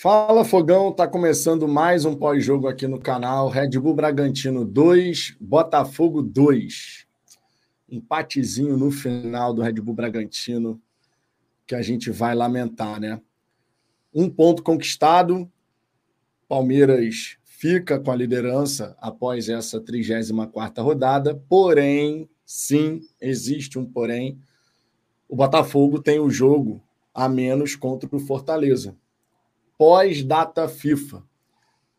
Fala Fogão, tá começando mais um pós-jogo aqui no canal. Red Bull Bragantino 2, Botafogo 2. Empatezinho no final do Red Bull Bragantino que a gente vai lamentar, né? Um ponto conquistado. Palmeiras fica com a liderança após essa 34ª rodada, porém, sim, existe um porém. O Botafogo tem o jogo a menos contra o Fortaleza pós-data FIFA.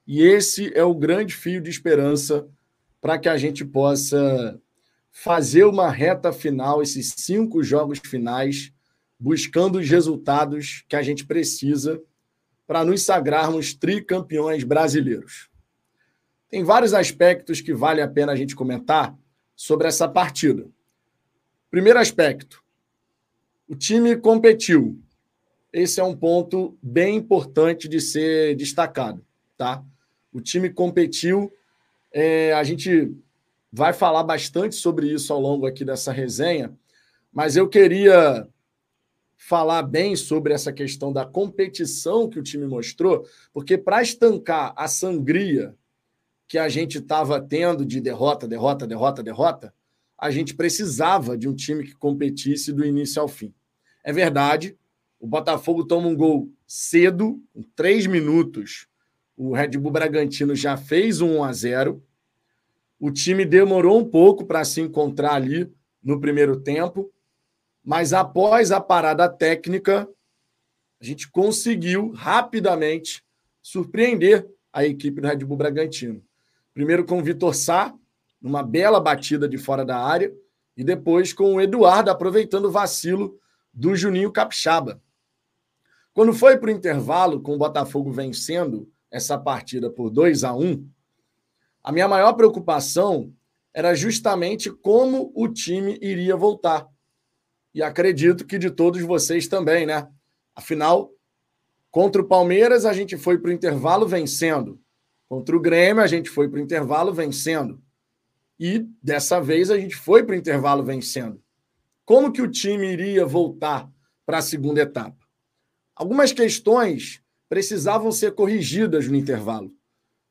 E esse é o grande fio de esperança para que a gente possa fazer uma reta final, esses cinco jogos finais, buscando os resultados que a gente precisa para nos sagrarmos tricampeões brasileiros. Tem vários aspectos que vale a pena a gente comentar sobre essa partida. Primeiro aspecto: o time competiu, esse é um ponto bem importante de ser destacado, tá? O time competiu, é, a gente vai falar bastante sobre isso ao longo aqui dessa resenha, mas eu queria falar bem sobre essa questão da competição que o time mostrou, porque para estancar a sangria que a gente estava tendo de derrota, derrota, derrota, derrota, a gente precisava de um time que competisse do início ao fim. É verdade, o Botafogo toma um gol cedo, em três minutos. O Red Bull Bragantino já fez um 1 a 0. O time demorou um pouco para se encontrar ali no primeiro tempo, mas após a parada técnica, a gente conseguiu rapidamente surpreender a equipe do Red Bull Bragantino. Primeiro com o Vitor Sá, numa bela batida de fora da área, e depois com o Eduardo aproveitando o vacilo do Juninho Capixaba. Quando foi para o intervalo, com o Botafogo vencendo essa partida por 2 a 1 a minha maior preocupação era justamente como o time iria voltar. E acredito que de todos vocês também, né? Afinal, contra o Palmeiras, a gente foi para o intervalo vencendo. Contra o Grêmio, a gente foi para o intervalo vencendo. E dessa vez a gente foi para o intervalo vencendo. Como que o time iria voltar para a segunda etapa? Algumas questões precisavam ser corrigidas no intervalo,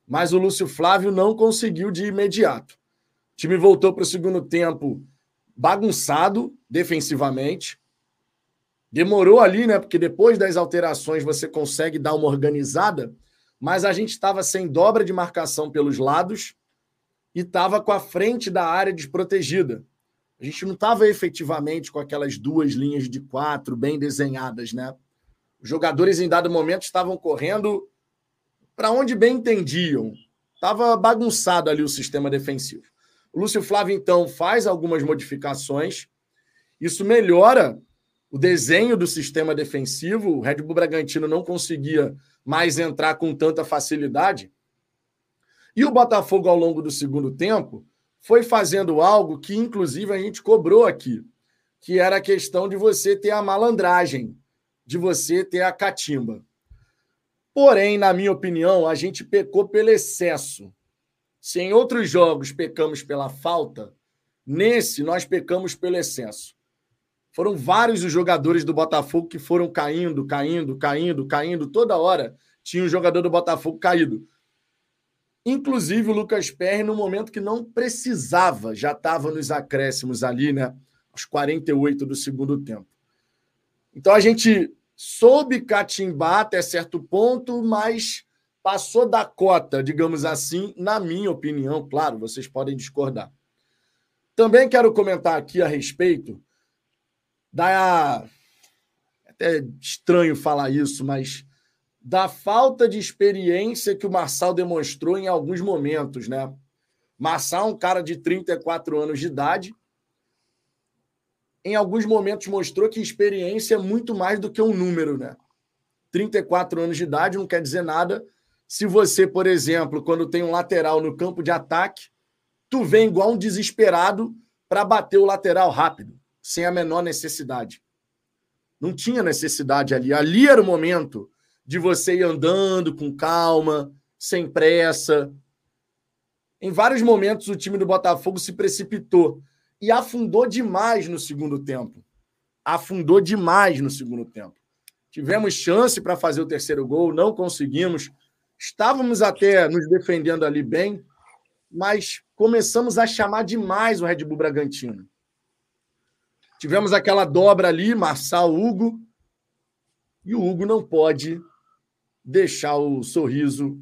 mas o Lúcio Flávio não conseguiu de imediato. O time voltou para o segundo tempo bagunçado defensivamente. Demorou ali, né? Porque depois das alterações você consegue dar uma organizada, mas a gente estava sem dobra de marcação pelos lados e estava com a frente da área desprotegida. A gente não estava efetivamente com aquelas duas linhas de quatro bem desenhadas, né? Os jogadores, em dado momento, estavam correndo para onde bem entendiam. Estava bagunçado ali o sistema defensivo. O Lúcio Flávio, então, faz algumas modificações. Isso melhora o desenho do sistema defensivo. O Red Bull Bragantino não conseguia mais entrar com tanta facilidade. E o Botafogo, ao longo do segundo tempo, foi fazendo algo que, inclusive, a gente cobrou aqui, que era a questão de você ter a malandragem de você ter a catimba. Porém, na minha opinião, a gente pecou pelo excesso. Se em outros jogos pecamos pela falta, nesse nós pecamos pelo excesso. Foram vários os jogadores do Botafogo que foram caindo, caindo, caindo, caindo. Toda hora tinha um jogador do Botafogo caído. Inclusive o Lucas Perry, no momento que não precisava, já estava nos acréscimos ali, né? Aos 48 do segundo tempo. Então a gente soube catimbar até certo ponto, mas passou da cota, digamos assim, na minha opinião. Claro, vocês podem discordar. Também quero comentar aqui a respeito da. É até estranho falar isso, mas da falta de experiência que o Marçal demonstrou em alguns momentos, né? Marçal é um cara de 34 anos de idade, em alguns momentos mostrou que experiência é muito mais do que um número, né? 34 anos de idade não quer dizer nada. Se você, por exemplo, quando tem um lateral no campo de ataque, tu vem igual um desesperado para bater o lateral rápido, sem a menor necessidade. Não tinha necessidade ali. Ali era o momento de você ir andando com calma, sem pressa. Em vários momentos o time do Botafogo se precipitou e afundou demais no segundo tempo. Afundou demais no segundo tempo. Tivemos chance para fazer o terceiro gol, não conseguimos. Estávamos até nos defendendo ali bem, mas começamos a chamar demais o Red Bull Bragantino. Tivemos aquela dobra ali, Marçal, Hugo, e o Hugo não pode deixar o sorriso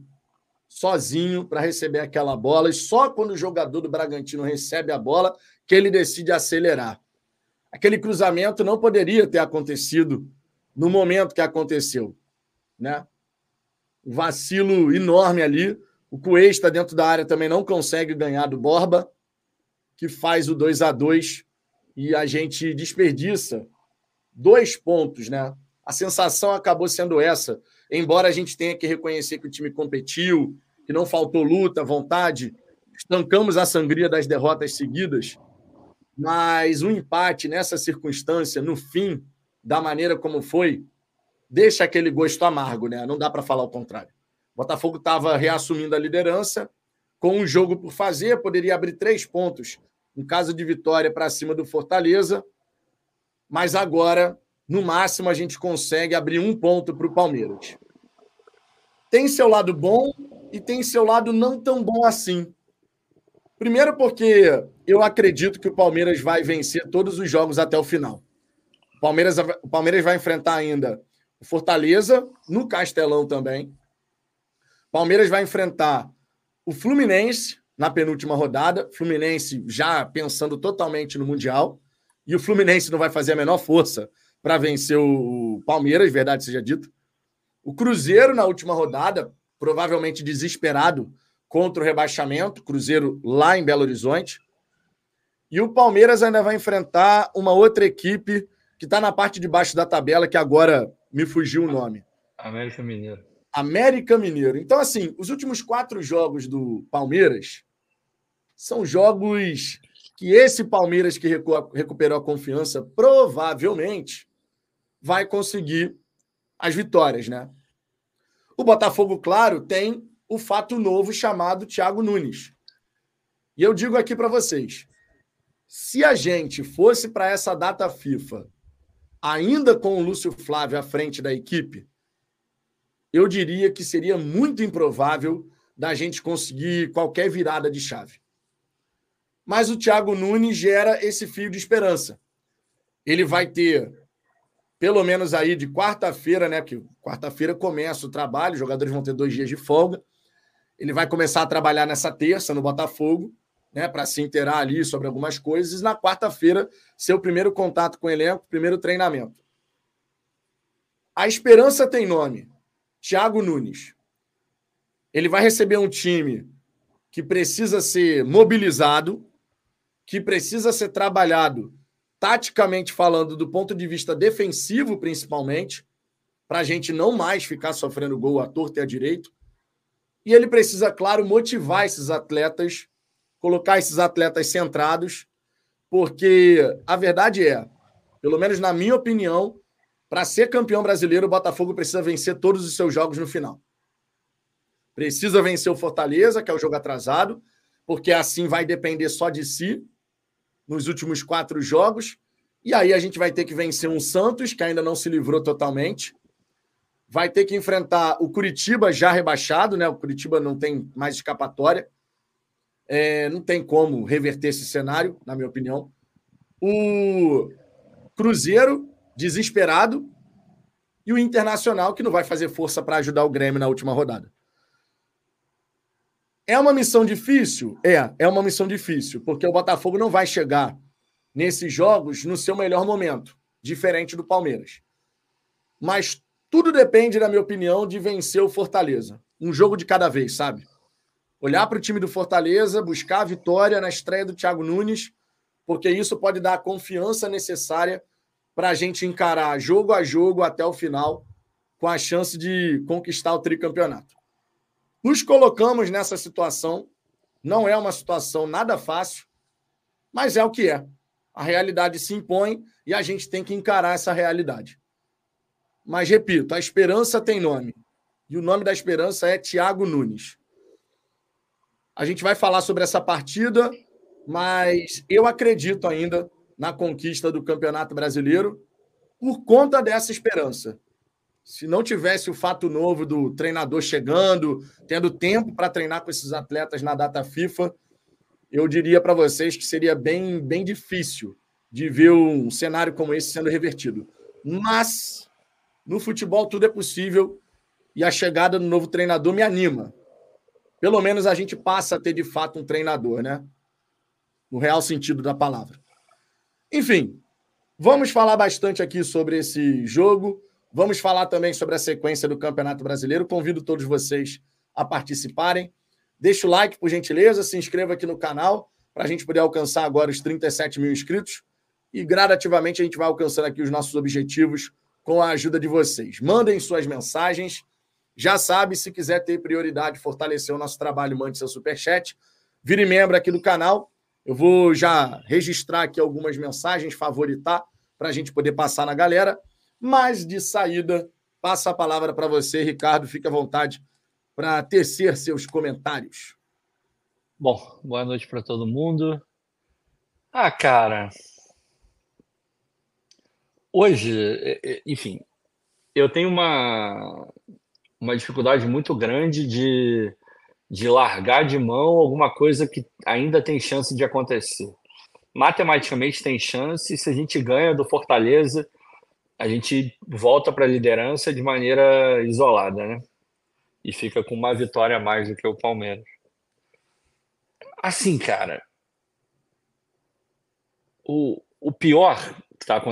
sozinho para receber aquela bola, e só quando o jogador do Bragantino recebe a bola que ele decide acelerar. Aquele cruzamento não poderia ter acontecido no momento que aconteceu, né? Vacilo enorme ali. O Cuesta dentro da área também não consegue ganhar do Borba, que faz o 2 a 2 e a gente desperdiça dois pontos, né? A sensação acabou sendo essa, embora a gente tenha que reconhecer que o time competiu, que não faltou luta, vontade, estancamos a sangria das derrotas seguidas, mas um empate nessa circunstância, no fim, da maneira como foi, deixa aquele gosto amargo, né? Não dá para falar o contrário. O Botafogo estava reassumindo a liderança, com um jogo por fazer, poderia abrir três pontos em caso de vitória para cima do Fortaleza, mas agora, no máximo, a gente consegue abrir um ponto para o Palmeiras. Tem seu lado bom e tem seu lado não tão bom assim. Primeiro, porque eu acredito que o Palmeiras vai vencer todos os jogos até o final. O Palmeiras, o Palmeiras vai enfrentar ainda o Fortaleza, no Castelão também. O Palmeiras vai enfrentar o Fluminense na penúltima rodada. Fluminense já pensando totalmente no Mundial. E o Fluminense não vai fazer a menor força para vencer o Palmeiras, verdade seja dito. O Cruzeiro na última rodada, provavelmente desesperado contra o rebaixamento. Cruzeiro lá em Belo Horizonte. E o Palmeiras ainda vai enfrentar uma outra equipe que está na parte de baixo da tabela, que agora me fugiu o nome. América Mineiro. América Mineiro. Então, assim, os últimos quatro jogos do Palmeiras são jogos que esse Palmeiras que recuperou a confiança provavelmente vai conseguir as vitórias, né? O Botafogo, claro, tem o fato novo chamado Thiago Nunes. E eu digo aqui para vocês: se a gente fosse para essa data FIFA ainda com o Lúcio Flávio à frente da equipe, eu diria que seria muito improvável da gente conseguir qualquer virada de chave. Mas o Thiago Nunes gera esse fio de esperança. Ele vai ter, pelo menos aí de quarta-feira, né? Porque quarta-feira começa o trabalho, os jogadores vão ter dois dias de folga. Ele vai começar a trabalhar nessa terça no Botafogo né, para se inteirar ali sobre algumas coisas, e na quarta-feira, seu primeiro contato com o elenco, primeiro treinamento. A esperança tem nome: Thiago Nunes. Ele vai receber um time que precisa ser mobilizado, que precisa ser trabalhado taticamente falando, do ponto de vista defensivo, principalmente, para a gente não mais ficar sofrendo gol à torta e à direito. E ele precisa, claro, motivar esses atletas colocar esses atletas centrados, porque a verdade é, pelo menos na minha opinião, para ser campeão brasileiro, o Botafogo precisa vencer todos os seus jogos no final. Precisa vencer o Fortaleza, que é o jogo atrasado, porque assim vai depender só de si nos últimos quatro jogos. E aí a gente vai ter que vencer um Santos, que ainda não se livrou totalmente. Vai ter que enfrentar o Curitiba já rebaixado, né? O Curitiba não tem mais escapatória. É, não tem como reverter esse cenário, na minha opinião. O Cruzeiro, desesperado, e o Internacional, que não vai fazer força para ajudar o Grêmio na última rodada. É uma missão difícil? É, é uma missão difícil, porque o Botafogo não vai chegar nesses jogos no seu melhor momento, diferente do Palmeiras. Mas tudo depende, na minha opinião, de vencer o Fortaleza. Um jogo de cada vez, sabe? olhar para o time do Fortaleza, buscar a vitória na estreia do Thiago Nunes, porque isso pode dar a confiança necessária para a gente encarar jogo a jogo até o final, com a chance de conquistar o tricampeonato. Nos colocamos nessa situação, não é uma situação nada fácil, mas é o que é. A realidade se impõe e a gente tem que encarar essa realidade. Mas, repito, a esperança tem nome. E o nome da esperança é Thiago Nunes. A gente vai falar sobre essa partida, mas eu acredito ainda na conquista do Campeonato Brasileiro por conta dessa esperança. Se não tivesse o fato novo do treinador chegando, tendo tempo para treinar com esses atletas na data FIFA, eu diria para vocês que seria bem, bem difícil de ver um cenário como esse sendo revertido. Mas no futebol tudo é possível e a chegada do novo treinador me anima. Pelo menos a gente passa a ter de fato um treinador, né? No real sentido da palavra. Enfim, vamos falar bastante aqui sobre esse jogo. Vamos falar também sobre a sequência do Campeonato Brasileiro. Convido todos vocês a participarem. Deixe o like, por gentileza, se inscreva aqui no canal para a gente poder alcançar agora os 37 mil inscritos. E gradativamente a gente vai alcançando aqui os nossos objetivos com a ajuda de vocês. Mandem suas mensagens. Já sabe, se quiser ter prioridade, fortalecer o nosso trabalho, mande seu superchat. Vire membro aqui do canal. Eu vou já registrar aqui algumas mensagens, favoritar, para a gente poder passar na galera. Mas de saída, passa a palavra para você, Ricardo. Fique à vontade para tecer seus comentários. Bom, boa noite para todo mundo. Ah, cara. Hoje, enfim, eu tenho uma, uma dificuldade muito grande de, de largar de mão alguma coisa que ainda tem chance de acontecer. Matematicamente tem chance, se a gente ganha do Fortaleza, a gente volta para a liderança de maneira isolada, né? E fica com uma vitória a mais do que o Palmeiras. Assim, cara, o, o pior, tá,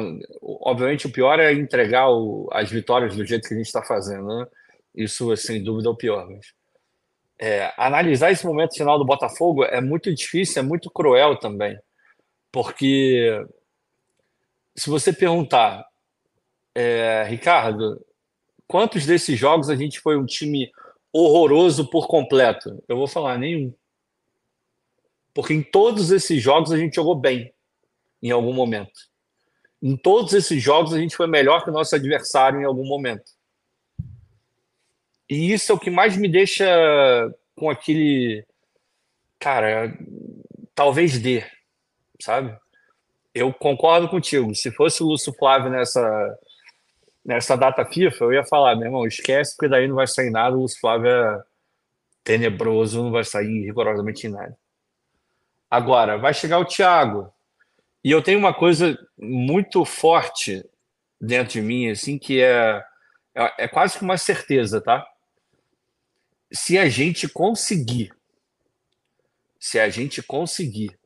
obviamente o pior é entregar o, as vitórias do jeito que a gente está fazendo, né? Isso é sem dúvida o pior. Mas, é, analisar esse momento final do Botafogo é muito difícil, é muito cruel também, porque se você perguntar é, Ricardo, quantos desses jogos a gente foi um time horroroso por completo? Eu vou falar nenhum. Porque em todos esses jogos a gente jogou bem, em algum momento. Em todos esses jogos a gente foi melhor que o nosso adversário em algum momento. E isso é o que mais me deixa com aquele. Cara, talvez dê, sabe? Eu concordo contigo. Se fosse o Lúcio Flávio nessa, nessa data FIFA, eu ia falar, meu irmão, esquece, porque daí não vai sair nada, o Flávio é tenebroso, não vai sair rigorosamente nada. Agora, vai chegar o Thiago. E eu tenho uma coisa muito forte dentro de mim, assim, que é, é, é quase que uma certeza, tá? Se a gente conseguir, se a gente conseguir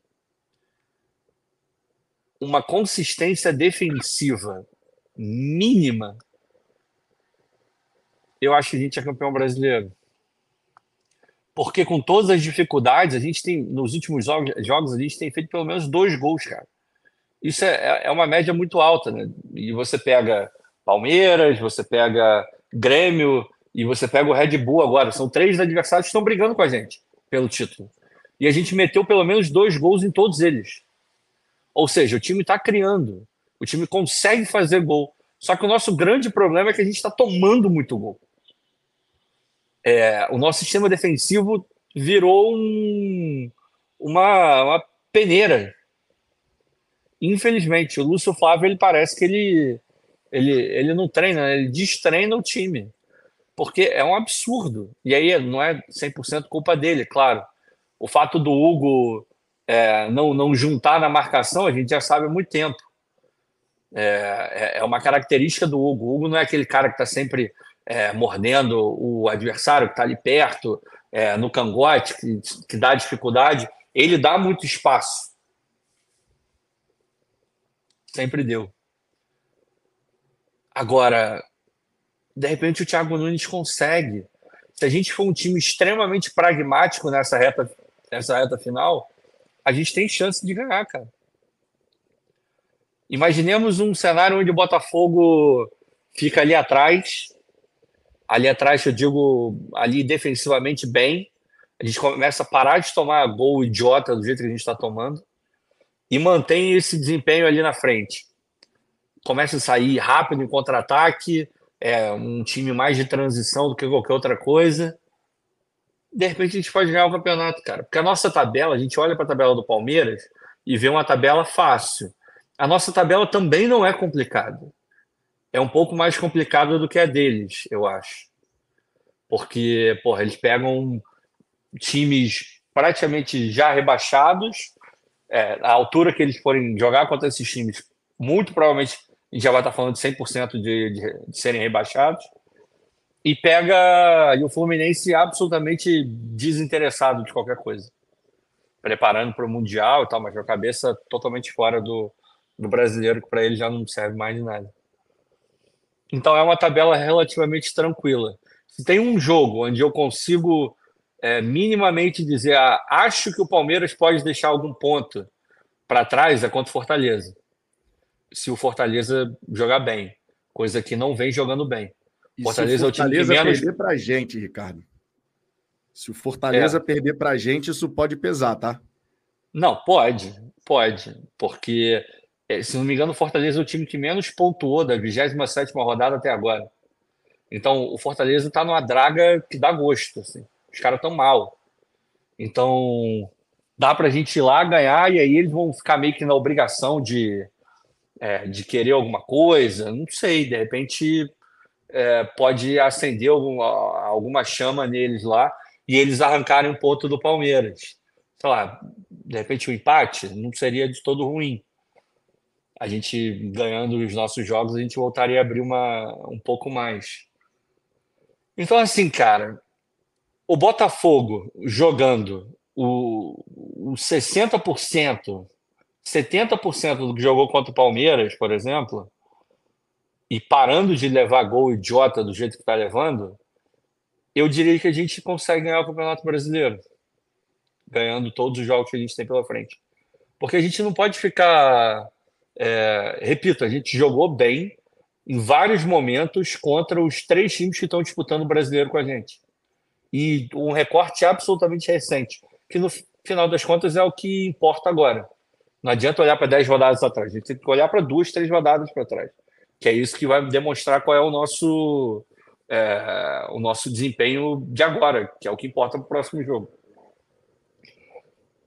uma consistência defensiva mínima, eu acho que a gente é campeão brasileiro. Porque com todas as dificuldades, a gente tem, nos últimos jogos, jogos a gente tem feito pelo menos dois gols, cara. Isso é, é, é uma média muito alta, né? E você pega Palmeiras, você pega Grêmio e você pega o Red Bull agora. São três adversários que estão brigando com a gente pelo título. E a gente meteu pelo menos dois gols em todos eles. Ou seja, o time está criando. O time consegue fazer gol. Só que o nosso grande problema é que a gente está tomando muito gol. É, o nosso sistema defensivo virou um, uma, uma peneira. Infelizmente, o Lúcio Flávio ele parece que ele, ele, ele não treina, ele destreina o time. Porque é um absurdo. E aí não é 100% culpa dele, claro. O fato do Hugo é, não, não juntar na marcação, a gente já sabe há muito tempo. É, é, é uma característica do Hugo. O Hugo não é aquele cara que está sempre é, mordendo o adversário, que está ali perto, é, no cangote, que, que dá dificuldade. Ele dá muito espaço. Sempre deu. Agora, de repente o Thiago Nunes consegue. Se a gente for um time extremamente pragmático nessa reta, nessa reta final, a gente tem chance de ganhar, cara. Imaginemos um cenário onde o Botafogo fica ali atrás, ali atrás, eu digo, ali defensivamente bem. A gente começa a parar de tomar gol idiota do jeito que a gente está tomando e mantém esse desempenho ali na frente. Começa a sair rápido em contra-ataque, é um time mais de transição do que qualquer outra coisa. De repente a gente pode ganhar o campeonato, cara. Porque a nossa tabela, a gente olha para a tabela do Palmeiras e vê uma tabela fácil a nossa tabela também não é complicada. é um pouco mais complicada do que a deles, eu acho. Porque, porra, eles pegam times praticamente já rebaixados, é, a altura que eles forem jogar contra esses times, muito provavelmente a gente já vai estar falando de 100% de, de, de serem rebaixados, e pega e o Fluminense absolutamente desinteressado de qualquer coisa, preparando para o Mundial e tal, mas com a cabeça totalmente fora do, do brasileiro, que para ele já não serve mais de nada. Então é uma tabela relativamente tranquila. Se tem um jogo onde eu consigo é, minimamente dizer, ah, acho que o Palmeiras pode deixar algum ponto para trás, é contra o Fortaleza. Se o Fortaleza jogar bem, coisa que não vem jogando bem. E Fortaleza, o Fortaleza é o time que menos... perder para a gente, Ricardo. Se o Fortaleza é. perder para a gente, isso pode pesar, tá? Não, pode, pode, porque se não me engano, o Fortaleza é o time que menos pontuou da 27 rodada até agora. Então, o Fortaleza está numa draga que dá gosto. Assim. Os caras estão mal. Então, dá para a gente ir lá ganhar e aí eles vão ficar meio que na obrigação de, é, de querer alguma coisa. Não sei, de repente é, pode acender alguma, alguma chama neles lá e eles arrancarem um ponto do Palmeiras. Sei lá, de repente o um empate não seria de todo ruim a gente ganhando os nossos jogos, a gente voltaria a abrir uma, um pouco mais. Então, assim, cara, o Botafogo jogando o, o 60%, 70% do que jogou contra o Palmeiras, por exemplo, e parando de levar gol idiota do jeito que está levando, eu diria que a gente consegue ganhar o Campeonato Brasileiro, ganhando todos os jogos que a gente tem pela frente. Porque a gente não pode ficar é, repito, a gente jogou bem em vários momentos contra os três times que estão disputando o brasileiro com a gente. E um recorte absolutamente recente, que no final das contas é o que importa agora. Não adianta olhar para 10 rodadas atrás, a gente tem que olhar para duas, três rodadas para trás. Que é isso que vai demonstrar qual é o nosso, é, o nosso desempenho de agora, que é o que importa para o próximo jogo.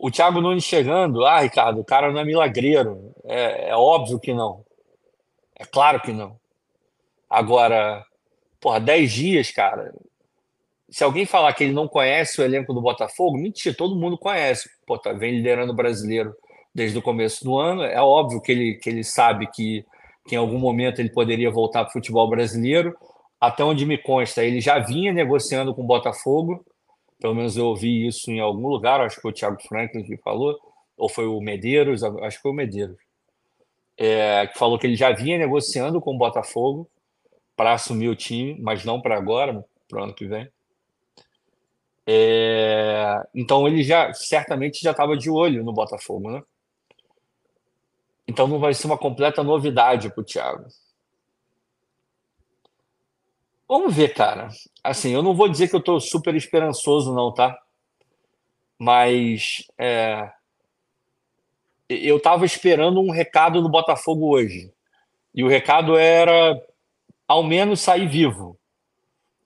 O Thiago Nunes chegando, ah, Ricardo, o cara não é milagreiro. É, é óbvio que não. É claro que não. Agora, porra, 10 dias, cara. Se alguém falar que ele não conhece o elenco do Botafogo, mentira, todo mundo conhece. Pô, tá, vem liderando o brasileiro desde o começo do ano. É óbvio que ele, que ele sabe que, que em algum momento ele poderia voltar para o futebol brasileiro. Até onde me consta, ele já vinha negociando com o Botafogo pelo menos eu ouvi isso em algum lugar, acho que foi o Thiago Franklin que falou, ou foi o Medeiros, acho que foi o Medeiros, é, que falou que ele já vinha negociando com o Botafogo para assumir o time, mas não para agora, para o ano que vem. É, então ele já certamente já estava de olho no Botafogo, né? Então não vai ser uma completa novidade para o Thiago. Vamos ver, cara. Assim, eu não vou dizer que eu estou super esperançoso, não, tá? Mas é, eu estava esperando um recado do Botafogo hoje. E o recado era ao menos sair vivo.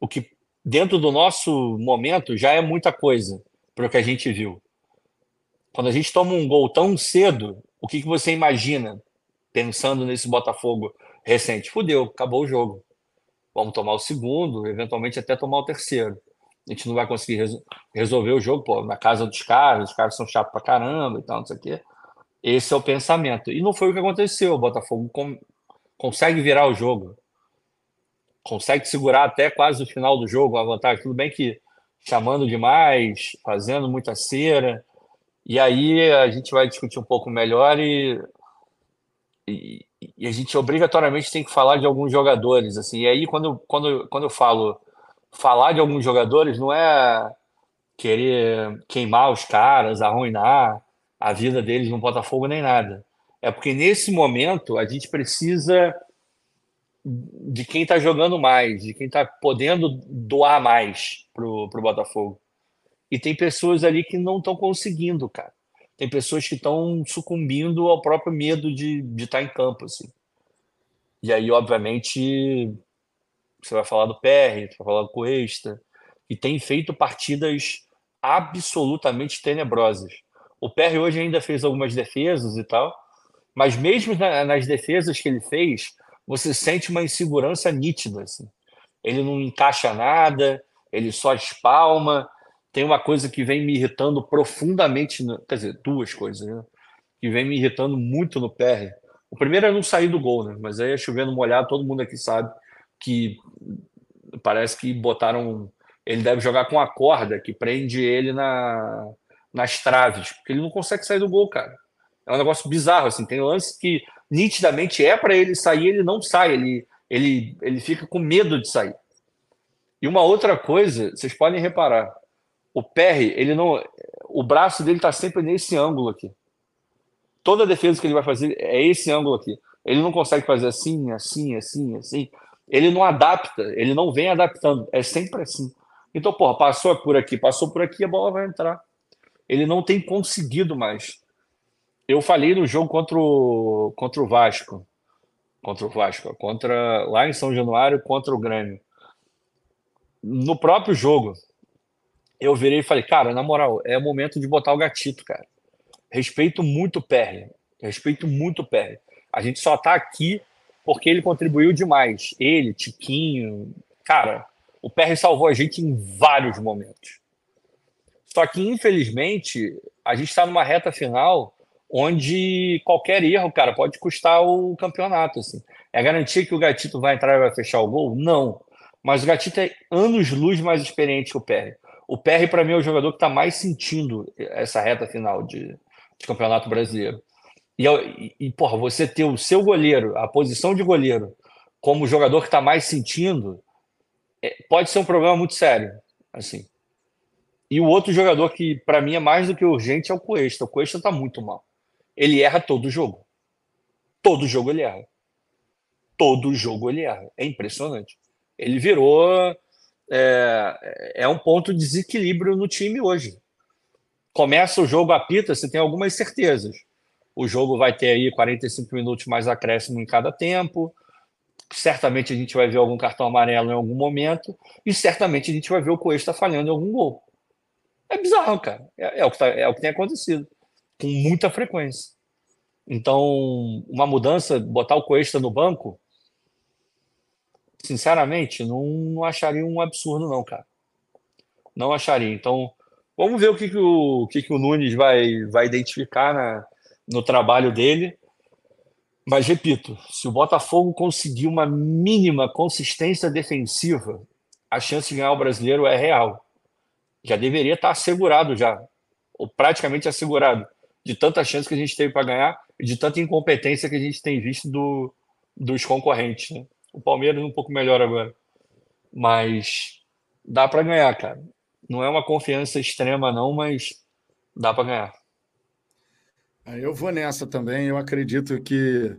O que, dentro do nosso momento, já é muita coisa para o que a gente viu. Quando a gente toma um gol tão cedo, o que, que você imagina pensando nesse Botafogo recente? Fudeu, acabou o jogo vamos tomar o segundo, eventualmente até tomar o terceiro. A gente não vai conseguir resol resolver o jogo pô, na casa dos caras, os caras são chatos pra caramba e tal, não sei o quê. Esse é o pensamento. E não foi o que aconteceu. O Botafogo com consegue virar o jogo. Consegue segurar até quase o final do jogo a vantagem. Tudo bem que chamando demais, fazendo muita cera. E aí a gente vai discutir um pouco melhor e, e, e a gente obrigatoriamente tem que falar de alguns jogadores, assim. E aí, quando, quando, quando eu falo falar de alguns jogadores, não é querer queimar os caras, arruinar a vida deles no Botafogo nem nada. É porque nesse momento a gente precisa de quem está jogando mais, de quem está podendo doar mais pro, pro Botafogo. E tem pessoas ali que não estão conseguindo, cara tem pessoas que estão sucumbindo ao próprio medo de, de estar em campo, assim. E aí, obviamente, você vai falar do PR, você vai falar do Cuesta, que tem feito partidas absolutamente tenebrosas. O PR hoje ainda fez algumas defesas e tal, mas mesmo na, nas defesas que ele fez, você sente uma insegurança nítida. Assim. Ele não encaixa nada, ele só espalma. Tem uma coisa que vem me irritando profundamente, no, quer dizer, duas coisas, né? Que vem me irritando muito no PR. O primeiro é não sair do gol, né? Mas aí é chovendo molhado, todo mundo aqui sabe que parece que botaram. Ele deve jogar com a corda que prende ele na, nas traves, porque ele não consegue sair do gol, cara. É um negócio bizarro, assim. Tem lance que nitidamente é para ele sair, ele não sai, ele, ele, ele fica com medo de sair. E uma outra coisa, vocês podem reparar, o Perry, ele não, o braço dele está sempre nesse ângulo aqui. Toda a defesa que ele vai fazer é esse ângulo aqui. Ele não consegue fazer assim, assim, assim, assim. Ele não adapta, ele não vem adaptando, é sempre assim. Então, porra, passou por aqui, passou por aqui, a bola vai entrar. Ele não tem conseguido mais. Eu falei no jogo contra o, contra o Vasco. Contra o Vasco. Contra, lá em São Januário, contra o Grêmio. No próprio jogo, eu virei e falei, cara, na moral, é o momento de botar o gatito, cara. Respeito muito o Perry. Respeito muito o Perry. A gente só tá aqui porque ele contribuiu demais. Ele, Tiquinho. Cara, o Perry salvou a gente em vários momentos. Só que, infelizmente, a gente está numa reta final onde qualquer erro, cara, pode custar o campeonato. Assim. É garantia que o Gatito vai entrar e vai fechar o gol? Não. Mas o Gatito é anos-luz mais experiente que o Perry. O Perry, para mim, é o jogador que está mais sentindo essa reta final de, de Campeonato Brasileiro. E, e, e, porra, você ter o seu goleiro, a posição de goleiro, como jogador que está mais sentindo, é, pode ser um problema muito sério. assim. E o outro jogador que, para mim, é mais do que urgente é o Cuesta. O Cuesta está muito mal ele erra todo jogo. Todo jogo ele erra. Todo jogo ele erra. É impressionante. Ele virou. É, é um ponto de desequilíbrio no time hoje. Começa o jogo, apita, você tem algumas certezas. O jogo vai ter aí 45 minutos mais acréscimo em cada tempo. Certamente a gente vai ver algum cartão amarelo em algum momento. E certamente a gente vai ver o Coelho falhando em algum gol. É bizarro, cara. É, é o, que tá, é o que tem acontecido com muita frequência. Então, uma mudança, botar o Cuesta no banco, sinceramente, não, não, acharia um absurdo, não, cara. Não acharia. Então, vamos ver o que, que, o, que, que o Nunes vai, vai identificar na, no trabalho dele. Mas, repito, se o Botafogo conseguir uma mínima consistência defensiva, a chance de ganhar o brasileiro é real. Já deveria estar assegurado já, ou praticamente assegurado de tanta chance que a gente teve para ganhar e de tanta incompetência que a gente tem visto do, dos concorrentes. Né? O Palmeiras um pouco melhor agora. Mas dá para ganhar, cara. Não é uma confiança extrema, não, mas dá para ganhar. Eu vou nessa também. Eu acredito que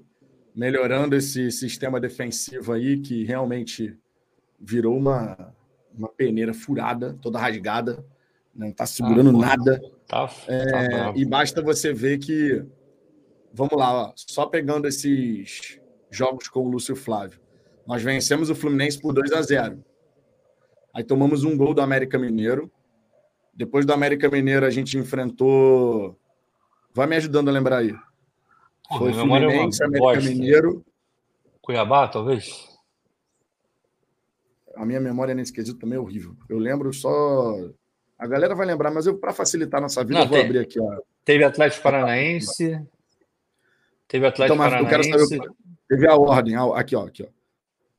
melhorando esse sistema defensivo aí, que realmente virou uma, uma peneira furada, toda rasgada, não está segurando ah, nada. Tá, é, tá e basta você ver que. Vamos lá, ó, só pegando esses jogos com o Lúcio Flávio. Nós vencemos o Fluminense por 2 a 0 Aí tomamos um gol do América Mineiro. Depois do América Mineiro, a gente enfrentou. Vai me ajudando a lembrar aí. Foi Fluminense, América bosta. Mineiro. Cuiabá, talvez? A minha memória nesse quesito também é horrível. Eu lembro só a galera vai lembrar, mas eu para facilitar nossa vida, Não, eu vou tem, abrir aqui. Ó. Teve Atlético Paranaense. Teve Atlético então, Paranaense. Eu quero saber, teve a ordem. Aqui, ó, aqui, ó.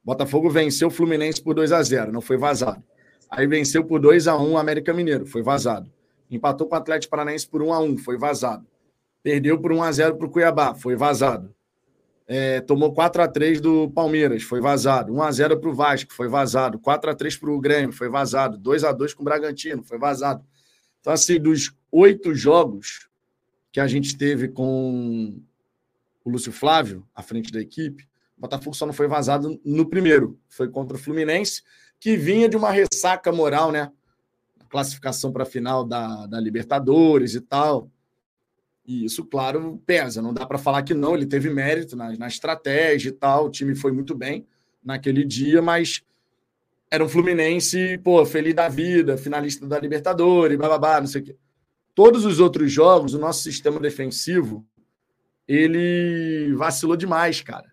Botafogo venceu o Fluminense por 2 a 0 não foi vazado. Aí venceu por 2 a 1 o América Mineiro, foi vazado. Empatou com o Atlético Paranaense por 1 a 1 foi vazado. Perdeu por 1 a 0 para o Cuiabá, foi vazado. É, tomou 4 a 3 do Palmeiras, foi vazado. 1 a 0 para o Vasco, foi vazado. 4 a 3 para o Grêmio, foi vazado. 2 a 2 com o Bragantino, foi vazado. Então, assim, dos oito jogos que a gente teve com o Lúcio Flávio, à frente da equipe, o Botafogo só não foi vazado no primeiro. Foi contra o Fluminense, que vinha de uma ressaca moral, né? Classificação para a final da, da Libertadores e tal. E isso, claro, pesa. Não dá para falar que não, ele teve mérito na, na estratégia e tal. O time foi muito bem naquele dia, mas era um Fluminense, pô, feliz da vida, finalista da Libertadores, bababá, não sei o quê. Todos os outros jogos, o nosso sistema defensivo, ele vacilou demais, cara.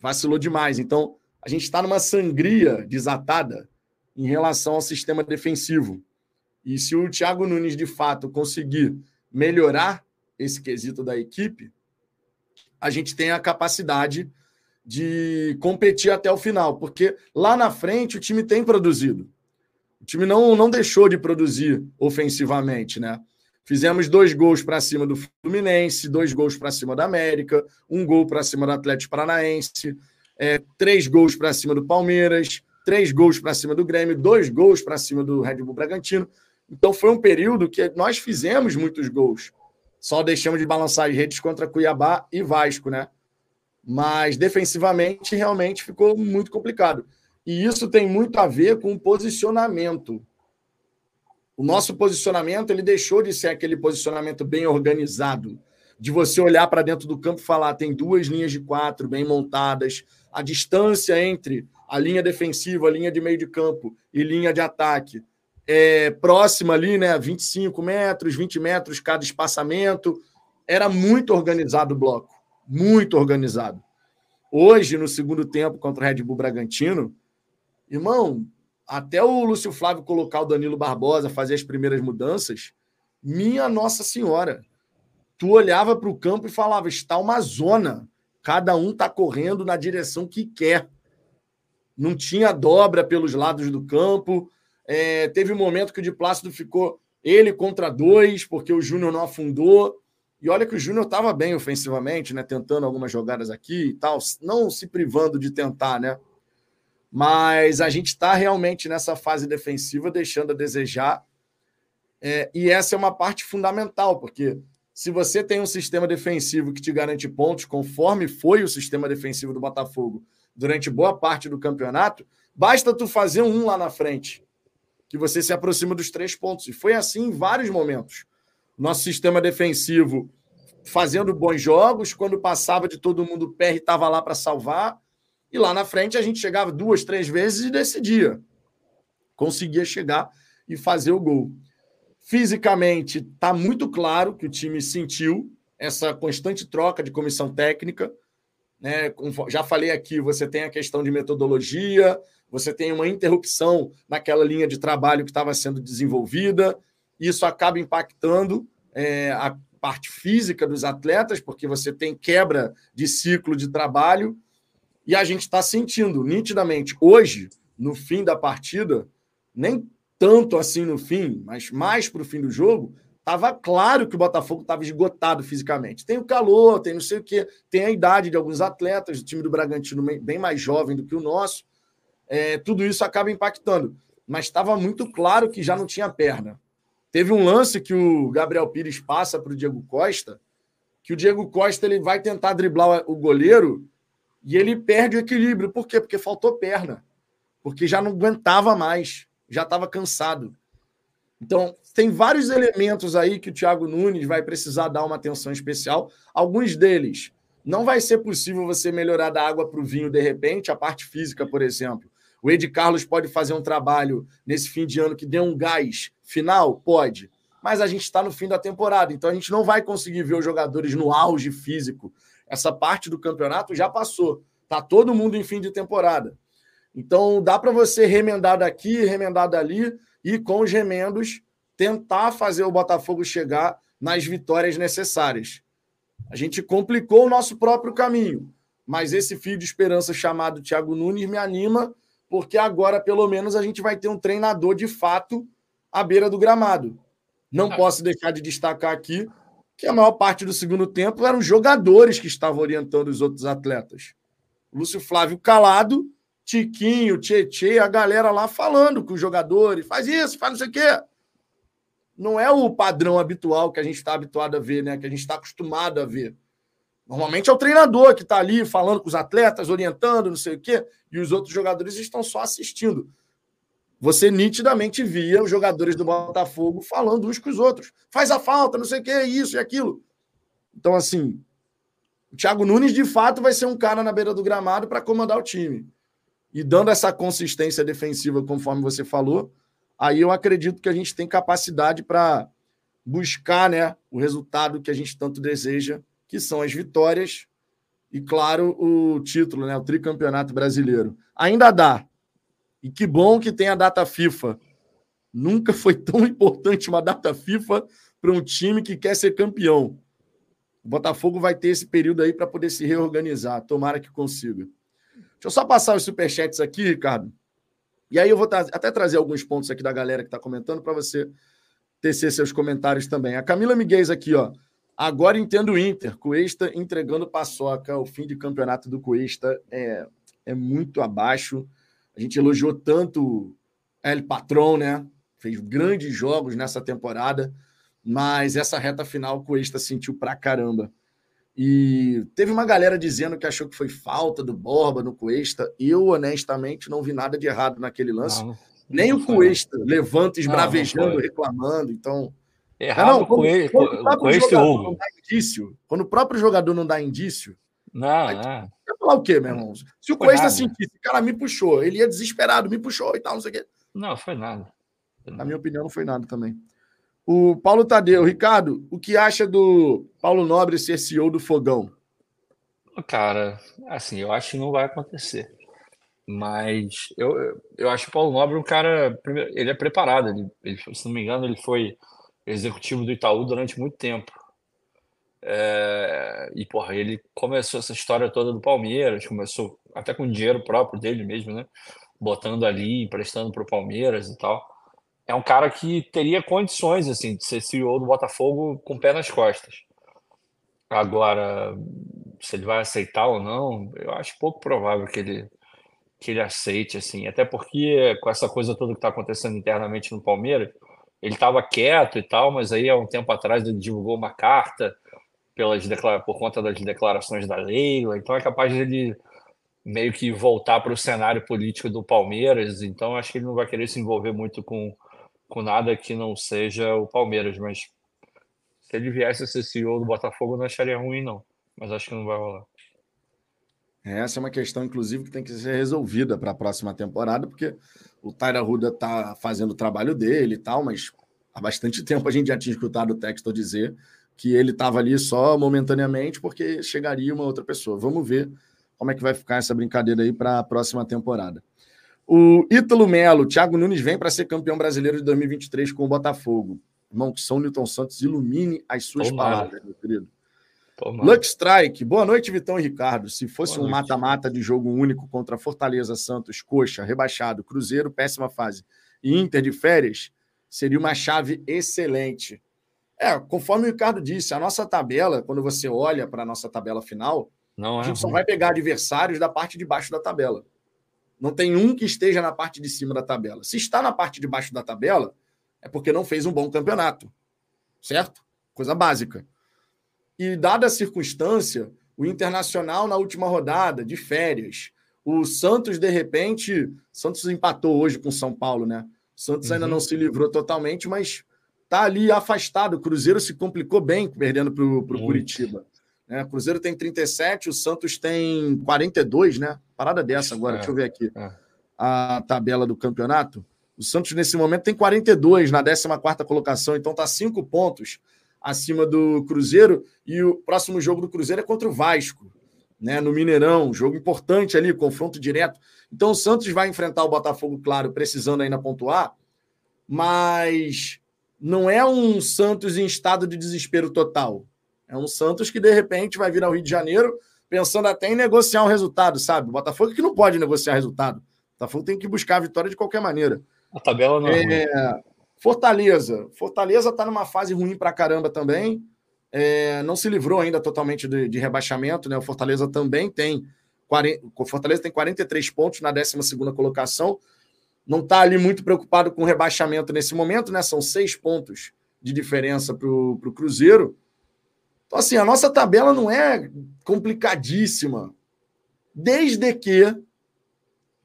Vacilou demais. Então, a gente está numa sangria desatada em relação ao sistema defensivo. E se o Thiago Nunes, de fato, conseguir melhorar esse quesito da equipe, a gente tem a capacidade de competir até o final, porque lá na frente o time tem produzido. O time não, não deixou de produzir ofensivamente, né? Fizemos dois gols para cima do Fluminense, dois gols para cima da América, um gol para cima do Atlético Paranaense, é, três gols para cima do Palmeiras, três gols para cima do Grêmio, dois gols para cima do Red Bull Bragantino. Então foi um período que nós fizemos muitos gols. Só deixamos de balançar as redes contra Cuiabá e Vasco, né? Mas defensivamente realmente ficou muito complicado. E isso tem muito a ver com o posicionamento. O nosso posicionamento ele deixou de ser aquele posicionamento bem organizado, de você olhar para dentro do campo e falar tem duas linhas de quatro bem montadas, a distância entre a linha defensiva, a linha de meio de campo e linha de ataque é próxima ali, né, 25 metros, 20 metros cada espaçamento. Era muito organizado o bloco, muito organizado. Hoje, no segundo tempo contra o Red Bull Bragantino, irmão, até o Lúcio Flávio colocar o Danilo Barbosa, fazer as primeiras mudanças, minha Nossa Senhora, tu olhava para o campo e falava: está uma zona, cada um está correndo na direção que quer. Não tinha dobra pelos lados do campo. É, teve um momento que o de Plácido ficou ele contra dois, porque o Júnior não afundou. E olha que o Júnior estava bem ofensivamente, né? Tentando algumas jogadas aqui e tal, não se privando de tentar, né? Mas a gente está realmente nessa fase defensiva, deixando a desejar. É, e essa é uma parte fundamental, porque se você tem um sistema defensivo que te garante pontos, conforme foi o sistema defensivo do Botafogo durante boa parte do campeonato, basta tu fazer um lá na frente, que você se aproxima dos três pontos. E foi assim em vários momentos. Nosso sistema defensivo fazendo bons jogos, quando passava de todo mundo, o PR estava lá para salvar e lá na frente a gente chegava duas, três vezes e decidia. Conseguia chegar e fazer o gol. Fisicamente, está muito claro que o time sentiu essa constante troca de comissão técnica. Né? Já falei aqui, você tem a questão de metodologia, você tem uma interrupção naquela linha de trabalho que estava sendo desenvolvida. Isso acaba impactando é, a parte física dos atletas, porque você tem quebra de ciclo de trabalho e a gente está sentindo nitidamente hoje, no fim da partida, nem tanto assim no fim, mas mais para o fim do jogo, estava claro que o Botafogo estava esgotado fisicamente. Tem o calor, tem não sei o quê, tem a idade de alguns atletas, o time do Bragantino bem mais jovem do que o nosso. É, tudo isso acaba impactando. Mas estava muito claro que já não tinha perna. Teve um lance que o Gabriel Pires passa para o Diego Costa, que o Diego Costa ele vai tentar driblar o goleiro e ele perde o equilíbrio. Por quê? Porque faltou perna. Porque já não aguentava mais. Já estava cansado. Então, tem vários elementos aí que o Thiago Nunes vai precisar dar uma atenção especial. Alguns deles não vai ser possível você melhorar da água para o vinho de repente, a parte física, por exemplo. O Ed Carlos pode fazer um trabalho nesse fim de ano que dê um gás final? Pode. Mas a gente está no fim da temporada, então a gente não vai conseguir ver os jogadores no auge físico essa parte do campeonato já passou. Tá todo mundo em fim de temporada. Então dá para você remendar daqui, remendar dali e com os remendos tentar fazer o Botafogo chegar nas vitórias necessárias. A gente complicou o nosso próprio caminho, mas esse fio de esperança chamado Thiago Nunes me anima, porque agora pelo menos a gente vai ter um treinador de fato à beira do gramado. Não posso deixar de destacar aqui que a maior parte do segundo tempo eram jogadores que estavam orientando os outros atletas. Lúcio Flávio calado, Tiquinho, Tietê, a galera lá falando com os jogadores, faz isso, faz não sei o quê. Não é o padrão habitual que a gente está habituado a ver, né? Que a gente está acostumado a ver. Normalmente é o treinador que está ali falando com os atletas, orientando, não sei o quê, e os outros jogadores estão só assistindo você nitidamente via os jogadores do Botafogo falando uns com os outros. Faz a falta, não sei o que, isso e aquilo. Então, assim, o Thiago Nunes, de fato, vai ser um cara na beira do gramado para comandar o time. E dando essa consistência defensiva, conforme você falou, aí eu acredito que a gente tem capacidade para buscar né, o resultado que a gente tanto deseja, que são as vitórias, e, claro, o título, né? O tricampeonato brasileiro. Ainda dá. E que bom que tem a data FIFA. Nunca foi tão importante uma data FIFA para um time que quer ser campeão. O Botafogo vai ter esse período aí para poder se reorganizar. Tomara que consiga. Deixa eu só passar os superchats aqui, Ricardo. E aí eu vou até trazer alguns pontos aqui da galera que está comentando para você tecer seus comentários também. A Camila Miguel aqui, ó. Agora entendo o Inter. Cuesta entregando paçoca. O fim de campeonato do Cuesta é, é muito abaixo. A gente elogiou tanto El Patron, né? Fez grandes jogos nessa temporada, mas essa reta final o Cuesta sentiu pra caramba. E teve uma galera dizendo que achou que foi falta do Borba no Cuesta. Eu, honestamente, não vi nada de errado naquele lance. Não, Nem não o Cuesta levanta esbravejando, reclamando. Então, Errado não, quando, com, quando o Hugo. Indício, quando o próprio jogador não dá indício. Não, aí, não. Vai falar o quê, meu irmão? Se o Cuesta sentisse, o cara me puxou, ele ia desesperado, me puxou e tal, não sei o quê. Não, foi nada. Na minha opinião, não foi nada também. O Paulo Tadeu, Ricardo, o que acha do Paulo Nobre ser CEO do Fogão? Cara, assim, eu acho que não vai acontecer. Mas eu, eu acho o Paulo Nobre um cara. Ele é preparado. Ele, ele, se não me engano, ele foi executivo do Itaú durante muito tempo. É, e, porra, ele começou essa história toda do Palmeiras, começou até com dinheiro próprio dele mesmo, né? Botando ali, emprestando para o Palmeiras e tal. É um cara que teria condições, assim, de ser CEO do Botafogo com o pé nas costas. Agora, se ele vai aceitar ou não, eu acho pouco provável que ele, que ele aceite, assim. Até porque, com essa coisa toda que está acontecendo internamente no Palmeiras, ele estava quieto e tal, mas aí há um tempo atrás ele divulgou uma carta pelas por conta das declarações da Leila, então é capaz de ele meio que voltar para o cenário político do Palmeiras, então acho que ele não vai querer se envolver muito com, com nada que não seja o Palmeiras, mas se ele viesse a ser CEO do Botafogo, não acharia ruim, não, mas acho que não vai rolar. Essa é uma questão, inclusive, que tem que ser resolvida para a próxima temporada, porque o Tyra Ruda está fazendo o trabalho dele e tal, mas há bastante tempo a gente já tinha escutado o Textor dizer que ele estava ali só momentaneamente porque chegaria uma outra pessoa. Vamos ver como é que vai ficar essa brincadeira aí para a próxima temporada. O Ítalo Melo, Thiago Nunes vem para ser campeão brasileiro de 2023 com o Botafogo. Irmão, que São Newton Santos ilumine as suas Tomara. palavras, meu querido. Luck Strike, boa noite, Vitão e Ricardo. Se fosse boa um mata-mata de jogo único contra Fortaleza, Santos, Coxa, rebaixado, Cruzeiro, péssima fase e Inter de férias, seria uma chave excelente. É, conforme o Ricardo disse, a nossa tabela, quando você olha para a nossa tabela final, Não a gente é só vai pegar adversários da parte de baixo da tabela. Não tem um que esteja na parte de cima da tabela. Se está na parte de baixo da tabela, é porque não fez um bom campeonato. Certo? Coisa básica. E, dada a circunstância, o Internacional na última rodada, de férias, o Santos, de repente, Santos empatou hoje com o São Paulo, né? O Santos uhum. ainda não se livrou totalmente, mas tá ali afastado. O Cruzeiro se complicou bem perdendo para o Curitiba. Né? O Cruzeiro tem 37, o Santos tem 42, né? Parada dessa agora, é, deixa eu ver aqui é. a tabela do campeonato. O Santos, nesse momento, tem 42 na 14 colocação, então tá cinco pontos acima do Cruzeiro. E o próximo jogo do Cruzeiro é contra o Vasco, né? No Mineirão, jogo importante ali, confronto direto. Então o Santos vai enfrentar o Botafogo, claro, precisando ainda pontuar, mas não é um Santos em estado de desespero total. É um Santos que de repente vai vir ao Rio de Janeiro pensando até em negociar um resultado, sabe? O Botafogo que não pode negociar resultado. O Botafogo tem que buscar a vitória de qualquer maneira. A tabela não é, é Fortaleza. Fortaleza está numa fase ruim para caramba também. É, não se livrou ainda totalmente de, de, rebaixamento, né? O Fortaleza também tem 40, o Fortaleza tem 43 pontos na 12 colocação. Não está ali muito preocupado com o rebaixamento nesse momento, né? São seis pontos de diferença para o Cruzeiro. Então, assim, a nossa tabela não é complicadíssima, desde que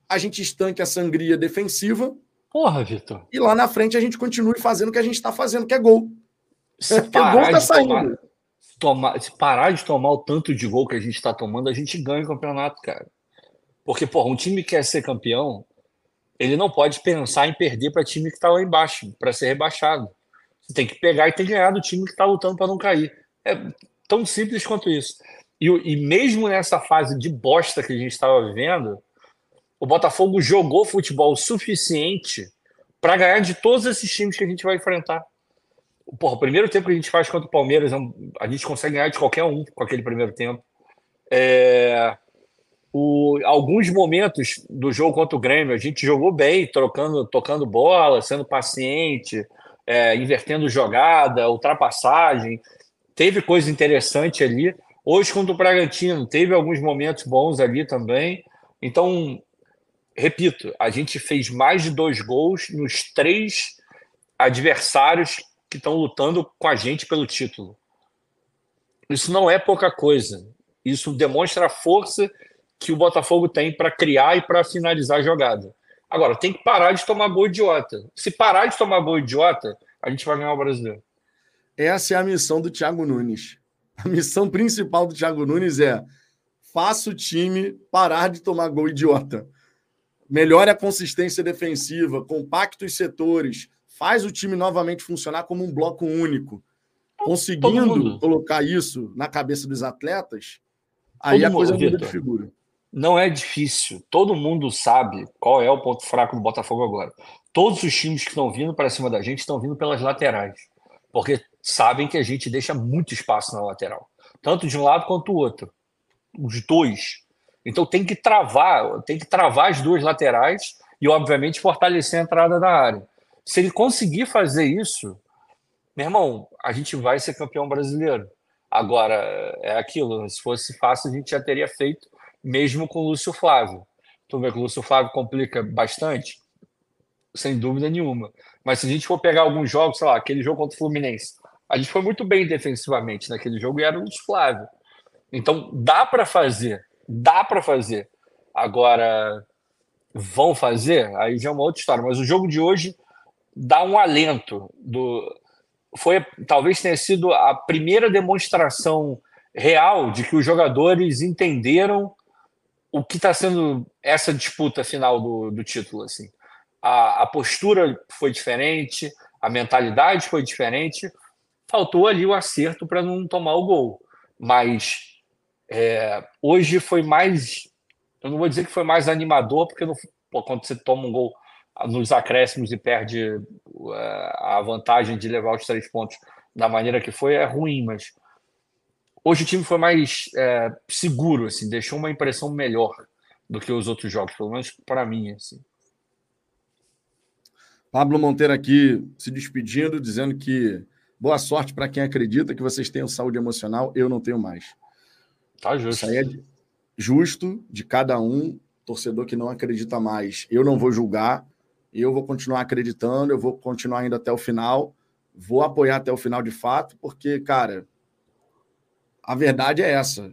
a gente estanque a sangria defensiva Porra, Vitor. E lá na frente a gente continue fazendo o que a gente está fazendo, que é gol. Se Porque o gol tá saindo. Tomar, se, tomar, se parar de tomar o tanto de gol que a gente está tomando, a gente ganha o campeonato, cara. Porque, porra, um time que quer ser campeão, ele não pode pensar em perder para time que está lá embaixo, para ser rebaixado. Você tem que pegar e tem que ganhar do time que está lutando para não cair. É tão simples quanto isso. E, e mesmo nessa fase de bosta que a gente estava vivendo, o Botafogo jogou futebol suficiente para ganhar de todos esses times que a gente vai enfrentar. Porra, o primeiro tempo que a gente faz contra o Palmeiras, é a gente consegue ganhar de qualquer um com aquele primeiro tempo. É, o, alguns momentos do jogo contra o Grêmio, a gente jogou bem, trocando, tocando bola, sendo paciente, é, invertendo jogada, ultrapassagem. Teve coisa interessante ali. Hoje, contra o Bragantino, teve alguns momentos bons ali também. Então, repito, a gente fez mais de dois gols nos três adversários que estão lutando com a gente pelo título. Isso não é pouca coisa. Isso demonstra a força que o Botafogo tem para criar e para finalizar a jogada. Agora, tem que parar de tomar gol idiota. Se parar de tomar gol idiota, a gente vai ganhar o brasileiro. Essa é a missão do Thiago Nunes. A missão principal do Thiago Nunes é faça o time parar de tomar gol idiota. Melhore a consistência defensiva, compacte os setores, faz o time novamente funcionar como um bloco único. Conseguindo colocar isso na cabeça dos atletas, aí Todo a coisa muda de figura. Não é difícil. Todo mundo sabe qual é o ponto fraco do Botafogo agora. Todos os times que estão vindo para cima da gente estão vindo pelas laterais. Porque sabem que a gente deixa muito espaço na lateral. Tanto de um lado quanto do outro. Os dois. Então tem que travar, tem que travar as duas laterais e, obviamente, fortalecer a entrada da área. Se ele conseguir fazer isso, meu irmão, a gente vai ser campeão brasileiro. Agora, é aquilo, se fosse fácil, a gente já teria feito, mesmo com o Lúcio Flávio. Tu vê que o Lúcio Flávio complica bastante? Sem dúvida nenhuma. Mas se a gente for pegar alguns jogos, sei lá, aquele jogo contra o Fluminense, a gente foi muito bem defensivamente naquele jogo e era o Lúcio Flávio. Então, dá para fazer. Dá para fazer. Agora, vão fazer? Aí já é uma outra história. Mas o jogo de hoje dá um alento do foi talvez tenha sido a primeira demonstração real de que os jogadores entenderam o que está sendo essa disputa final do, do título assim? A, a postura foi diferente? A mentalidade foi diferente? Faltou ali o acerto para não tomar o gol. Mas é, hoje foi mais eu não vou dizer que foi mais animador porque não, pô, quando você toma um gol nos acréscimos e perde é, a vantagem de levar os três pontos da maneira que foi, é ruim, mas hoje o time foi mais é, seguro, assim, deixou uma impressão melhor do que os outros jogos, pelo menos para mim. Assim. Pablo Monteiro aqui se despedindo, dizendo que boa sorte para quem acredita que vocês tenham saúde emocional, eu não tenho mais. Tá justo. Isso aí é justo de cada um, torcedor que não acredita mais. Eu não vou julgar, eu vou continuar acreditando, eu vou continuar indo até o final, vou apoiar até o final de fato, porque, cara, a verdade é essa.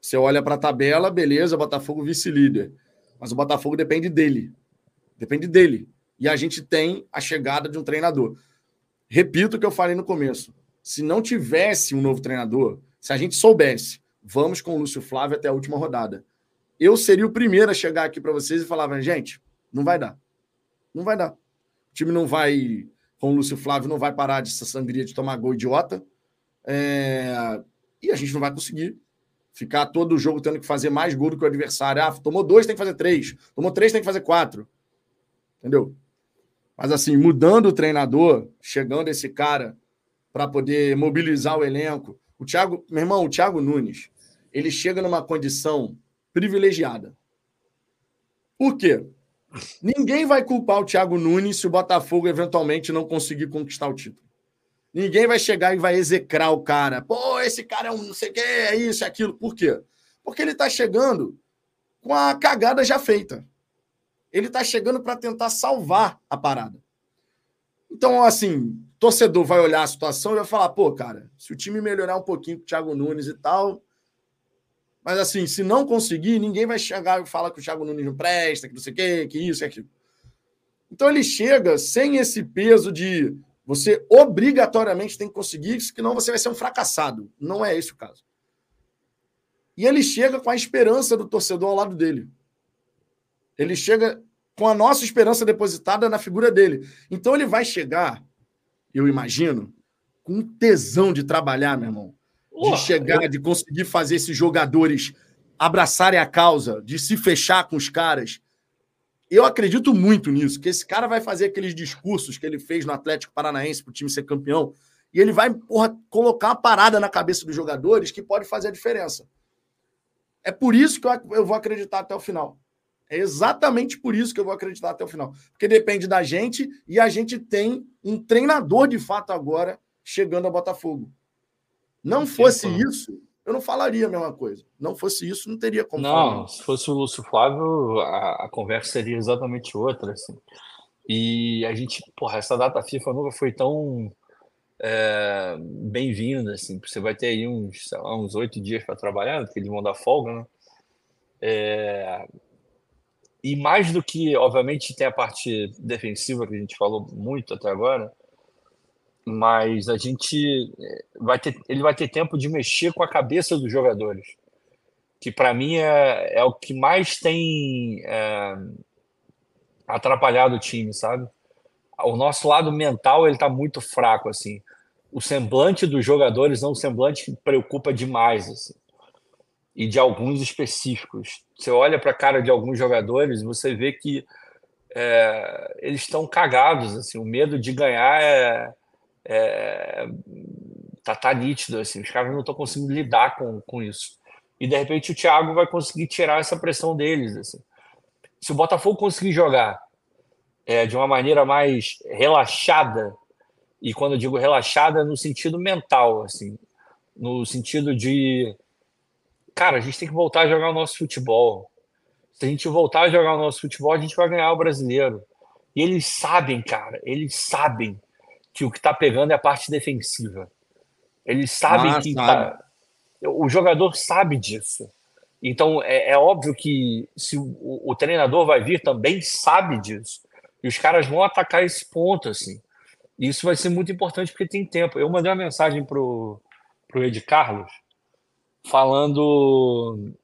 Você olha para a tabela, beleza, Botafogo vice-líder. Mas o Botafogo depende dele. Depende dele. E a gente tem a chegada de um treinador. Repito o que eu falei no começo. Se não tivesse um novo treinador, se a gente soubesse, vamos com o Lúcio Flávio até a última rodada. Eu seria o primeiro a chegar aqui para vocês e falar, gente, não vai dar. Não vai dar. O time não vai, com o Lúcio Flávio, não vai parar dessa sangria de tomar gol idiota. É... E a gente não vai conseguir ficar todo o jogo tendo que fazer mais gol do que o adversário. Ah, tomou dois, tem que fazer três. Tomou três, tem que fazer quatro. Entendeu? Mas assim, mudando o treinador, chegando esse cara para poder mobilizar o elenco. O Thiago, meu irmão, o Thiago Nunes, ele chega numa condição privilegiada. Por quê? Ninguém vai culpar o Thiago Nunes se o Botafogo eventualmente não conseguir conquistar o título. Ninguém vai chegar e vai execrar o cara. Pô, esse cara é um não sei o que, é isso, é aquilo. Por quê? Porque ele está chegando com a cagada já feita. Ele está chegando para tentar salvar a parada. Então, assim, torcedor vai olhar a situação e vai falar: pô, cara, se o time melhorar um pouquinho com o Thiago Nunes e tal, mas assim, se não conseguir, ninguém vai chegar e falar que o Thiago Nunes não presta, que não sei o quê, que isso, que aquilo. Então ele chega sem esse peso de você obrigatoriamente tem que conseguir, senão você vai ser um fracassado. Não é esse o caso. E ele chega com a esperança do torcedor ao lado dele. Ele chega com a nossa esperança depositada na figura dele. Então ele vai chegar, eu imagino, com tesão de trabalhar, meu irmão de chegar, eu... de conseguir fazer esses jogadores abraçarem a causa, de se fechar com os caras. Eu acredito muito nisso, que esse cara vai fazer aqueles discursos que ele fez no Atlético Paranaense para o time ser campeão, e ele vai porra, colocar uma parada na cabeça dos jogadores que pode fazer a diferença. É por isso que eu vou acreditar até o final. É exatamente por isso que eu vou acreditar até o final. Porque depende da gente e a gente tem um treinador de fato agora chegando ao Botafogo. Não fosse isso, eu não falaria a mesma coisa. Não fosse isso, não teria como. Não, falar. se fosse o Lúcio Flávio, a, a, conversa seria exatamente outra. Assim. E a gente, porra, essa data FIFA nunca foi tão é, bem-vinda. Assim. Você vai ter aí uns, lá, uns oito dias para trabalhar, porque eles vão dar folga, né? É, e mais do que, obviamente, tem a parte defensiva que a gente falou muito até agora, mas a gente eh, vai ter, ele vai ter tempo de mexer com a cabeça dos jogadores, que para mim é, é o que mais tem é, atrapalhado o time, sabe? O nosso lado mental ele está muito fraco assim. O semblante dos jogadores é um semblante que preocupa demais assim e de alguns específicos. Você olha para a cara de alguns jogadores, você vê que é, eles estão cagados. Assim, o medo de ganhar é, é, tá, tá nítido. Assim, os caras não estão conseguindo lidar com, com isso. E de repente o Thiago vai conseguir tirar essa pressão deles. Assim. Se o Botafogo conseguir jogar é, de uma maneira mais relaxada, e quando eu digo relaxada, no sentido mental, assim, no sentido de cara, a gente tem que voltar a jogar o nosso futebol. Se a gente voltar a jogar o nosso futebol, a gente vai ganhar o brasileiro. E eles sabem, cara, eles sabem que o que está pegando é a parte defensiva. Eles sabem ah, que sabe. tá... o jogador sabe disso. Então é, é óbvio que se o, o, treinador vai vir também sabe disso. E os caras vão atacar esse ponto assim. E isso vai ser muito importante porque tem tempo. Eu mandei uma mensagem pro pro Ed Carlos falando.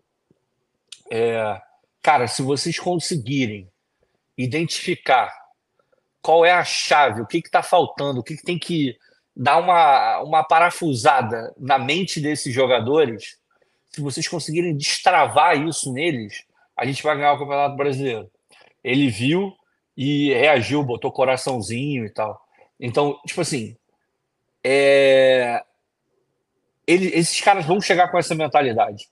É, cara, se vocês conseguirem identificar qual é a chave, o que está faltando, o que, que, tem que dar uma, uma parafusada na mente desses jogadores, se vocês conseguirem destravar isso neles, a gente vai ganhar o Campeonato Brasileiro. Ele viu e reagiu, botou coraçãozinho e tal. Então, tipo assim, é, ele, esses caras vão chegar com essa mentalidade.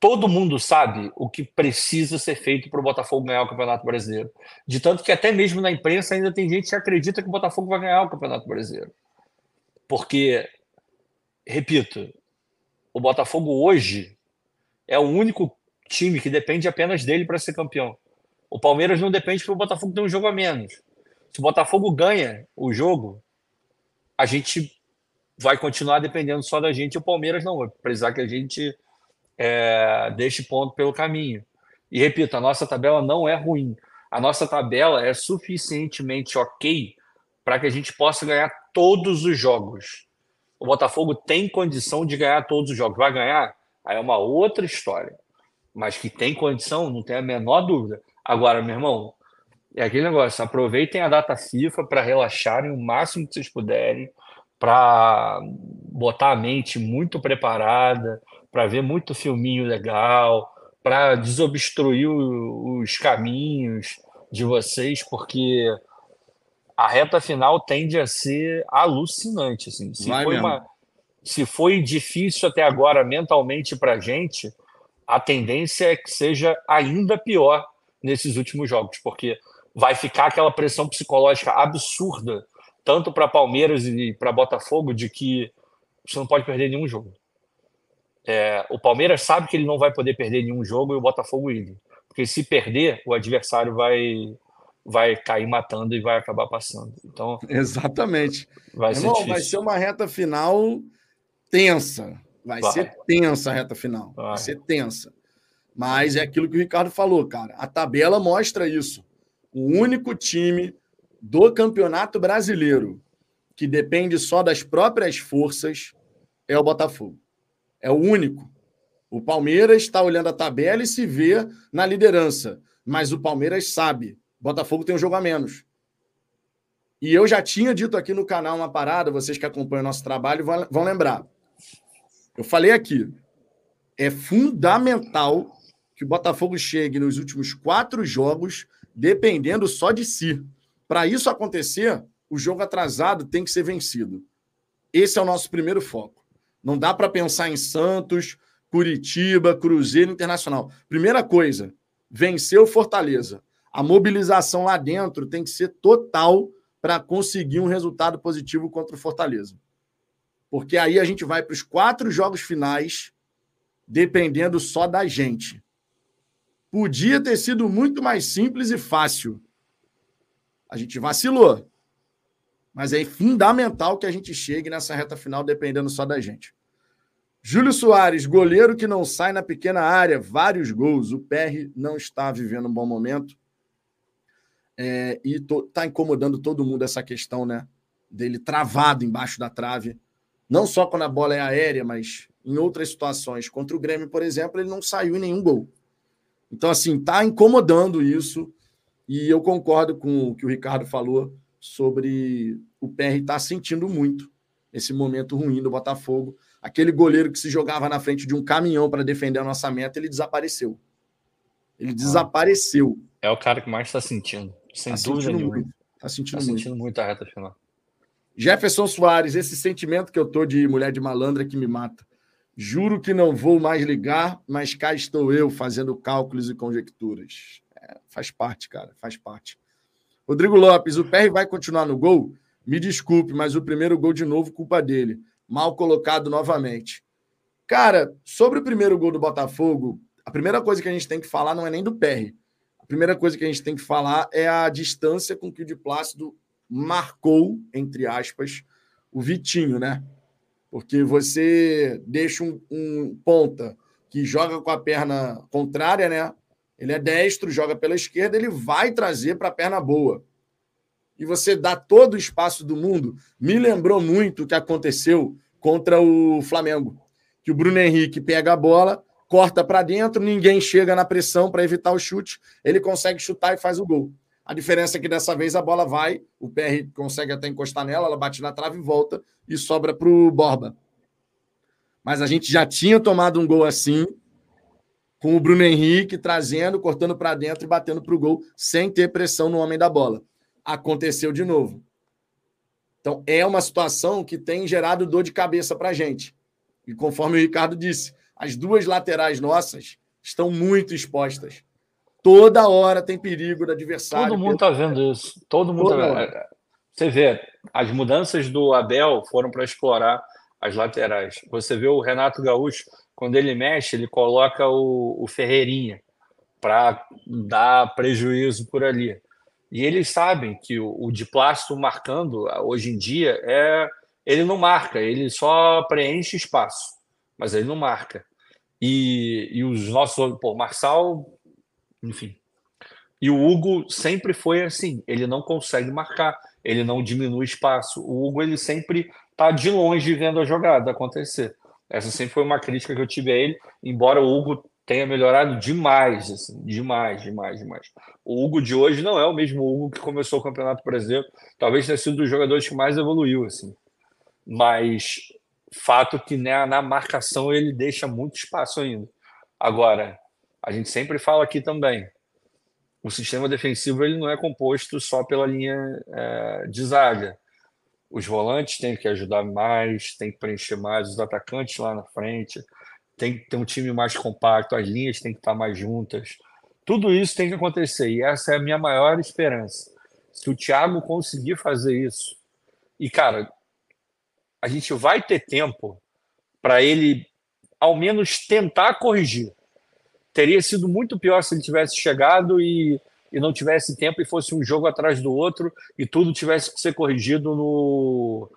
Todo mundo sabe o que precisa ser feito para o Botafogo ganhar o Campeonato Brasileiro. De tanto que até mesmo na imprensa ainda tem gente que acredita que o Botafogo vai ganhar o Campeonato Brasileiro. Porque, repito, o Botafogo hoje é o único time que depende apenas dele para ser campeão. O Palmeiras não depende porque o Botafogo tem um jogo a menos. Se o Botafogo ganha o jogo, a gente vai continuar dependendo só da gente. E o Palmeiras não vai precisar que a gente é, deixe ponto pelo caminho. E repito, a nossa tabela não é ruim. A nossa tabela é suficientemente ok para que a gente possa ganhar todos os jogos. O Botafogo tem condição de ganhar todos os jogos. Vai ganhar? Aí é uma outra história. Mas que tem condição, não tem a menor dúvida. Agora, meu irmão, é aquele negócio: aproveitem a data FIFA para relaxarem o máximo que vocês puderem para botar a mente muito preparada, para ver muito filminho legal, para desobstruir os caminhos de vocês, porque a reta final tende a ser alucinante. Assim. Se, foi uma, se foi difícil até agora mentalmente para a gente, a tendência é que seja ainda pior nesses últimos jogos, porque vai ficar aquela pressão psicológica absurda tanto para Palmeiras e para Botafogo, de que você não pode perder nenhum jogo. É, o Palmeiras sabe que ele não vai poder perder nenhum jogo e o Botafogo ele. Porque se perder, o adversário vai vai cair matando e vai acabar passando. Então, exatamente. Vai ser, Irmão, vai ser uma reta final tensa. Vai, vai. ser tensa a reta final. Vai. vai ser tensa. Mas é aquilo que o Ricardo falou, cara. A tabela mostra isso. O único time do Campeonato Brasileiro, que depende só das próprias forças, é o Botafogo. É o único. O Palmeiras está olhando a tabela e se vê na liderança. Mas o Palmeiras sabe. Botafogo tem um jogo a menos. E eu já tinha dito aqui no canal uma parada, vocês que acompanham o nosso trabalho vão lembrar. Eu falei aqui, é fundamental que o Botafogo chegue nos últimos quatro jogos dependendo só de si. Para isso acontecer, o jogo atrasado tem que ser vencido. Esse é o nosso primeiro foco. Não dá para pensar em Santos, Curitiba, Cruzeiro Internacional. Primeira coisa, vencer o Fortaleza. A mobilização lá dentro tem que ser total para conseguir um resultado positivo contra o Fortaleza. Porque aí a gente vai para os quatro jogos finais dependendo só da gente. Podia ter sido muito mais simples e fácil. A gente vacilou. Mas é fundamental que a gente chegue nessa reta final dependendo só da gente. Júlio Soares, goleiro que não sai na pequena área, vários gols. O PR não está vivendo um bom momento. É, e está incomodando todo mundo essa questão, né? Dele travado embaixo da trave. Não só quando a bola é aérea, mas em outras situações. Contra o Grêmio, por exemplo, ele não saiu em nenhum gol. Então, assim, está incomodando isso. E eu concordo com o que o Ricardo falou sobre o PR estar tá sentindo muito esse momento ruim do Botafogo. Aquele goleiro que se jogava na frente de um caminhão para defender a nossa meta, ele desapareceu. Ele ah. desapareceu. É o cara que mais está sentindo, sem tá dúvida sentindo nenhuma. Muito. Tá sentindo, tá muito. sentindo muito a reta final. Jefferson Soares, esse sentimento que eu tô de mulher de malandra que me mata. Juro que não vou mais ligar, mas cá estou eu fazendo cálculos e conjecturas. É, faz parte, cara, faz parte. Rodrigo Lopes, o PR vai continuar no gol? Me desculpe, mas o primeiro gol de novo, culpa dele. Mal colocado novamente. Cara, sobre o primeiro gol do Botafogo, a primeira coisa que a gente tem que falar não é nem do PR. A primeira coisa que a gente tem que falar é a distância com que o de Plácido marcou, entre aspas, o Vitinho, né? Porque você deixa um, um ponta que joga com a perna contrária, né? Ele é destro, joga pela esquerda, ele vai trazer para a perna boa. E você dá todo o espaço do mundo. Me lembrou muito o que aconteceu contra o Flamengo. Que o Bruno Henrique pega a bola, corta para dentro, ninguém chega na pressão para evitar o chute, ele consegue chutar e faz o gol. A diferença é que dessa vez a bola vai, o PR consegue até encostar nela, ela bate na trave e volta e sobra para o Borba. Mas a gente já tinha tomado um gol assim, com o Bruno Henrique trazendo, cortando para dentro e batendo para o gol, sem ter pressão no homem da bola. Aconteceu de novo. Então é uma situação que tem gerado dor de cabeça para a gente. E conforme o Ricardo disse, as duas laterais nossas estão muito expostas. Toda hora tem perigo do adversário. Todo mundo está vendo isso. Todo mundo. Tá... Você vê, as mudanças do Abel foram para explorar as laterais. Você vê o Renato Gaúcho, quando ele mexe, ele coloca o, o Ferreirinha para dar prejuízo por ali. E eles sabem que o, o de plástico marcando hoje em dia é ele não marca, ele só preenche espaço, mas ele não marca. E, e os nossos, pô, Marçal enfim. E o Hugo sempre foi assim, ele não consegue marcar, ele não diminui espaço. O Hugo ele sempre está de longe vendo a jogada acontecer. Essa sempre foi uma crítica que eu tive a ele, embora o Hugo tenha melhorado demais, assim, demais, demais, demais. O Hugo de hoje não é o mesmo Hugo que começou o Campeonato Brasileiro, talvez tenha sido um dos jogadores que mais evoluiu, assim. Mas fato que né, na marcação ele deixa muito espaço ainda. Agora, a gente sempre fala aqui também, o sistema defensivo ele não é composto só pela linha é, de zaga. Os volantes têm que ajudar mais, tem que preencher mais os atacantes lá na frente, tem que ter um time mais compacto, as linhas têm que estar mais juntas. Tudo isso tem que acontecer e essa é a minha maior esperança. Se o Thiago conseguir fazer isso, e cara, a gente vai ter tempo para ele ao menos tentar corrigir teria sido muito pior se ele tivesse chegado e, e não tivesse tempo e fosse um jogo atrás do outro e tudo tivesse que ser corrigido no,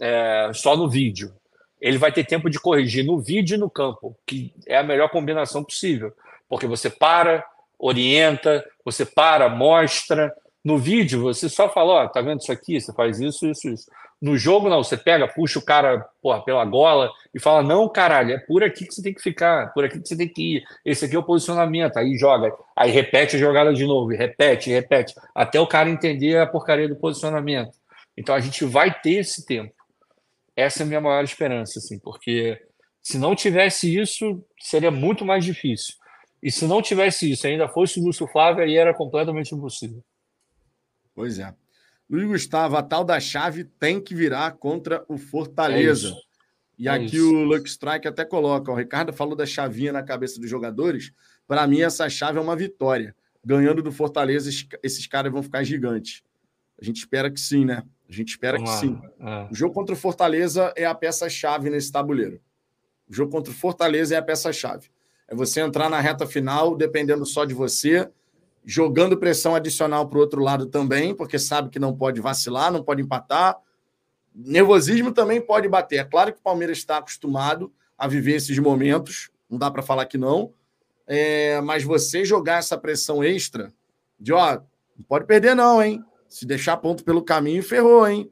é, só no vídeo. Ele vai ter tempo de corrigir no vídeo e no campo, que é a melhor combinação possível, porque você para, orienta, você para, mostra. No vídeo, você só fala: Ó, oh, tá vendo isso aqui? Você faz isso, isso, isso. No jogo, não, você pega, puxa o cara porra, pela gola e fala: não, caralho, é por aqui que você tem que ficar, por aqui que você tem que ir. Esse aqui é o posicionamento. Aí joga, aí repete a jogada de novo, repete, repete, até o cara entender a porcaria do posicionamento. Então a gente vai ter esse tempo. Essa é a minha maior esperança, assim, porque Se não tivesse isso, seria muito mais difícil. E se não tivesse isso, ainda fosse o Lúcio Flávio, aí era completamente impossível. Pois é. Luiz Gustavo, a tal da chave tem que virar contra o Fortaleza. É e é aqui isso. o Luck Strike até coloca: o Ricardo falou da chavinha na cabeça dos jogadores. Para mim, essa chave é uma vitória. Ganhando do Fortaleza, esses caras vão ficar gigantes. A gente espera que sim, né? A gente espera Vamos que lá. sim. É. O jogo contra o Fortaleza é a peça-chave nesse tabuleiro. O jogo contra o Fortaleza é a peça-chave. É você entrar na reta final, dependendo só de você, jogando pressão adicional para o outro lado também, porque sabe que não pode vacilar, não pode empatar. Nervosismo também pode bater. É claro que o Palmeiras está acostumado a viver esses momentos, não dá para falar que não. É, mas você jogar essa pressão extra de ó, não pode perder, não, hein? Se deixar ponto pelo caminho, ferrou, hein?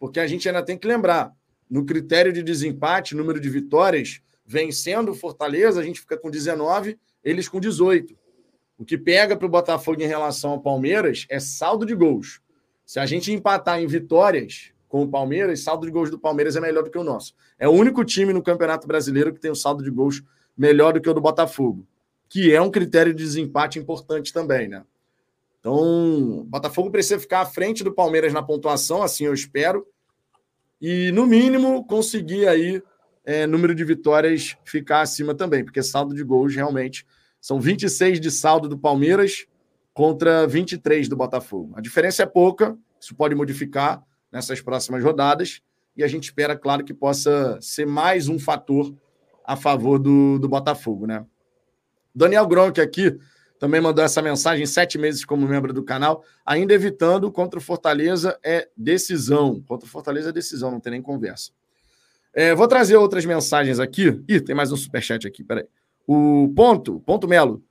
Porque a gente ainda tem que lembrar: no critério de desempate, número de vitórias, vencendo o Fortaleza, a gente fica com 19, eles com 18. O que pega para o Botafogo em relação ao Palmeiras é saldo de gols. Se a gente empatar em vitórias com o Palmeiras, saldo de gols do Palmeiras é melhor do que o nosso. É o único time no Campeonato Brasileiro que tem o saldo de gols melhor do que o do Botafogo, que é um critério de desempate importante também, né? Então, o Botafogo precisa ficar à frente do Palmeiras na pontuação, assim eu espero, e no mínimo conseguir aí é, número de vitórias ficar acima também, porque saldo de gols realmente são 26 de saldo do Palmeiras contra 23 do Botafogo. A diferença é pouca, isso pode modificar nessas próximas rodadas, e a gente espera, claro, que possa ser mais um fator a favor do, do Botafogo, né? Daniel Gronk aqui também mandou essa mensagem, sete meses como membro do canal, ainda evitando contra o Fortaleza é decisão. Contra o Fortaleza é decisão, não tem nem conversa. É, vou trazer outras mensagens aqui. Ih, tem mais um superchat aqui, peraí. O ponto, ponto Melo.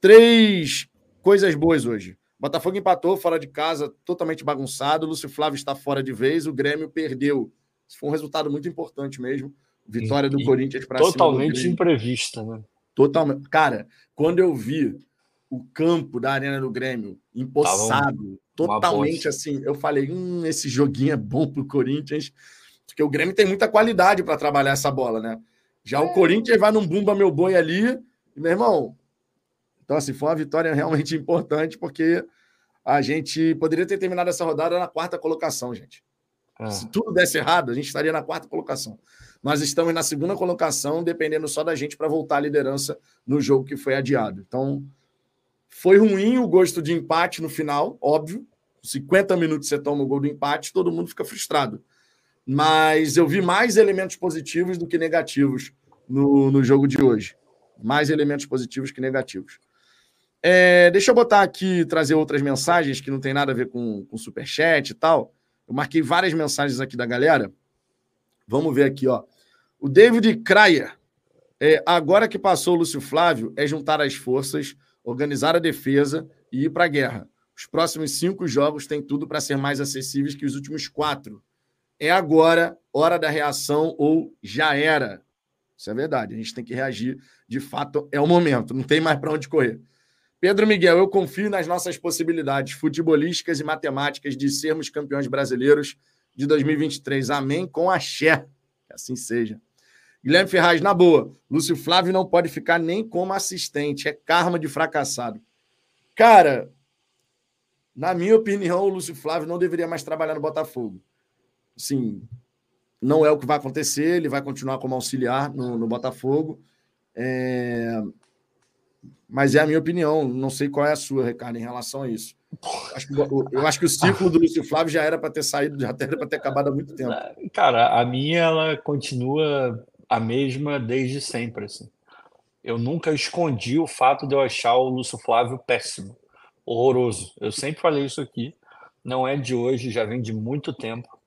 Três coisas boas hoje. Botafogo empatou fora de casa, totalmente bagunçado. O Lúcio Flávio está fora de vez. O Grêmio perdeu. Isso foi um resultado muito importante mesmo. Vitória do e, Corinthians para cima. Totalmente imprevista, né? Totalmente. Cara, quando eu vi o campo da Arena do Grêmio empossado, totalmente assim, eu falei: hum, esse joguinho é bom pro Corinthians, porque o Grêmio tem muita qualidade para trabalhar essa bola, né? Já o Corinthians vai num bumba meu boi ali, e, meu irmão. Então, assim, foi uma vitória realmente importante, porque a gente poderia ter terminado essa rodada na quarta colocação, gente. Ah. Se tudo desse errado, a gente estaria na quarta colocação. Nós estamos na segunda colocação, dependendo só da gente para voltar à liderança no jogo que foi adiado. Então, foi ruim o gosto de empate no final, óbvio. 50 minutos você toma o gol do empate, todo mundo fica frustrado mas eu vi mais elementos positivos do que negativos no, no jogo de hoje. Mais elementos positivos que negativos. É, deixa eu botar aqui, trazer outras mensagens que não tem nada a ver com, com superchat e tal. Eu marquei várias mensagens aqui da galera. Vamos ver aqui, ó. O David Krayer. É, agora que passou o Lúcio Flávio, é juntar as forças, organizar a defesa e ir para a guerra. Os próximos cinco jogos têm tudo para ser mais acessíveis que os últimos quatro é agora, hora da reação ou já era. Isso é verdade, a gente tem que reagir. De fato, é o momento, não tem mais para onde correr. Pedro Miguel, eu confio nas nossas possibilidades futebolísticas e matemáticas de sermos campeões brasileiros de 2023. Amém com axé. Que assim seja. Guilherme Ferraz, na boa, Lúcio Flávio não pode ficar nem como assistente, é karma de fracassado. Cara, na minha opinião, o Lúcio Flávio não deveria mais trabalhar no Botafogo sim, não é o que vai acontecer, ele vai continuar como auxiliar no, no Botafogo. É... Mas é a minha opinião, não sei qual é a sua, Ricardo, em relação a isso. Acho que, eu acho que o ciclo do Lúcio Flávio já era para ter saído, já era para ter acabado há muito tempo. Cara, a minha ela continua a mesma desde sempre. Assim. Eu nunca escondi o fato de eu achar o Lúcio Flávio péssimo, horroroso. Eu sempre falei isso aqui. Não é de hoje, já vem de muito tempo.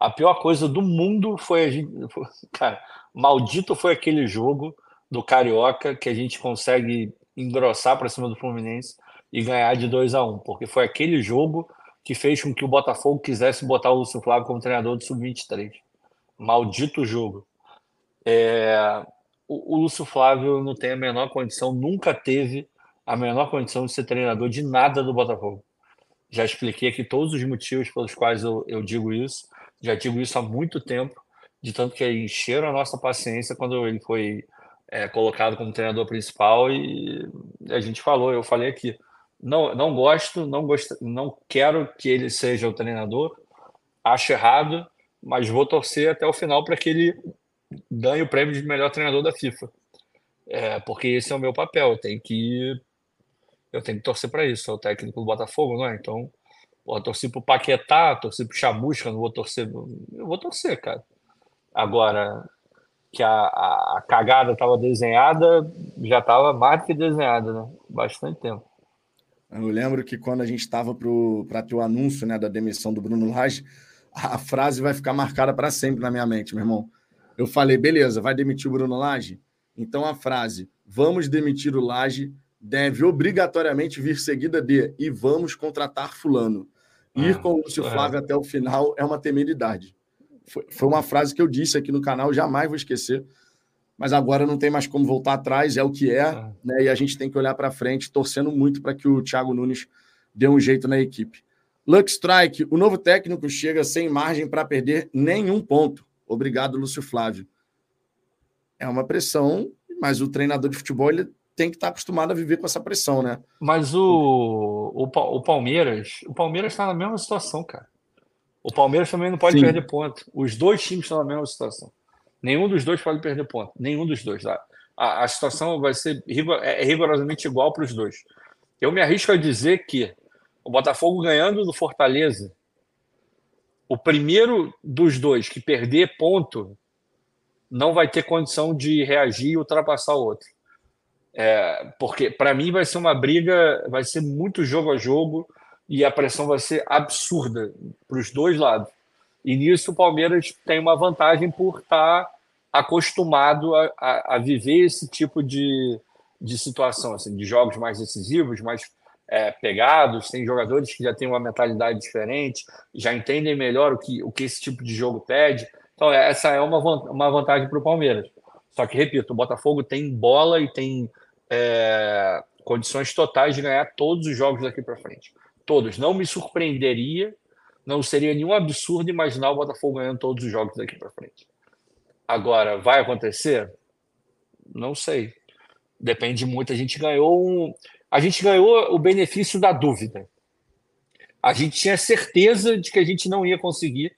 A pior coisa do mundo foi a gente. Cara, maldito foi aquele jogo do Carioca que a gente consegue engrossar para cima do Fluminense e ganhar de 2 a 1 um, porque foi aquele jogo que fez com que o Botafogo quisesse botar o Lúcio Flávio como treinador do Sub-23. Maldito jogo. É... O, o Lúcio Flávio não tem a menor condição, nunca teve a menor condição de ser treinador de nada do Botafogo. Já expliquei aqui todos os motivos pelos quais eu, eu digo isso já digo isso há muito tempo. de tanto que encheram a nossa paciência quando ele foi é, colocado como treinador principal e a gente falou, eu falei aqui, não, não gosto, não gosto, não quero que ele seja o treinador, acho errado, mas vou torcer até o final para que ele ganhe o prêmio de melhor treinador da FIFA, é, porque esse é o meu papel, eu tenho que eu tenho que torcer para isso, sou o técnico do Botafogo, não é? Então, pô, torci pro Paquetá, torci pro Chamusca, não vou torcer, eu vou torcer, cara. Agora, que a, a, a cagada estava desenhada, já estava mais do que desenhada, né? Bastante tempo. Eu lembro que quando a gente estava para ter o anúncio né, da demissão do Bruno Lage, a frase vai ficar marcada para sempre na minha mente, meu irmão. Eu falei, beleza, vai demitir o Bruno Lage? Então a frase, vamos demitir o Lage, deve obrigatoriamente vir seguida de e vamos contratar fulano. Ir ah, com o Lúcio é. Flávio até o final é uma temeridade. Foi, foi uma frase que eu disse aqui no canal, jamais vou esquecer. Mas agora não tem mais como voltar atrás, é o que é, ah. né? E a gente tem que olhar para frente, torcendo muito para que o Thiago Nunes dê um jeito na equipe. Luck Strike, o novo técnico chega sem margem para perder nenhum ponto. Obrigado, Lúcio Flávio. É uma pressão, mas o treinador de futebol ele tem que estar acostumado a viver com essa pressão, né? Mas o, o, o Palmeiras, o Palmeiras está na mesma situação, cara. O Palmeiras também não pode Sim. perder ponto. Os dois times estão na mesma situação. Nenhum dos dois pode perder ponto. Nenhum dos dois. Tá? A, a situação vai ser é, é rigorosamente igual para os dois. Eu me arrisco a dizer que o Botafogo ganhando do Fortaleza, o primeiro dos dois que perder ponto não vai ter condição de reagir e ultrapassar o outro. É, porque para mim vai ser uma briga, vai ser muito jogo a jogo e a pressão vai ser absurda para os dois lados. E nisso o Palmeiras tem uma vantagem por estar tá acostumado a, a, a, viver esse tipo de, de situação, assim, de jogos mais decisivos, mais é, pegados. Tem jogadores que já têm uma mentalidade diferente, já entendem melhor o que, o que esse tipo de jogo pede. Então, essa é uma, uma vantagem para o Palmeiras. Só que, repito, o Botafogo tem bola e tem é, condições totais de ganhar todos os jogos daqui para frente todos. Não me surpreenderia, não seria nenhum absurdo imaginar o Botafogo ganhando todos os jogos daqui para frente. Agora, vai acontecer? Não sei. Depende muito. A gente ganhou um, a gente ganhou o benefício da dúvida. A gente tinha certeza de que a gente não ia conseguir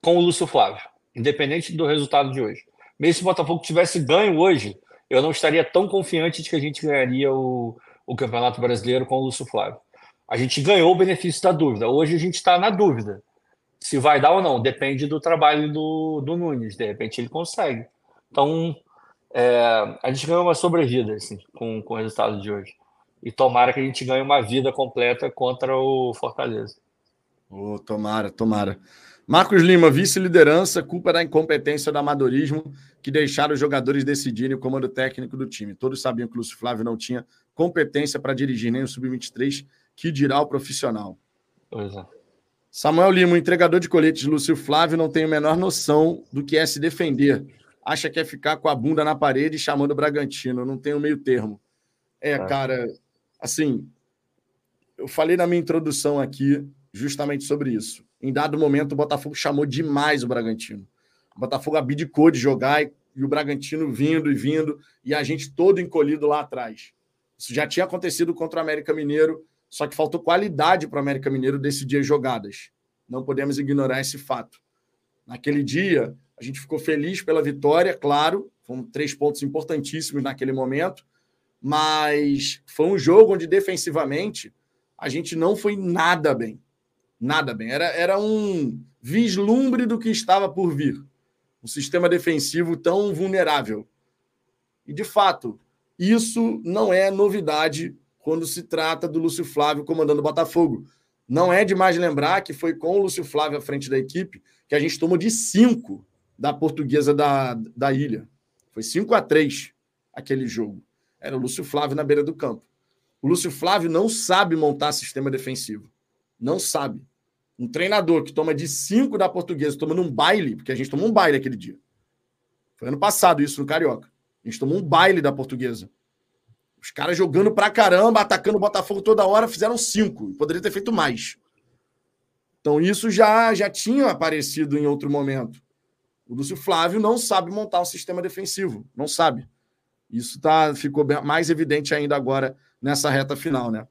com o Lúcio Flávio, independente do resultado de hoje. Mesmo se o Botafogo tivesse ganho hoje, eu não estaria tão confiante de que a gente ganharia o, o Campeonato Brasileiro com o Lúcio Flávio. A gente ganhou o benefício da dúvida. Hoje a gente está na dúvida. Se vai dar ou não, depende do trabalho do, do Nunes. De repente ele consegue. Então, é, a gente ganhou uma sobrevida assim, com, com o resultado de hoje. E tomara que a gente ganhe uma vida completa contra o Fortaleza. Oh, tomara, tomara. Marcos Lima, vice-liderança, culpa da incompetência do amadorismo que deixaram os jogadores decidirem o comando técnico do time. Todos sabiam que o Lúcio Flávio não tinha competência para dirigir nem o Sub-23 que dirá o profissional. Pois é. Samuel Lima, entregador de coletes Lúcio Flávio, não tem a menor noção do que é se defender. Acha que é ficar com a bunda na parede chamando o Bragantino. Não tem o meio termo. É, é, cara, assim, eu falei na minha introdução aqui justamente sobre isso. Em dado momento, o Botafogo chamou demais o Bragantino. O Botafogo abdicou de jogar e, e o Bragantino vindo e vindo, e a gente todo encolhido lá atrás. Isso já tinha acontecido contra o América Mineiro só que faltou qualidade para o América Mineiro decidir as jogadas. Não podemos ignorar esse fato. Naquele dia, a gente ficou feliz pela vitória, claro, foram três pontos importantíssimos naquele momento, mas foi um jogo onde defensivamente a gente não foi nada bem. Nada bem. Era, era um vislumbre do que estava por vir. Um sistema defensivo tão vulnerável. E, de fato, isso não é novidade quando se trata do Lúcio Flávio comandando o Botafogo. Não é demais lembrar que foi com o Lúcio Flávio à frente da equipe que a gente tomou de 5 da portuguesa da, da ilha. Foi 5 a 3 aquele jogo. Era o Lúcio Flávio na beira do campo. O Lúcio Flávio não sabe montar sistema defensivo. Não sabe. Um treinador que toma de 5 da portuguesa, tomando um baile, porque a gente tomou um baile aquele dia. Foi ano passado isso no Carioca. A gente tomou um baile da portuguesa. Os caras jogando pra caramba, atacando o Botafogo toda hora, fizeram cinco. Poderia ter feito mais. Então, isso já, já tinha aparecido em outro momento. O Lúcio Flávio não sabe montar um sistema defensivo, não sabe. Isso tá, ficou mais evidente ainda agora nessa reta final, né?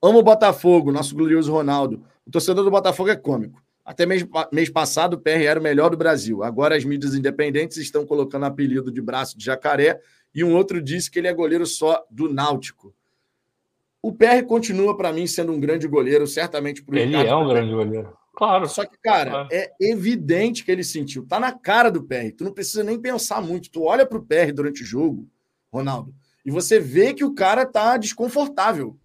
Amo o Botafogo, nosso glorioso Ronaldo. O torcedor do Botafogo é cômico. Até mês, mês passado, o PR era o melhor do Brasil. Agora as mídias independentes estão colocando apelido de braço de jacaré e um outro disse que ele é goleiro só do Náutico. O PR continua, para mim, sendo um grande goleiro, certamente por Ele Ricardo é um grande goleiro. Claro. Só que, cara, claro. é evidente que ele sentiu. Tá na cara do PR. Tu não precisa nem pensar muito. Tu olha pro PR durante o jogo, Ronaldo, e você vê que o cara tá desconfortável.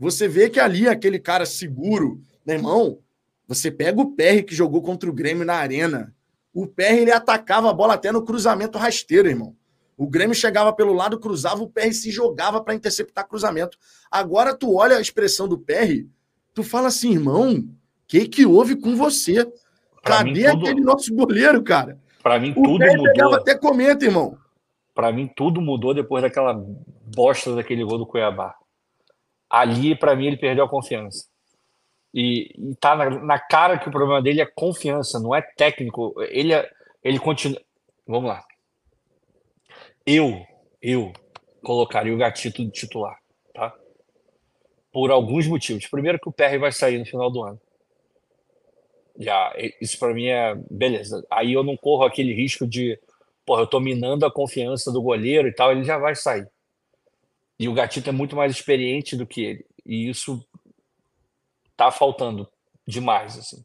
Você vê que ali aquele cara seguro, meu irmão, você pega o PR que jogou contra o Grêmio na arena. O PR ele atacava a bola até no cruzamento rasteiro, irmão. O Grêmio chegava pelo lado, cruzava, o PR se jogava para interceptar cruzamento. Agora tu olha a expressão do PR, tu fala assim, irmão, o que que houve com você? Cadê tudo... aquele nosso goleiro, cara? Para mim o tudo PR mudou. até comenta, irmão. Para mim tudo mudou depois daquela bosta daquele gol do Cuiabá. Ali, para mim, ele perdeu a confiança. E, e tá na, na, cara que o problema dele é confiança, não é técnico. Ele, é, ele continua. Vamos lá. Eu, eu colocaria o Gatito de titular, tá? Por alguns motivos. Primeiro que o PR vai sair no final do ano. Já, isso para mim é beleza. Aí eu não corro aquele risco de, porra, eu tô minando a confiança do goleiro e tal, ele já vai sair. E o Gatito é muito mais experiente do que ele. E isso tá faltando demais, assim.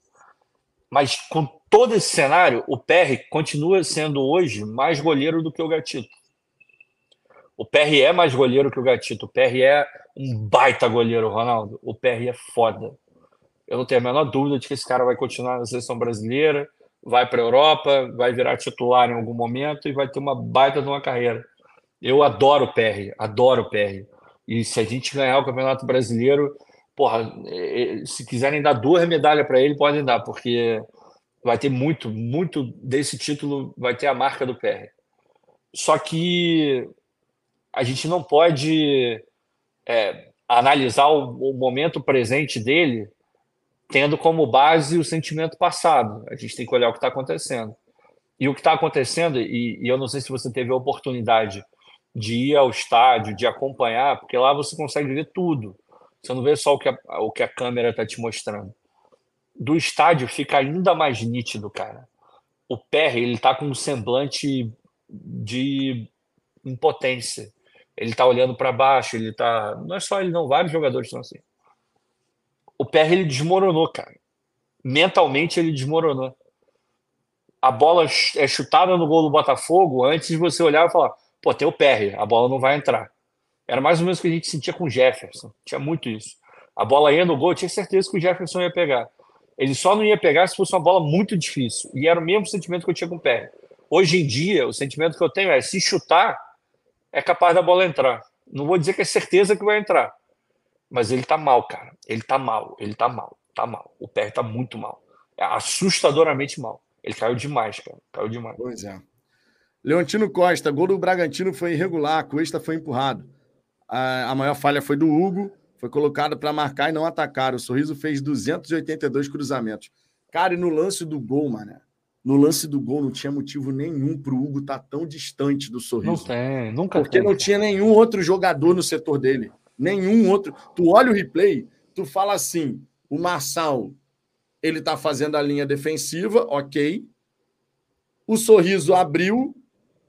Mas com todo esse cenário, o PR continua sendo hoje mais goleiro do que o Gatito. O PR é mais goleiro que o Gatito. O PR é um baita goleiro, Ronaldo. O PR é foda. Eu não tenho a menor dúvida de que esse cara vai continuar na seleção brasileira, vai para a Europa, vai virar titular em algum momento e vai ter uma baita de uma carreira. Eu adoro o PR, adoro o PR. E se a gente ganhar o Campeonato Brasileiro, porra, é, é, se quiserem dar duas medalhas para ele, podem dar, porque vai ter muito, muito desse título, vai ter a marca do PR. Só que a gente não pode é, analisar o, o, momento presente dele tendo como base o sentimento passado. A gente tem que olhar o que está acontecendo. E o que está acontecendo, e, e, eu não sei se você teve a oportunidade de ir ao estádio, de acompanhar, porque lá você consegue ver tudo. Você não vê só o que a, o que a câmera está te mostrando. Do estádio fica ainda mais nítido, cara. O Perry, ele tá com um semblante de impotência ele tá olhando para baixo, ele tá. Não é só ele, não, vários jogadores estão assim. O PR ele desmoronou, cara. Mentalmente ele desmoronou. A bola é chutada no gol do Botafogo antes de você olhar e falar: pô, tem o PR, a bola não vai entrar. Era mais ou menos o que a gente sentia com o Jefferson. Tinha muito isso. A bola ia no gol, eu tinha certeza que o Jefferson ia pegar. Ele só não ia pegar se fosse uma bola muito difícil. E era o mesmo sentimento que eu tinha com o PR. Hoje em dia, o sentimento que eu tenho é: se chutar, é capaz da bola entrar. Não vou dizer que é certeza que vai entrar, mas ele tá mal, cara. Ele tá mal, ele tá mal, tá mal. O pé tá muito mal. É assustadoramente mal. Ele caiu demais, cara. Caiu demais. Pois é. Leontino Costa, gol do Bragantino foi irregular, a Cuesta foi empurrado. A, a maior falha foi do Hugo, foi colocado para marcar e não atacar. O Sorriso fez 282 cruzamentos. Cara, e no lance do gol, mano, no lance do gol não tinha motivo nenhum para o Hugo estar tá tão distante do sorriso. Não tem, nunca Porque tem. não tinha nenhum outro jogador no setor dele. Nenhum outro. Tu olha o replay, tu fala assim: o Marçal, ele tá fazendo a linha defensiva, ok. O sorriso abriu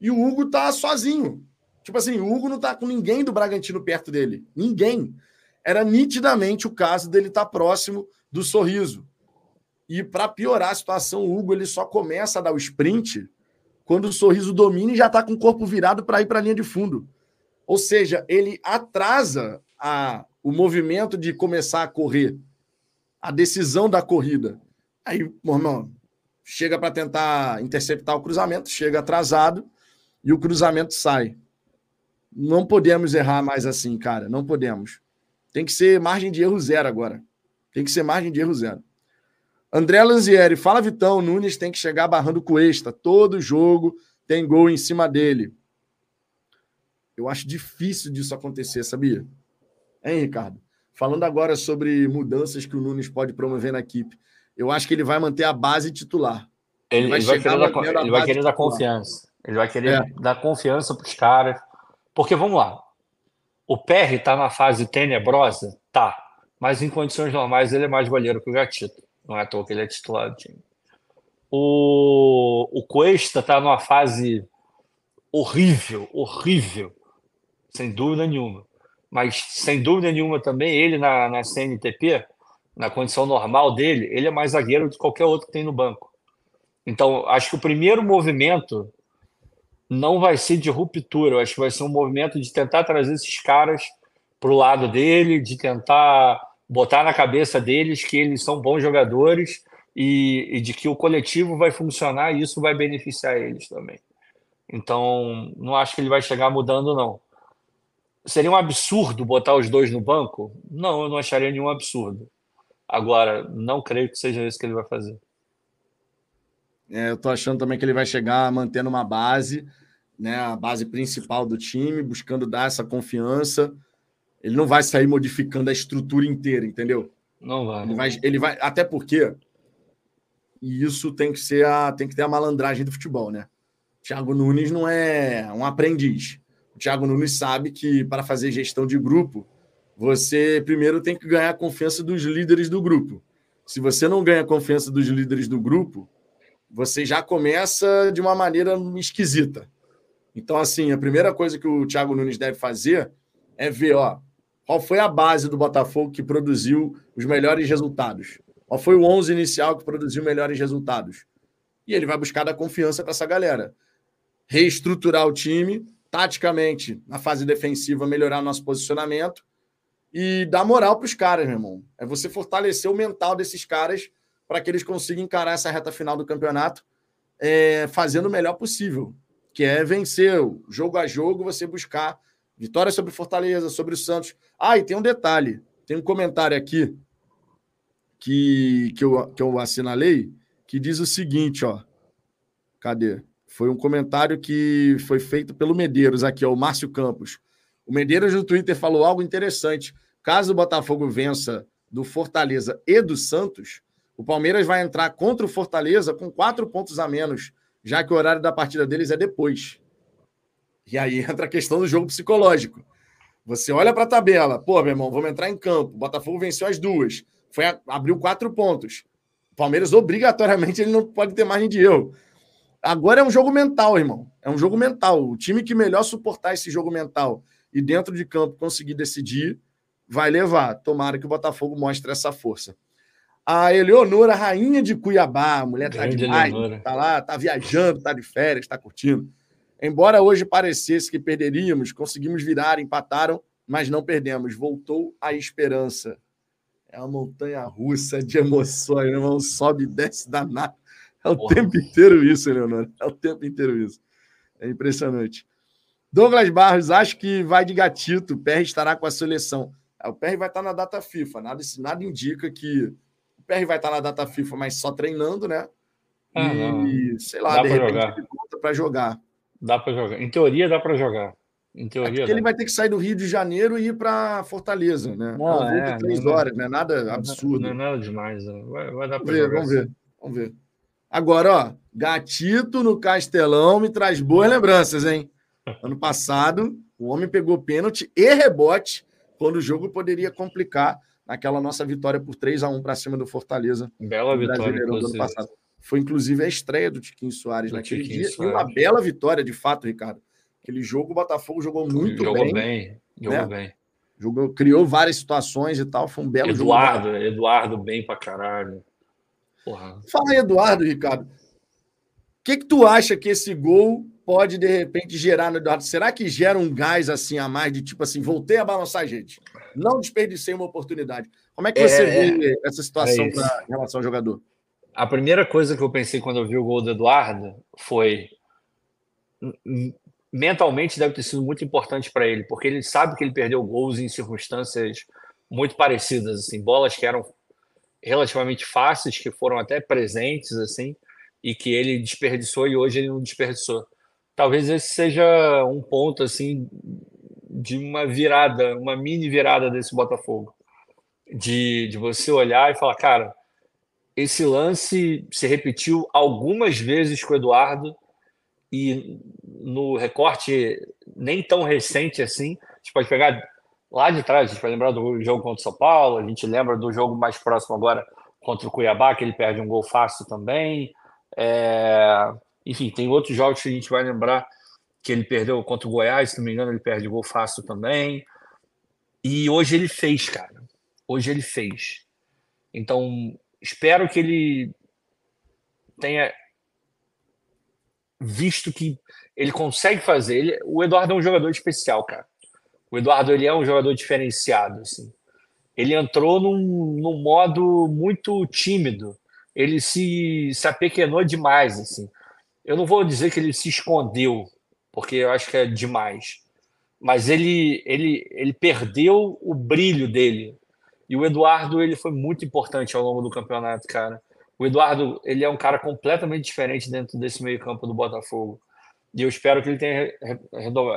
e o Hugo tá sozinho. Tipo assim, o Hugo não tá com ninguém do Bragantino perto dele. Ninguém. Era nitidamente o caso dele estar tá próximo do sorriso. E para piorar a situação, o Hugo ele só começa a dar o sprint quando o sorriso domina e já está com o corpo virado para ir para a linha de fundo. Ou seja, ele atrasa a, o movimento de começar a correr, a decisão da corrida. Aí, irmão, chega para tentar interceptar o cruzamento, chega atrasado e o cruzamento sai. Não podemos errar mais assim, cara. Não podemos. Tem que ser margem de erro zero agora. Tem que ser margem de erro zero. André Lanzieri, fala Vitão, Nunes tem que chegar barrando Cuesta. Todo jogo tem gol em cima dele. Eu acho difícil disso acontecer, sabia? Hein, Ricardo? Falando agora sobre mudanças que o Nunes pode promover na equipe. Eu acho que ele vai manter a base titular. Ele, ele vai, ele vai querer, dar, ele vai querer dar confiança. Ele vai querer é. dar confiança para os caras. Porque vamos lá. O PR está na fase tenebrosa? Tá. Mas em condições normais ele é mais goleiro que o Gatito. Não é à toa que ele é titular do time. O, o Cuesta está numa fase horrível, horrível. Sem dúvida nenhuma. Mas sem dúvida nenhuma também, ele na, na CNTP, na condição normal dele, ele é mais zagueiro do que qualquer outro que tem no banco. Então, acho que o primeiro movimento não vai ser de ruptura, eu acho que vai ser um movimento de tentar trazer esses caras para o lado dele, de tentar botar na cabeça deles que eles são bons jogadores e, e de que o coletivo vai funcionar e isso vai beneficiar eles também. Então, não acho que ele vai chegar mudando, não. Seria um absurdo botar os dois no banco? Não, eu não acharia nenhum absurdo. Agora, não creio que seja isso que ele vai fazer. É, eu tô achando também que ele vai chegar mantendo uma base, né, a base principal do time, buscando dar essa confiança. Ele não vai sair modificando a estrutura inteira, entendeu? Não vai. Ele vai, ele vai até porque e isso tem que ser a, tem que ter a malandragem do futebol, né? Thiago Nunes não é um aprendiz. O Thiago Nunes sabe que para fazer gestão de grupo, você primeiro tem que ganhar a confiança dos líderes do grupo. Se você não ganha a confiança dos líderes do grupo, você já começa de uma maneira esquisita. Então, assim, a primeira coisa que o Thiago Nunes deve fazer é ver, ó, qual foi a base do Botafogo que produziu os melhores resultados? Qual foi o 11 inicial que produziu melhores resultados? E ele vai buscar dar confiança para essa galera. Reestruturar o time, taticamente, na fase defensiva, melhorar nosso posicionamento e dar moral para os caras, meu irmão. É você fortalecer o mental desses caras para que eles consigam encarar essa reta final do campeonato é, fazendo o melhor possível, que é vencer jogo a jogo, você buscar vitória sobre Fortaleza, sobre o Santos. Ah, e tem um detalhe: tem um comentário aqui que, que, eu, que eu assinalei que diz o seguinte: ó. Cadê? Foi um comentário que foi feito pelo Medeiros, aqui, ó, o Márcio Campos. O Medeiros no Twitter falou algo interessante. Caso o Botafogo vença do Fortaleza e do Santos, o Palmeiras vai entrar contra o Fortaleza com quatro pontos a menos, já que o horário da partida deles é depois. E aí entra a questão do jogo psicológico. Você olha para a tabela, pô, meu irmão, vamos entrar em campo. O Botafogo venceu as duas, foi abriu quatro pontos. O Palmeiras, obrigatoriamente, ele não pode ter margem de erro. Agora é um jogo mental, irmão. É um jogo mental. O time que melhor suportar esse jogo mental e dentro de campo conseguir decidir, vai levar. Tomara que o Botafogo mostre essa força. A Eleonora, rainha de Cuiabá, a mulher tá Grande tá demais, Eleonora. tá lá, tá viajando, tá de férias, tá curtindo. Embora hoje parecesse que perderíamos, conseguimos virar, empataram, mas não perdemos. Voltou a esperança. É uma montanha russa de emoções, irmão. Sobe e desce danado. É o Porra. tempo inteiro isso, Eleonora. É o tempo inteiro isso. É impressionante. Douglas Barros, acho que vai de gatito. O PR estará com a seleção. É, o PR vai estar na data FIFA. Nada, nada indica que PR vai estar na data FIFA, mas só treinando, né? E, sei lá, dá de repente jogar. ele volta para jogar. Dá para jogar. Em teoria, dá para jogar. Em teoria. É ele vai ter que sair do Rio de Janeiro e ir para Fortaleza, né? Não, não é, três não, horas, não é nada absurdo. Não é nada demais. Né? Vai, vai dar para jogar. Vamos ver, vamos ver. Agora, ó, Gatito no Castelão me traz boas lembranças, hein? Ano passado, o homem pegou pênalti e rebote quando o jogo poderia complicar naquela nossa vitória por 3 a 1 para cima do Fortaleza. Bela vitória do ano passado. Foi inclusive a estreia do Tiquinho Soares do naquele Tiquinho dia. Soares. E uma bela vitória, de fato, Ricardo. Aquele jogo o Botafogo jogou muito jogou bem. bem. Jogou né? bem. Jogou, criou várias situações e tal. Foi um belo Eduardo, jogo. Eduardo, bem pra caralho. Porra. Fala aí, Eduardo, Ricardo. O que, que tu acha que esse gol pode, de repente, gerar no Eduardo? Será que gera um gás assim a mais de tipo assim, voltei a balançar a gente? Não desperdicei uma oportunidade. Como é que você é, vê essa situação é pra, em relação ao jogador? A primeira coisa que eu pensei quando eu vi o gol do Eduardo foi mentalmente deve ter sido muito importante para ele, porque ele sabe que ele perdeu gols em circunstâncias muito parecidas, assim, bolas que eram relativamente fáceis, que foram até presentes, assim, e que ele desperdiçou e hoje ele não desperdiçou talvez esse seja um ponto assim de uma virada, uma mini virada desse Botafogo. De, de você olhar e falar, cara, esse lance se repetiu algumas vezes com o Eduardo e no recorte nem tão recente assim, a gente pode pegar lá de trás, a gente vai lembrar do jogo contra o São Paulo, a gente lembra do jogo mais próximo agora contra o Cuiabá, que ele perde um gol fácil também. É... Enfim, tem outros jogos que a gente vai lembrar que ele perdeu contra o Goiás, se não me engano, ele perde gol fácil também. E hoje ele fez, cara. Hoje ele fez. Então, espero que ele tenha visto que ele consegue fazer. Ele, o Eduardo é um jogador especial, cara. O Eduardo ele é um jogador diferenciado, assim. Ele entrou num, num modo muito tímido. Ele se, se apequenou demais, assim. Eu não vou dizer que ele se escondeu, porque eu acho que é demais. Mas ele, ele, ele perdeu o brilho dele. E o Eduardo ele foi muito importante ao longo do campeonato, cara. O Eduardo ele é um cara completamente diferente dentro desse meio campo do Botafogo. E eu espero que ele tenha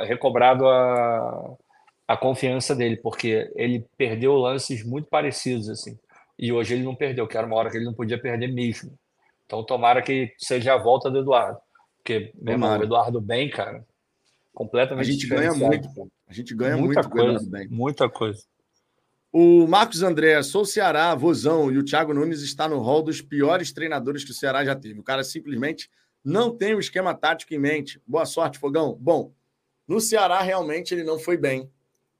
recobrado a, a confiança dele, porque ele perdeu lances muito parecidos assim. E hoje ele não perdeu, que era uma hora que ele não podia perder mesmo. Então tomara que seja a volta do Eduardo. Porque, meu irmão, o Eduardo bem, cara, completamente A gente ganha muito, A gente ganha muita muito coisa, bem. Muita coisa. O Marcos André, sou Ceará, vozão, e o Thiago Nunes está no rol dos piores treinadores que o Ceará já teve. O cara simplesmente não tem o esquema tático em mente. Boa sorte, Fogão. Bom, no Ceará realmente ele não foi bem.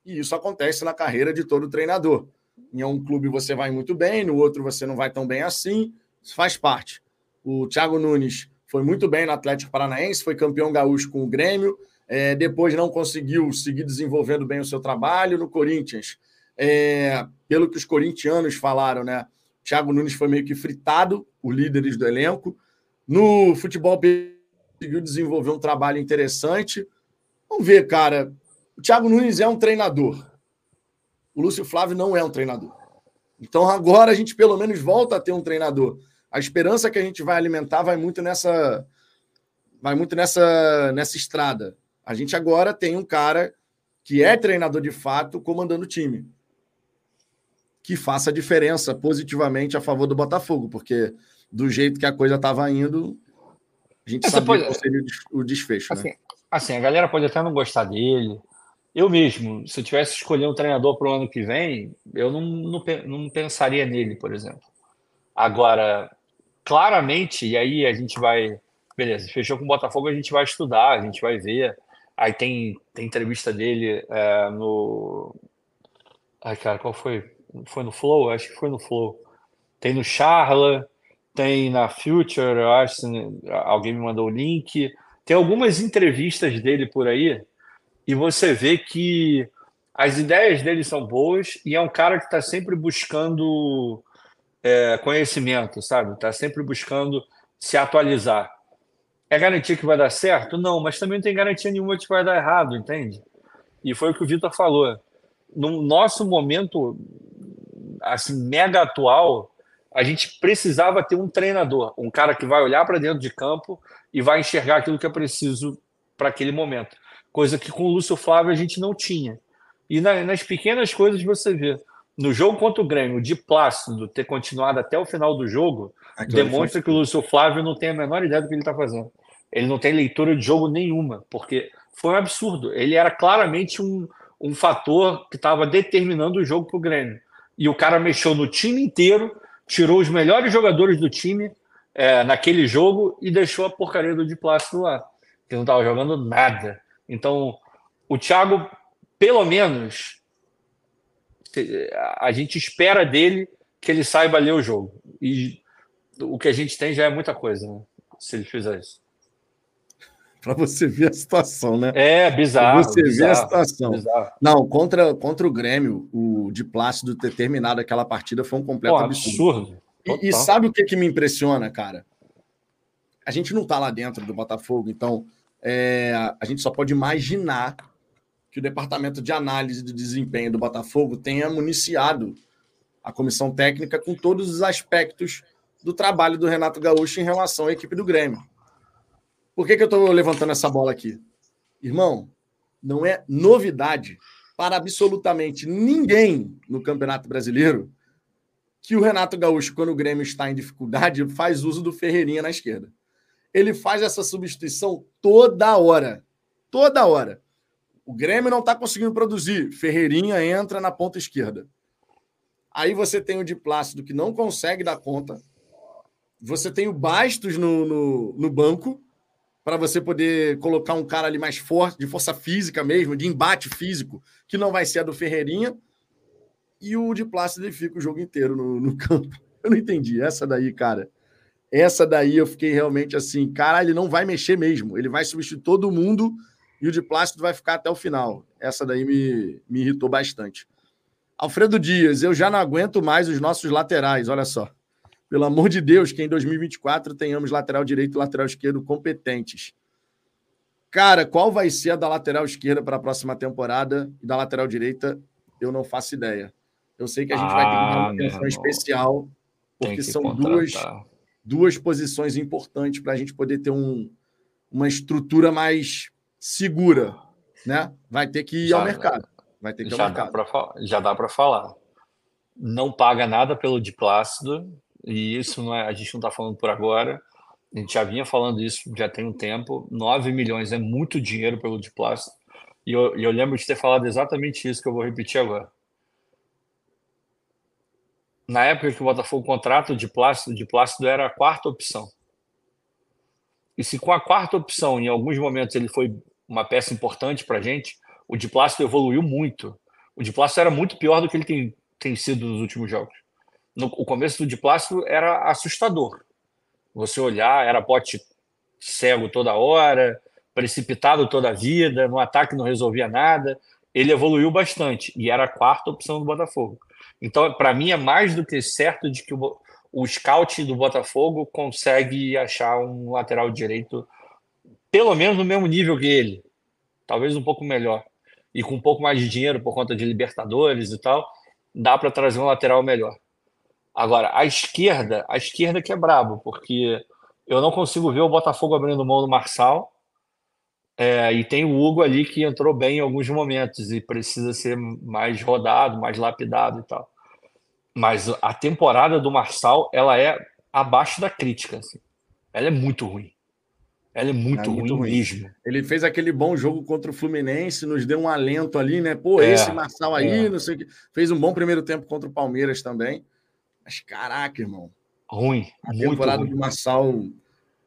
E isso acontece na carreira de todo treinador. Em um clube você vai muito bem, no outro você não vai tão bem assim. Isso faz parte. O Thiago Nunes foi muito bem no Atlético Paranaense, foi campeão gaúcho com o Grêmio, é, depois não conseguiu seguir desenvolvendo bem o seu trabalho no Corinthians. É, pelo que os corintianos falaram, né? Thiago Nunes foi meio que fritado, os líderes do elenco. No futebol, conseguiu desenvolver um trabalho interessante. Vamos ver, cara. O Thiago Nunes é um treinador. O Lúcio Flávio não é um treinador. Então agora a gente pelo menos volta a ter um treinador a esperança que a gente vai alimentar vai muito nessa vai muito nessa nessa estrada. A gente agora tem um cara que é treinador de fato comandando o time. Que faça diferença positivamente a favor do Botafogo, porque do jeito que a coisa estava indo, a gente sabia pode... qual seria o desfecho. Assim, né? assim, a galera pode até não gostar dele. Eu mesmo, se eu tivesse escolher um treinador para o ano que vem, eu não, não, não pensaria nele, por exemplo. Agora, claramente, e aí a gente vai. Beleza, fechou com o Botafogo, a gente vai estudar, a gente vai ver. Aí tem, tem entrevista dele é, no. Ai, cara, qual foi? Foi no Flow? Acho que foi no Flow. Tem no Charla, tem na Future, eu acho. Alguém me mandou o link. Tem algumas entrevistas dele por aí, e você vê que as ideias dele são boas, e é um cara que está sempre buscando é, conhecimento, sabe? Está sempre buscando se atualizar. É garantia que vai dar certo? Não, mas também não tem garantia nenhuma de que vai dar errado, entende? E foi o que o Vitor falou. No nosso momento, assim, mega atual, a gente precisava ter um treinador, um cara que vai olhar para dentro de campo e vai enxergar aquilo que é preciso para aquele momento. Coisa que com o Lúcio Flávio a gente não tinha. E nas pequenas coisas você vê no jogo contra o Grêmio, de Plácido ter continuado até o final do jogo, demonstra que o Lúcio Flávio não tem a menor ideia do que ele está fazendo. Ele não tem leitura de jogo nenhuma, porque foi um absurdo. Ele era claramente um, um fator que estava determinando o jogo para o Grêmio. E o cara mexeu no time inteiro, tirou os melhores jogadores do time é, naquele jogo e deixou a porcaria do de Plácido lá, que não estava jogando nada. Então, o Thiago, pelo menos, a gente espera dele que ele saiba ler o jogo. E o que a gente tem já é muita coisa, né? Se ele fizer isso. Para você ver a situação, né? É, bizarro. Pra você bizarro, ver a situação. Bizarro. Não, contra, contra o Grêmio, o de Plácido ter terminado aquela partida foi um completo Pô, absurdo. absurdo. E, e, sabe o que, que me impressiona, cara? A gente não tá lá dentro do Botafogo, então é, a gente só pode imaginar que o departamento de análise do desempenho do Botafogo tenha municiado a comissão técnica com todos os aspectos do trabalho do Renato Gaúcho em relação à equipe do Grêmio. Por que, que eu estou levantando essa bola aqui? Irmão, não é novidade para absolutamente ninguém no Campeonato Brasileiro que o Renato Gaúcho, quando o Grêmio está em dificuldade, faz uso do Ferreirinha na esquerda. Ele faz essa substituição toda hora. Toda hora. O Grêmio não está conseguindo produzir. Ferreirinha entra na ponta esquerda. Aí você tem o de Plácido que não consegue dar conta. Você tem o Bastos no, no, no banco para você poder colocar um cara ali mais forte, de força física mesmo, de embate físico, que não vai ser a do Ferreirinha. E o de Plácido fica o jogo inteiro no, no campo. Eu não entendi. Essa daí, cara. Essa daí eu fiquei realmente assim, cara, ele não vai mexer mesmo. Ele vai substituir todo mundo e o de Plácido vai ficar até o final. Essa daí me, me irritou bastante. Alfredo Dias, eu já não aguento mais os nossos laterais, olha só. Pelo amor de Deus, que em 2024 tenhamos lateral direito e lateral esquerdo competentes. Cara, qual vai ser a da lateral esquerda para a próxima temporada e da lateral direita? Eu não faço ideia. Eu sei que a gente ah, vai ter uma ah, atenção especial, porque são duas, duas posições importantes para a gente poder ter um, uma estrutura mais segura, né? Vai ter que ir já, ao mercado. Vai ter que ir já ao mercado. Dá já dá para falar. Não paga nada pelo de Plácido, e isso não é, a gente não está falando por agora. A gente já vinha falando isso já tem um tempo. 9 milhões é muito dinheiro pelo de Plácido. E eu, eu lembro de ter falado exatamente isso que eu vou repetir agora na época que o Botafogo contrata o de Plácido, de Plácido era a quarta opção. E se com a quarta opção, em alguns momentos, ele foi uma peça importante para a gente, o de Plácido evoluiu muito. O de Plácido era muito pior do que ele tem, tem sido nos últimos jogos. No, o começo do de Plácido era assustador. Você olhar, era bote cego toda hora, precipitado toda a vida, no ataque não resolvia nada. Ele evoluiu bastante e era a quarta opção do Botafogo. Então, para mim, é mais do que certo de que o, o scout do Botafogo consegue achar um lateral direito pelo menos no mesmo nível que ele, talvez um pouco melhor. E com um pouco mais de dinheiro por conta de Libertadores e tal, dá para trazer um lateral melhor. Agora, a esquerda, a esquerda que é brabo, porque eu não consigo ver o Botafogo abrindo mão do Marçal. É, e tem o Hugo ali que entrou bem em alguns momentos e precisa ser mais rodado, mais lapidado e tal. Mas a temporada do Marçal, ela é abaixo da crítica. Assim. Ela é muito ruim. Ela é muito, é muito ruim, ruim, mesmo. Ele fez aquele bom jogo contra o Fluminense, nos deu um alento ali, né? Pô, é, esse Marçal aí, é. não sei o que. Fez um bom primeiro tempo contra o Palmeiras também. Mas caraca, irmão. Ruim. A temporada ruim. do Marçal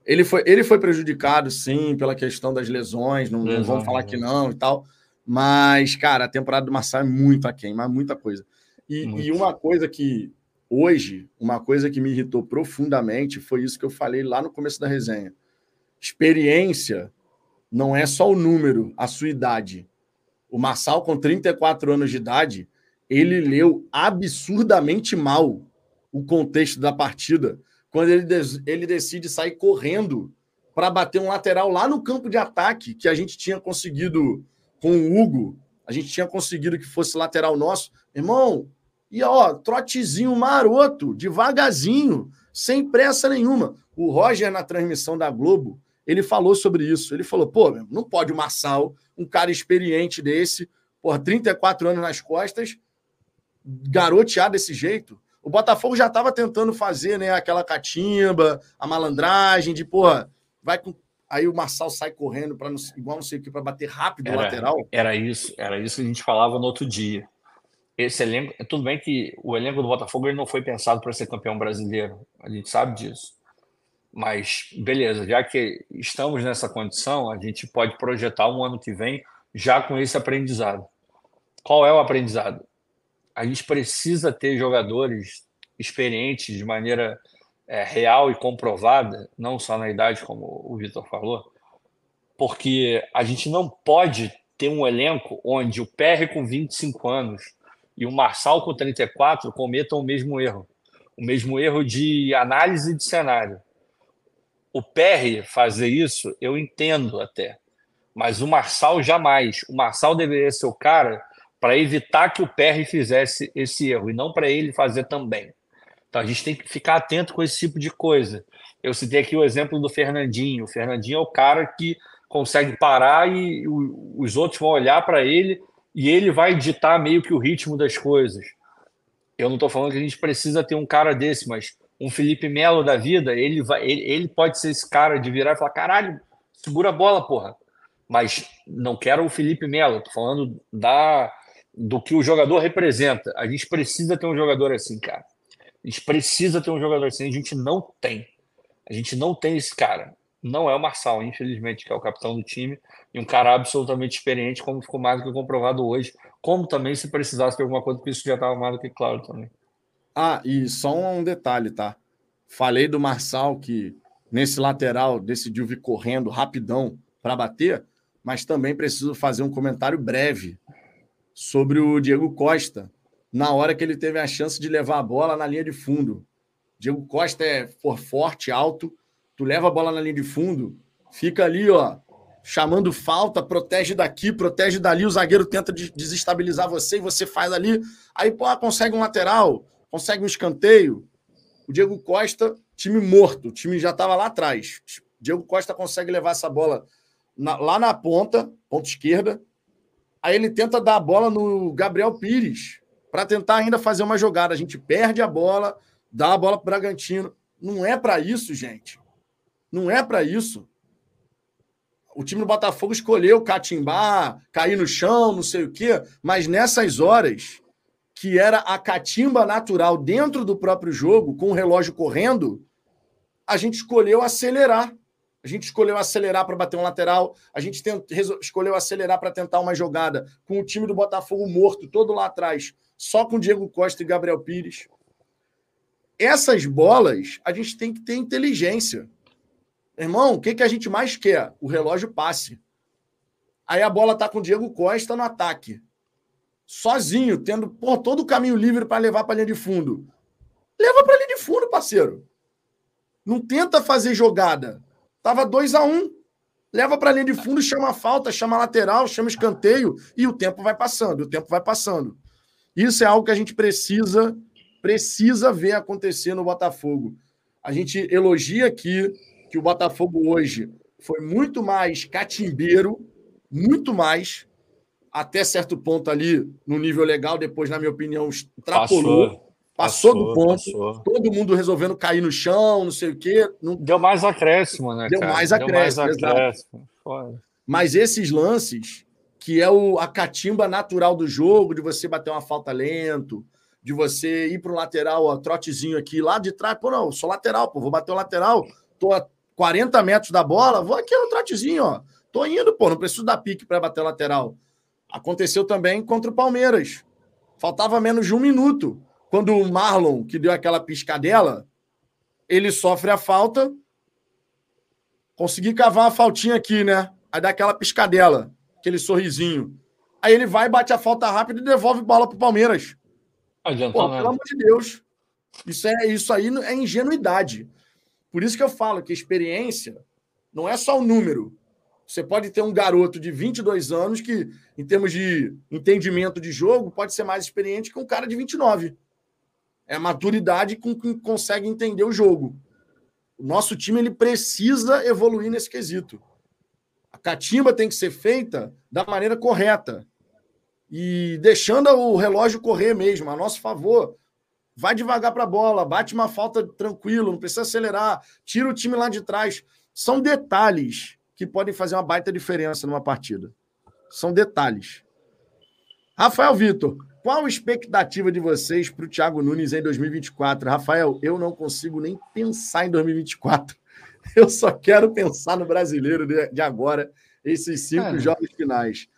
ele foi, ele foi prejudicado, sim, pela questão das lesões, não, não vamos falar que não e tal. Mas, cara, a temporada do Marçal é muito aquém, mas muita coisa. E, e, uma coisa que, hoje, uma coisa que me irritou profundamente foi isso que eu falei lá no começo da resenha. Experiência não é só o número, a sua idade. O Marçal, com 34 anos de idade, ele leu absurdamente mal o contexto da partida quando ele, ele decide sair correndo para bater um lateral lá no campo de ataque, que a gente tinha conseguido com o Hugo, a gente tinha conseguido que fosse lateral nosso. Irmão, e ó, trotezinho maroto, devagarzinho, sem pressa nenhuma. O Roger, na transmissão da Globo, ele falou sobre isso. Ele falou: pô, não pode o Massal, um cara experiente desse, por 34 anos nas costas, garotear desse jeito. O Botafogo já estava tentando fazer, né, aquela catimba, a malandragem de, porra, vai com aí o Marçal sai correndo para igual não sei o que para bater rápido era, o lateral. Era isso, era isso que a gente falava no outro dia. Esse elenco, tudo bem que o elenco do Botafogo ele não foi pensado para ser campeão brasileiro, a gente sabe disso. Mas beleza, já que estamos nessa condição, a gente pode projetar um ano que vem já com esse aprendizado. Qual é o aprendizado? a gente precisa ter jogadores experientes de maneira é, real e comprovada, não só na idade, como o Vitor falou, porque a gente não pode ter um elenco onde o PR com 25 anos e o Marçal com 34 cometam o mesmo erro, o mesmo erro de análise de cenário. O PR fazer isso, eu entendo até, mas o Marçal jamais. O Marçal deveria ser o cara para evitar que o PR fizesse esse erro e não para ele fazer também. Então a gente tem que ficar atento com esse tipo de coisa. Eu citei aqui o exemplo do Fernandinho. O Fernandinho é o cara que consegue parar e os outros vão olhar para ele e ele vai ditar meio que o ritmo das coisas. Eu não estou falando que a gente precisa ter um cara desse, mas um Felipe Melo da vida, ele, vai, ele, ele pode ser esse cara de virar e falar: caralho, segura a bola, porra. Mas não quero o Felipe Melo, estou falando da, do que o jogador representa. A gente precisa ter um jogador assim, cara. A gente precisa ter um jogador assim, a gente não tem. A gente não tem esse cara. Não é o Marçal, infelizmente, que é o capitão do time, e um cara absolutamente experiente, como ficou mais do que comprovado hoje. Como também, se precisasse de alguma coisa, porque isso já estava mais do que claro também. Ah, e só um detalhe, tá? Falei do Marçal que nesse lateral decidiu vir correndo rapidão para bater, mas também preciso fazer um comentário breve sobre o Diego Costa, na hora que ele teve a chance de levar a bola na linha de fundo. Diego Costa é for forte, alto, tu leva a bola na linha de fundo, fica ali, ó, chamando falta, protege daqui, protege dali, o zagueiro tenta desestabilizar você e você faz ali, aí pô, consegue um lateral, consegue um escanteio. O Diego Costa, time morto, o time já estava lá atrás. Diego Costa consegue levar essa bola na, lá na ponta, ponta esquerda. Aí ele tenta dar a bola no Gabriel Pires para tentar ainda fazer uma jogada. A gente perde a bola, dá a bola para o Bragantino. Não é para isso, gente. Não é para isso. O time do Botafogo escolheu catimbar, cair no chão, não sei o quê, mas nessas horas que era a catimba natural dentro do próprio jogo, com o relógio correndo, a gente escolheu acelerar. A gente escolheu acelerar para bater um lateral, a gente escolheu acelerar para tentar uma jogada com o time do Botafogo morto, todo lá atrás, só com Diego Costa e Gabriel Pires. Essas bolas, a gente tem que ter inteligência. Irmão, o que, que a gente mais quer? O relógio passe. Aí a bola tá com o Diego Costa no ataque sozinho, tendo pô, todo o caminho livre para levar para a linha de fundo. Leva para a linha de fundo, parceiro. Não tenta fazer jogada. Tava 2 a 1 um. Leva para a linha de fundo, chama a falta, chama a lateral, chama escanteio e o tempo vai passando, o tempo vai passando. Isso é algo que a gente precisa precisa ver acontecer no Botafogo. A gente elogia aqui que o Botafogo hoje foi muito mais catimbeiro, muito mais, até certo ponto ali, no nível legal, depois, na minha opinião, extrapolou. Passou. Passou, do ponto, passou. todo mundo resolvendo cair no chão, não sei o quê. Não... Deu mais acréscimo, né? Deu cara? mais acréscimo. Deu mais acréscimo. Mas esses lances, que é o, a catimba natural do jogo, de você bater uma falta lento, de você ir para o lateral, ó, trotezinho aqui, lá de trás, pô, não, sou lateral, pô, vou bater o lateral, tô a 40 metros da bola, vou aqui no trotezinho, ó. Tô indo, pô, não preciso dar pique para bater o lateral. Aconteceu também contra o Palmeiras. Faltava menos de um minuto. Quando o Marlon, que deu aquela piscadela, ele sofre a falta. Consegui cavar uma faltinha aqui, né? Aí dá aquela piscadela, aquele sorrisinho. Aí ele vai, bate a falta rápida e devolve bola pro Palmeiras. Pô, pelo amor de Deus. Isso, é, isso aí é ingenuidade. Por isso que eu falo que experiência não é só o número. Você pode ter um garoto de 22 anos que, em termos de entendimento de jogo, pode ser mais experiente que um cara de 29. É a maturidade com quem consegue entender o jogo. O nosso time ele precisa evoluir nesse quesito. A catimba tem que ser feita da maneira correta. E deixando o relógio correr mesmo, a nosso favor. Vai devagar para a bola, bate uma falta tranquilo, não precisa acelerar, tira o time lá de trás. São detalhes que podem fazer uma baita diferença numa partida. São detalhes. Rafael Vitor, qual a expectativa de vocês para o Thiago Nunes em 2024? Rafael, eu não consigo nem pensar em 2024. Eu só quero pensar no brasileiro de agora, esses cinco é. jogos finais.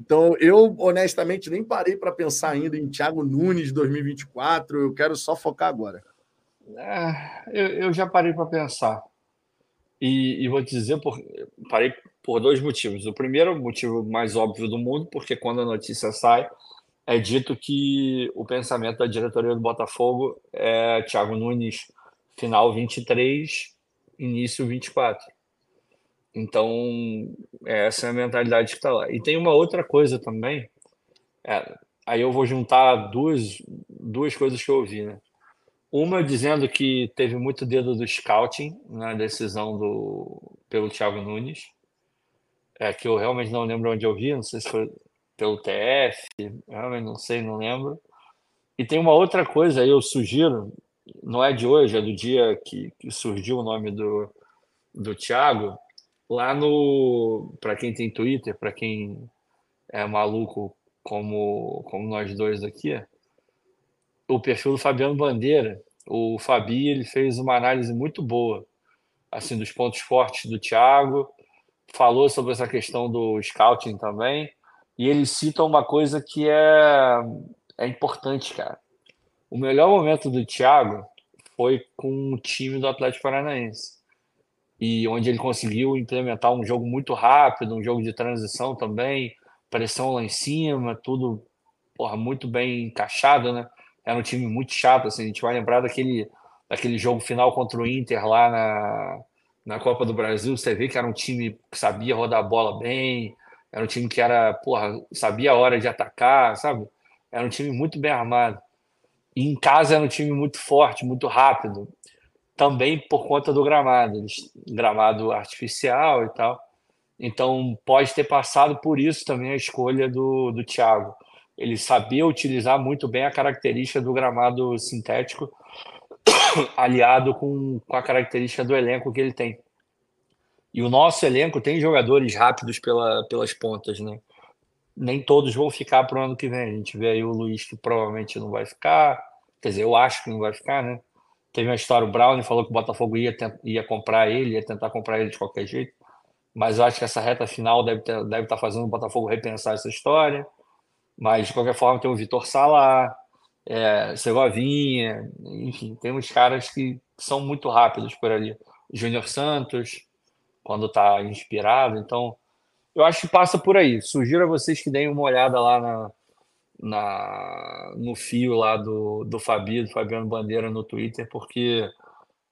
Então, eu honestamente nem parei para pensar ainda em Thiago Nunes 2024. Eu quero só focar agora. É, eu, eu já parei para pensar. E, e, vou te dizer, por, parei por dois motivos. O primeiro, motivo mais óbvio do mundo, porque quando a notícia sai, é dito que o pensamento da diretoria do Botafogo é Thiago Nunes final 23, início 24. Então, essa é a mentalidade que está lá. E tem uma outra coisa também. É, aí eu vou juntar duas, duas coisas que eu ouvi, né? Uma dizendo que teve muito dedo do scouting na decisão do pelo Thiago Nunes, é que eu realmente não lembro onde eu vi, não sei se foi pelo TF, realmente não sei, não lembro. E tem uma outra coisa aí, eu sugiro, não é de hoje, é do dia que, que surgiu o nome do, do Thiago, lá no. Para quem tem Twitter, para quem é maluco como, como nós dois aqui, o perfil do Fabiano Bandeira, o Fabi, ele fez uma análise muito boa assim dos pontos fortes do Thiago, falou sobre essa questão do scouting também, e ele cita uma coisa que é, é importante, cara. O melhor momento do Thiago foi com o time do Atlético Paranaense. E onde ele conseguiu implementar um jogo muito rápido, um jogo de transição também, pressão lá em cima, tudo porra, muito bem encaixado, né? Era um time muito chato, assim, a gente vai lembrar daquele, daquele jogo final contra o Inter lá na, na Copa do Brasil, você vê que era um time que sabia rodar a bola bem, era um time que era, porra, sabia a hora de atacar, sabe? Era um time muito bem armado. E em casa era um time muito forte, muito rápido. Também por conta do gramado, gramado artificial e tal. Então pode ter passado por isso também a escolha do, do Thiago. Ele sabia utilizar muito bem a característica do gramado sintético aliado com, com a característica do elenco que ele tem. E o nosso elenco tem jogadores rápidos pela, pelas pontas, né? Nem todos vão ficar para o ano que vem. A gente vê aí o Luiz que provavelmente não vai ficar. Quer dizer, eu acho que não vai ficar, né? Teve uma história, o Brown falou que o Botafogo ia, ia comprar ele, ia tentar comprar ele de qualquer jeito. Mas eu acho que essa reta final deve, deve estar tá fazendo o Botafogo repensar essa história. Mas, de qualquer forma, tem o Vitor Sala, é, Segovinha, enfim, tem uns caras que são muito rápidos por ali. Júnior Santos, quando está inspirado. Então, eu acho que passa por aí. Sugiro a vocês que deem uma olhada lá na, na, no fio lá do, do Fabi, do Fabiano Bandeira no Twitter, porque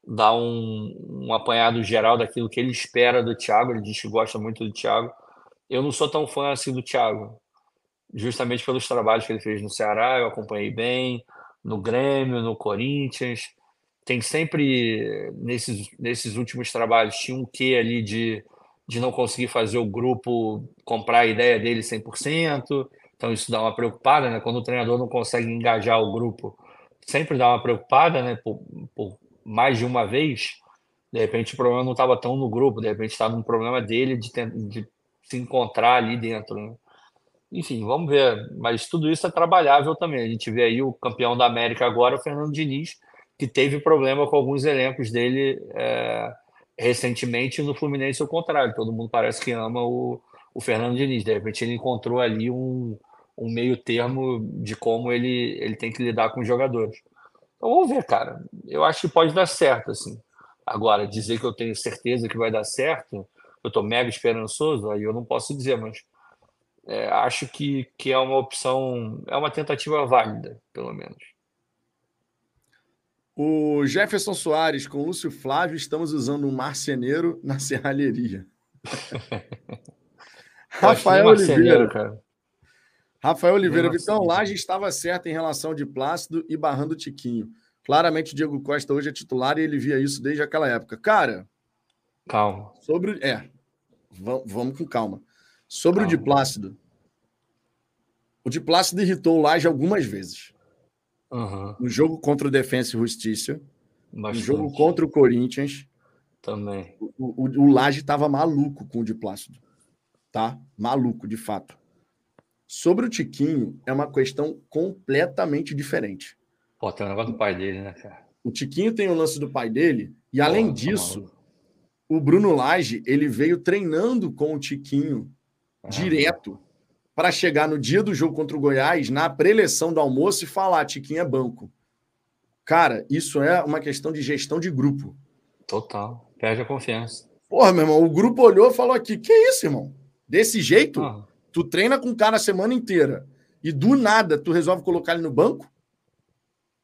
dá um, um apanhado geral daquilo que ele espera do Thiago. Ele diz que gosta muito do Thiago. Eu não sou tão fã assim do Thiago justamente pelos trabalhos que ele fez no Ceará, eu acompanhei bem, no Grêmio, no Corinthians. Tem sempre, nesses, nesses últimos trabalhos, tinha um quê ali de, de não conseguir fazer o grupo comprar a ideia dele 100%. Então, isso dá uma preocupada, né? Quando o treinador não consegue engajar o grupo, sempre dá uma preocupada, né? Por, por mais de uma vez. De repente, o problema não estava tão no grupo, de repente estava um problema dele de, de se encontrar ali dentro. Né? Enfim, vamos ver. Mas tudo isso é trabalhável também. A gente vê aí o campeão da América agora, o Fernando Diniz, que teve problema com alguns elencos dele é, recentemente no Fluminense, ao contrário. Todo mundo parece que ama o, o Fernando Diniz. De repente ele encontrou ali um, um meio termo de como ele, ele tem que lidar com os jogadores. Então vamos ver, cara. Eu acho que pode dar certo, assim. Agora, dizer que eu tenho certeza que vai dar certo, eu estou mega esperançoso, aí eu não posso dizer, mas é, acho que, que é uma opção, é uma tentativa válida, pelo menos. O Jefferson Soares com o Lúcio Flávio, estamos usando um marceneiro na serralheria. Rafael Oliveira. Cara. Rafael Oliveira, Vitão Laje estava certo em relação de Plácido e barrando o Tiquinho. Claramente o Diego Costa hoje é titular e ele via isso desde aquela época. Cara, calma. Sobre é, vamos com calma. Sobre o de Plácido, o de Plácido irritou o Laje algumas vezes. Uhum. No jogo contra o Defensa e Justiça. Bastante. No jogo contra o Corinthians. Também. O, o, o Laje estava maluco com o de Plácido. Tá? Maluco, de fato. Sobre o Tiquinho, é uma questão completamente diferente. Pô, tem um negócio do pai dele, né, cara? O Tiquinho tem o lance do pai dele, e Pô, além tá disso, tá o Bruno Lage ele veio treinando com o Tiquinho direto para chegar no dia do jogo contra o Goiás, na preleção do almoço e falar: Tiquinho é banco. Cara, isso é uma questão de gestão de grupo. Total. Perde a confiança. Porra, meu irmão, o grupo olhou e falou aqui: que isso, irmão? Desse jeito? Ah. Tu treina com o cara a semana inteira e do nada tu resolve colocar ele no banco?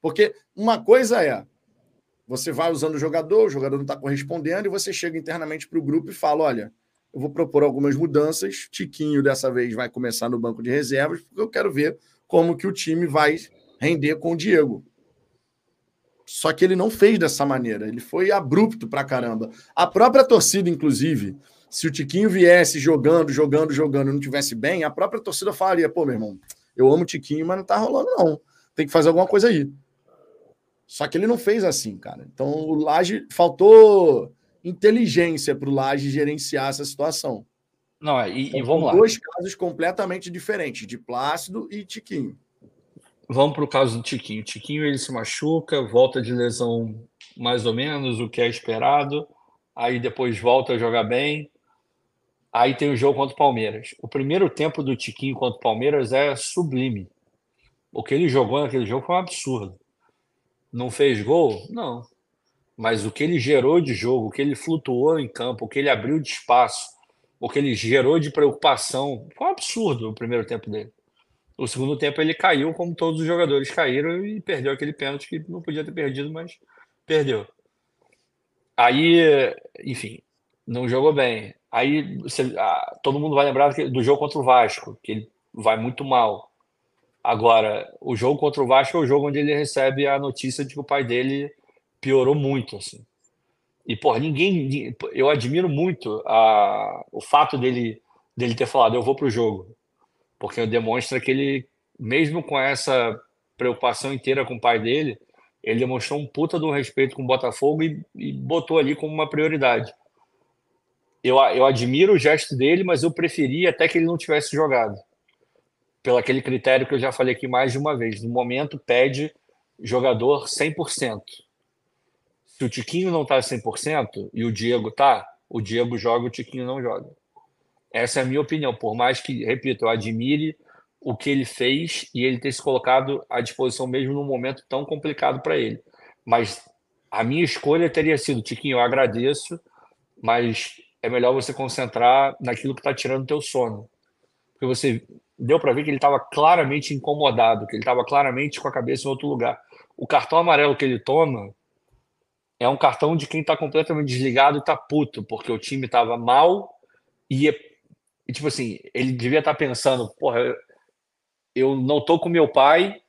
Porque uma coisa é, você vai usando o jogador, o jogador não está correspondendo, e você chega internamente para o grupo e fala: olha, eu vou propor algumas mudanças. Tiquinho dessa vez vai começar no banco de reservas, porque eu quero ver como que o time vai render com o Diego. Só que ele não fez dessa maneira, ele foi abrupto pra caramba. A própria torcida, inclusive, se o Tiquinho viesse jogando, jogando, jogando e não tivesse bem, a própria torcida falaria: pô, meu irmão, eu amo o Tiquinho, mas não tá rolando, não. tem que fazer alguma coisa aí. Só que ele não fez assim, cara. Então o Laje faltou inteligência para o Laje gerenciar essa situação. Não, é, e, então, e vamos lá. Dois casos completamente diferentes, de Plácido e Tiquinho. Vamos para o caso do Tiquinho. Tiquinho ele se machuca, volta de lesão mais ou menos, o que é esperado. Aí depois volta a jogar bem. Aí tem o jogo contra o Palmeiras. O primeiro tempo do Tiquinho contra o Palmeiras é sublime. O que ele jogou naquele jogo foi um absurdo. Não fez gol? Não. Mas o que ele gerou de jogo, o que ele flutuou em campo, o que ele abriu de espaço, o que ele gerou de preocupação, foi um absurdo o primeiro tempo dele. O segundo tempo ele caiu, como todos os jogadores caíram, e perdeu aquele pênalti que não podia ter perdido, mas perdeu. Aí, enfim, não jogou bem. Aí você, ah, todo mundo vai lembrar do jogo contra o Vasco, que ele vai muito mal. Agora, o jogo contra o Vasco é o jogo onde ele recebe a notícia de que o pai dele piorou muito, assim. E, pô, ninguém. Eu admiro muito a, o fato dele, dele ter falado, eu vou pro jogo. Porque demonstra que ele, mesmo com essa preocupação inteira com o pai dele, ele demonstrou um puta do respeito com o Botafogo e, e botou ali como uma prioridade eu, eu admiro o gesto dele, mas eu preferia até que ele não tivesse jogado. Pelo aquele critério que eu já falei aqui mais de uma vez. No momento, pede jogador 100%. Se o Tiquinho não tá 100% e o Diego tá, o Diego joga, o Tiquinho não joga. Essa é a minha opinião. Por mais que, repito, eu admire o que ele fez e ele ter se colocado à disposição mesmo num momento tão complicado para ele. Mas a minha escolha teria sido, Tiquinho, eu agradeço, mas é melhor você concentrar naquilo que está tirando teu sono. Porque você deu para ver que ele estava claramente incomodado, que ele estava claramente com a cabeça em outro lugar. O cartão amarelo que ele toma é um cartão de quem está completamente desligado e está puto, porque o time estava mal e, tipo assim, ele devia estar tá pensando, porra, eu, eu não tô com meu pai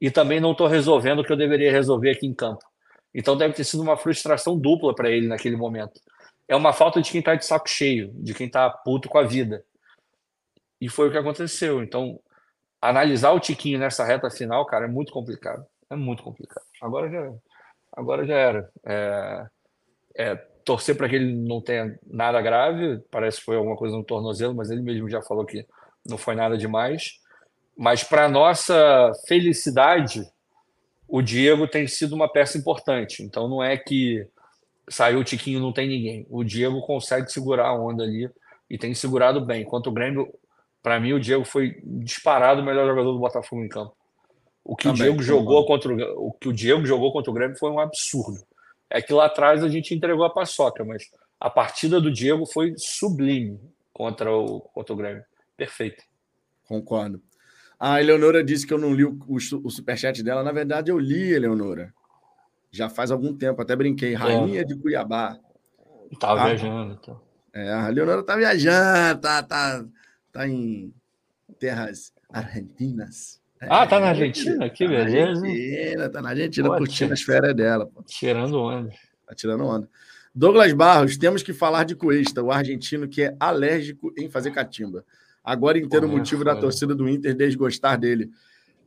e também não tô resolvendo o que eu deveria resolver aqui em campo. Então deve ter sido uma frustração dupla para ele naquele momento é uma falta de quem está de saco cheio, de quem está puto com a vida. E foi o que aconteceu. Então, analisar o Tiquinho nessa reta final, cara, é muito complicado. É muito complicado. Agora já, agora já era. É, é, torcer para que ele não tenha nada grave, parece que foi alguma coisa no tornozelo, mas ele mesmo já falou que não foi nada demais. Mas para nossa felicidade, o Diego tem sido uma peça importante. Então não é que saiu o Tiquinho, não tem ninguém. O Diego consegue segurar a onda ali e tem segurado bem. Enquanto o Grêmio, para mim, o Diego foi disparado o melhor jogador do Botafogo em campo. O que Também, o Diego jogou contra o, o que o Diego jogou contra o Grêmio foi um absurdo. É que lá atrás a gente entregou a paçoca, mas a partida do Diego foi sublime contra o, contra o Grêmio. Perfeito. Concordo. A Eleonora disse que eu não li o, o, o superchat dela. Na verdade, eu li, Eleonora já faz algum tempo, até brinquei, Rainha é. de Cuiabá. Tava tá? viajando, então. É, a Leonora tá viajando, tá, tá, tá em terras argentinas. Ah, tá na Argentina? Que tá beleza. Na Argentina, tá na Argentina pô, curtindo as férias dela. Pô. Tirando onda. Tá tirando onda. Douglas Barros, temos que falar de Cuesta, o argentino que é alérgico em fazer catimba. Agora inteiro o motivo da torcida do Inter desgostar dele.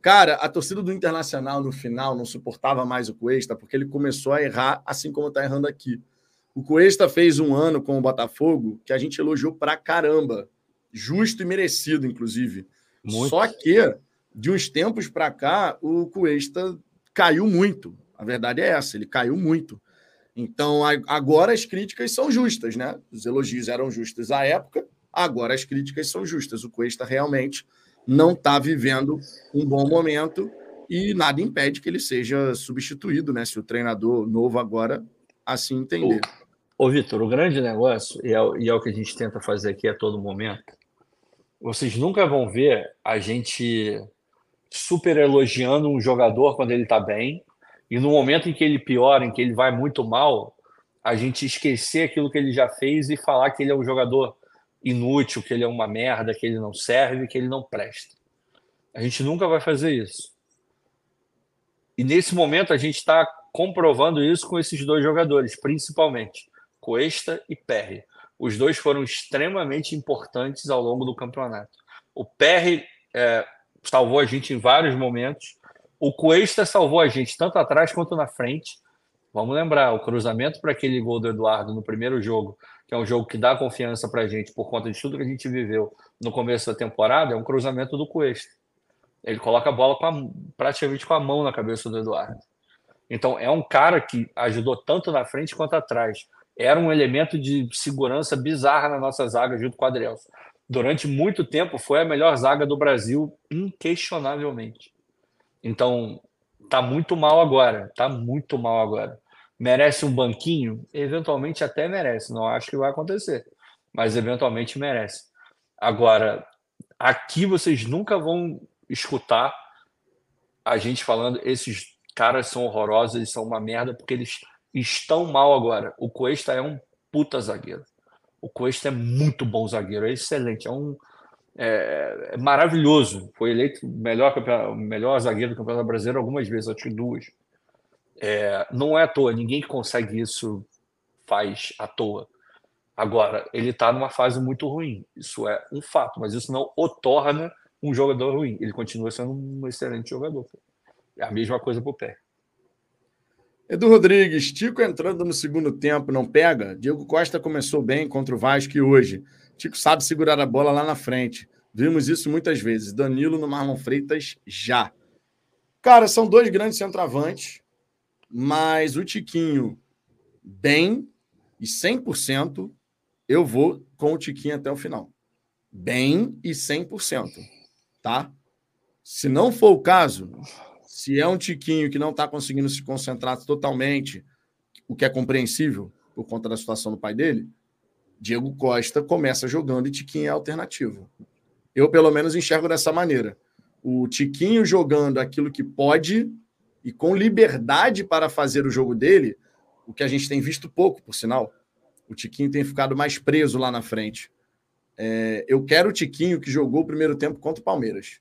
Cara, a torcida do Internacional no final não suportava mais o Cuesta, porque ele começou a errar, assim como está errando aqui. O Cuesta fez um ano com o Botafogo que a gente elogiou pra caramba. Justo e merecido, inclusive. Muito. Só que, de uns tempos para cá, o Cuesta caiu muito. A verdade é essa, ele caiu muito. Então, agora as críticas são justas, né? Os elogios eram justos à época, agora as críticas são justas. O Cuesta realmente não está vivendo um bom momento e nada impede que ele seja substituído, né? Se o treinador novo agora assim entender. Ô, ô Vitor, o grande negócio, e é, e é o que a gente tenta fazer aqui a todo momento, vocês nunca vão ver a gente super elogiando um jogador quando ele está bem, e no momento em que ele piora, em que ele vai muito mal, a gente esquecer aquilo que ele já fez e falar que ele é um jogador inútil, que ele é uma merda, que ele não serve, que ele não presta. A gente nunca vai fazer isso. E nesse momento a gente está comprovando isso com esses dois jogadores, principalmente Cuesta e Perry. Os dois foram extremamente importantes ao longo do campeonato. O Perry é, salvou a gente em vários momentos. O Cuesta salvou a gente tanto atrás quanto na frente. Vamos lembrar, o cruzamento para aquele gol do Eduardo no primeiro jogo, que é um jogo que dá confiança para a gente por conta de tudo que a gente viveu no começo da temporada, é um cruzamento do Cuesta. Ele coloca a bola com a, praticamente com a mão na cabeça do Eduardo. Então, é um cara que ajudou tanto na frente quanto atrás. Era um elemento de segurança bizarra na nossa zaga, junto com o Adrielson. Durante muito tempo, foi a melhor zaga do Brasil, inquestionavelmente. Então, tá muito mal agora. Tá muito mal agora. Merece um banquinho? Eventualmente até merece. Não acho que vai acontecer. Mas eventualmente merece. Agora, aqui vocês nunca vão escutar a gente falando esses caras são horrorosos, eles são uma merda, porque eles estão mal agora. O Cuesta é um puta zagueiro. O Cuesta é muito bom zagueiro, é excelente, é um é, é maravilhoso. Foi eleito melhor, melhor zagueiro do Campeonato Brasileiro algumas vezes, acho que duas. É, não é à toa, ninguém que consegue isso faz à toa. Agora, ele está numa fase muito ruim, isso é um fato, mas isso não o torna um jogador ruim. Ele continua sendo um excelente jogador. É a mesma coisa para o pé. Edu Rodrigues, Tico entrando no segundo tempo, não pega? Diego Costa começou bem contra o Vasco hoje. Tico sabe segurar a bola lá na frente. Vimos isso muitas vezes. Danilo no Marlon Freitas já. Cara, são dois grandes centroavantes, mas o Tiquinho bem e 100%, eu vou com o Tiquinho até o final. Bem e 100%, tá? Se não for o caso, se é um Tiquinho que não está conseguindo se concentrar totalmente, o que é compreensível por conta da situação do pai dele, Diego Costa começa jogando e Tiquinho é alternativo. Eu, pelo menos, enxergo dessa maneira. O Tiquinho jogando aquilo que pode e com liberdade para fazer o jogo dele, o que a gente tem visto pouco, por sinal. O Tiquinho tem ficado mais preso lá na frente. É, eu quero o Tiquinho que jogou o primeiro tempo contra o Palmeiras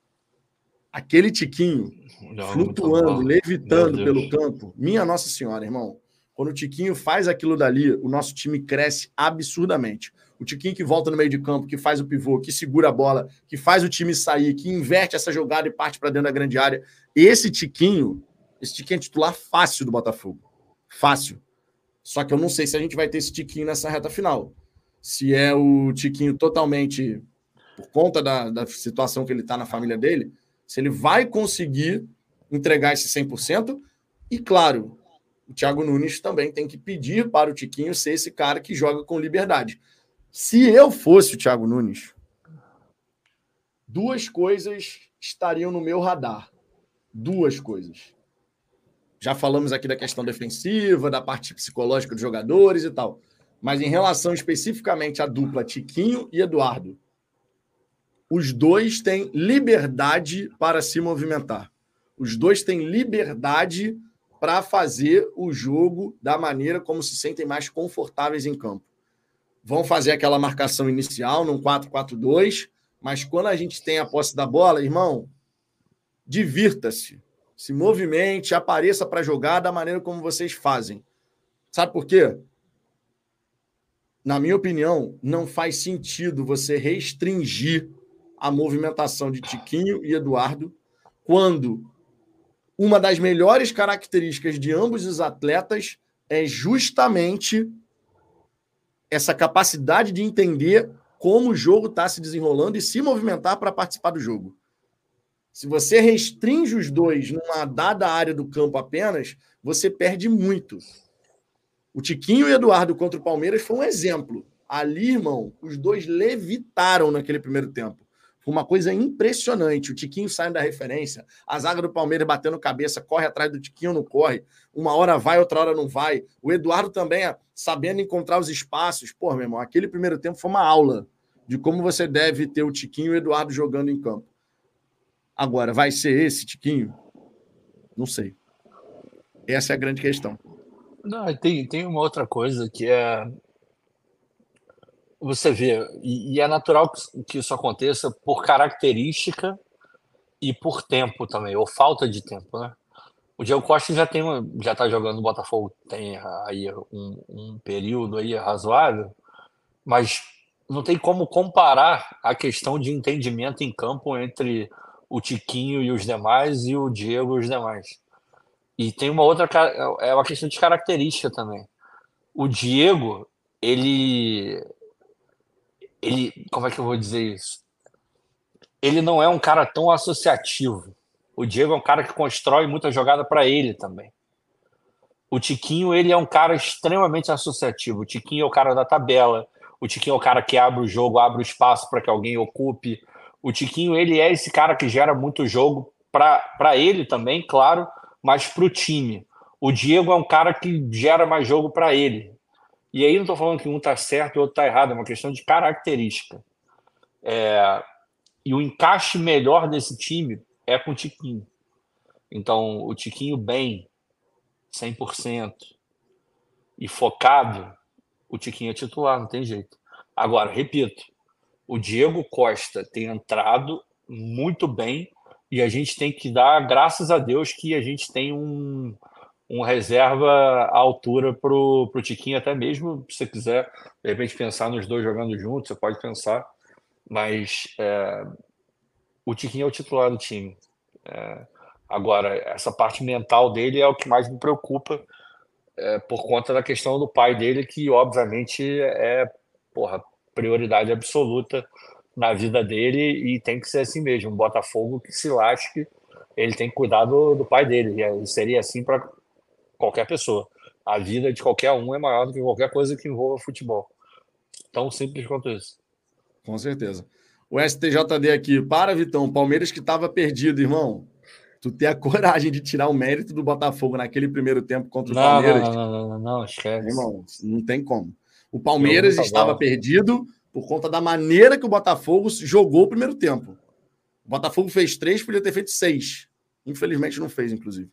aquele tiquinho Não, flutuando, levitando pelo campo. Minha Nossa Senhora, irmão. Quando o Tiquinho faz aquilo dali, o nosso time cresce absurdamente. O Tiquinho que volta no meio de campo, que faz o pivô, que segura a bola, que faz o time sair, que inverte essa jogada e parte para dentro da grande área. Esse Tiquinho, esse Tiquinho é titular fácil do Botafogo. Fácil. Só que eu não sei se a gente vai ter esse Tiquinho nessa reta final. Se é o Tiquinho totalmente por conta da, da situação que ele está na família dele, se ele vai conseguir entregar esse 100%. E, claro, o Thiago Nunes também tem que pedir para o Tiquinho ser esse cara que joga com liberdade. Se eu fosse o Thiago Nunes, duas coisas estariam no meu radar. Duas coisas. Já falamos aqui da questão defensiva, da parte psicológica dos jogadores e tal. Mas em relação especificamente à dupla Tiquinho e Eduardo, os dois têm liberdade para se movimentar. Os dois têm liberdade para fazer o jogo da maneira como se sentem mais confortáveis em campo. Vão fazer aquela marcação inicial num 4-4-2, mas quando a gente tem a posse da bola, irmão, divirta-se, se movimente, apareça para jogar da maneira como vocês fazem. Sabe por quê? Na minha opinião, não faz sentido você restringir a movimentação de Tiquinho e Eduardo, quando uma das melhores características de ambos os atletas é justamente essa capacidade de entender como o jogo está se desenrolando e se movimentar para participar do jogo. Se você restringe os dois numa dada área do campo apenas, você perde muito. O Tiquinho e o Eduardo contra o Palmeiras foi um exemplo. Ali, irmão, os dois levitaram naquele primeiro tempo uma coisa impressionante. O Tiquinho saindo da referência, a zaga do Palmeiras batendo cabeça, corre atrás do Tiquinho, não corre. Uma hora vai, outra hora não vai. O Eduardo também sabendo encontrar os espaços. Pô, meu irmão, aquele primeiro tempo foi uma aula de como você deve ter o Tiquinho e o Eduardo jogando em campo. Agora, vai ser esse Tiquinho? Não sei. Essa é a grande questão. Não, tem, tem uma outra coisa que é você vê, e, é natural que, isso aconteça por característica e por tempo também, ou falta de tempo, né? O Diego Costa já tem já está jogando no Botafogo tem aí um, um, período aí razoável, mas não tem como comparar a questão de entendimento em campo entre o Tiquinho e os demais e o Diego e os demais. E tem uma outra é uma questão de característica também. O Diego, ele ele, como é que eu vou dizer isso? Ele não é um cara tão associativo. O Diego é um cara que constrói muita jogada para ele também. O Tiquinho, ele é um cara extremamente associativo. O Tiquinho é o cara da tabela. O Tiquinho é o cara que abre o jogo, abre o espaço para que alguém ocupe. O Tiquinho, ele é esse cara que gera muito jogo para ele também, claro, mas para o time. O Diego é um cara que gera mais jogo para ele. E aí não estou falando que um está certo e o outro está errado, é uma questão de característica. É, e o encaixe melhor desse time é com o Tiquinho. Então, o Tiquinho bem, 100%, e focado, o Tiquinho é titular, não tem jeito. Agora, repito, o Diego Costa tem entrado muito bem e a gente tem que dar graças a Deus que a gente tem um, um reserva à altura para o Tiquinho, até mesmo se você quiser, de repente, pensar nos dois jogando juntos, você pode pensar, mas é, o Tiquinho é o titular do time. É, agora, essa parte mental dele é o que mais me preocupa, é, por conta da questão do pai dele, que obviamente é porra, prioridade absoluta na vida dele e tem que ser assim mesmo. Um Botafogo que se lasque, ele tem que cuidar do, do pai dele. E seria assim para qualquer pessoa. A vida de qualquer um é maior do que qualquer coisa que envolva futebol. Tão simples quanto isso. Com certeza. O STJD aqui. Para, Vitão. Palmeiras que estava perdido, irmão. Tu ter a coragem de tirar o mérito do Botafogo naquele primeiro tempo contra o não, Palmeiras. Não, não, não, não, não, esquece. Irmão, não tem como. O Palmeiras estava bom. perdido por conta da maneira que o Botafogo jogou o primeiro tempo. O Botafogo fez três, podia ter feito seis. Infelizmente não fez, inclusive.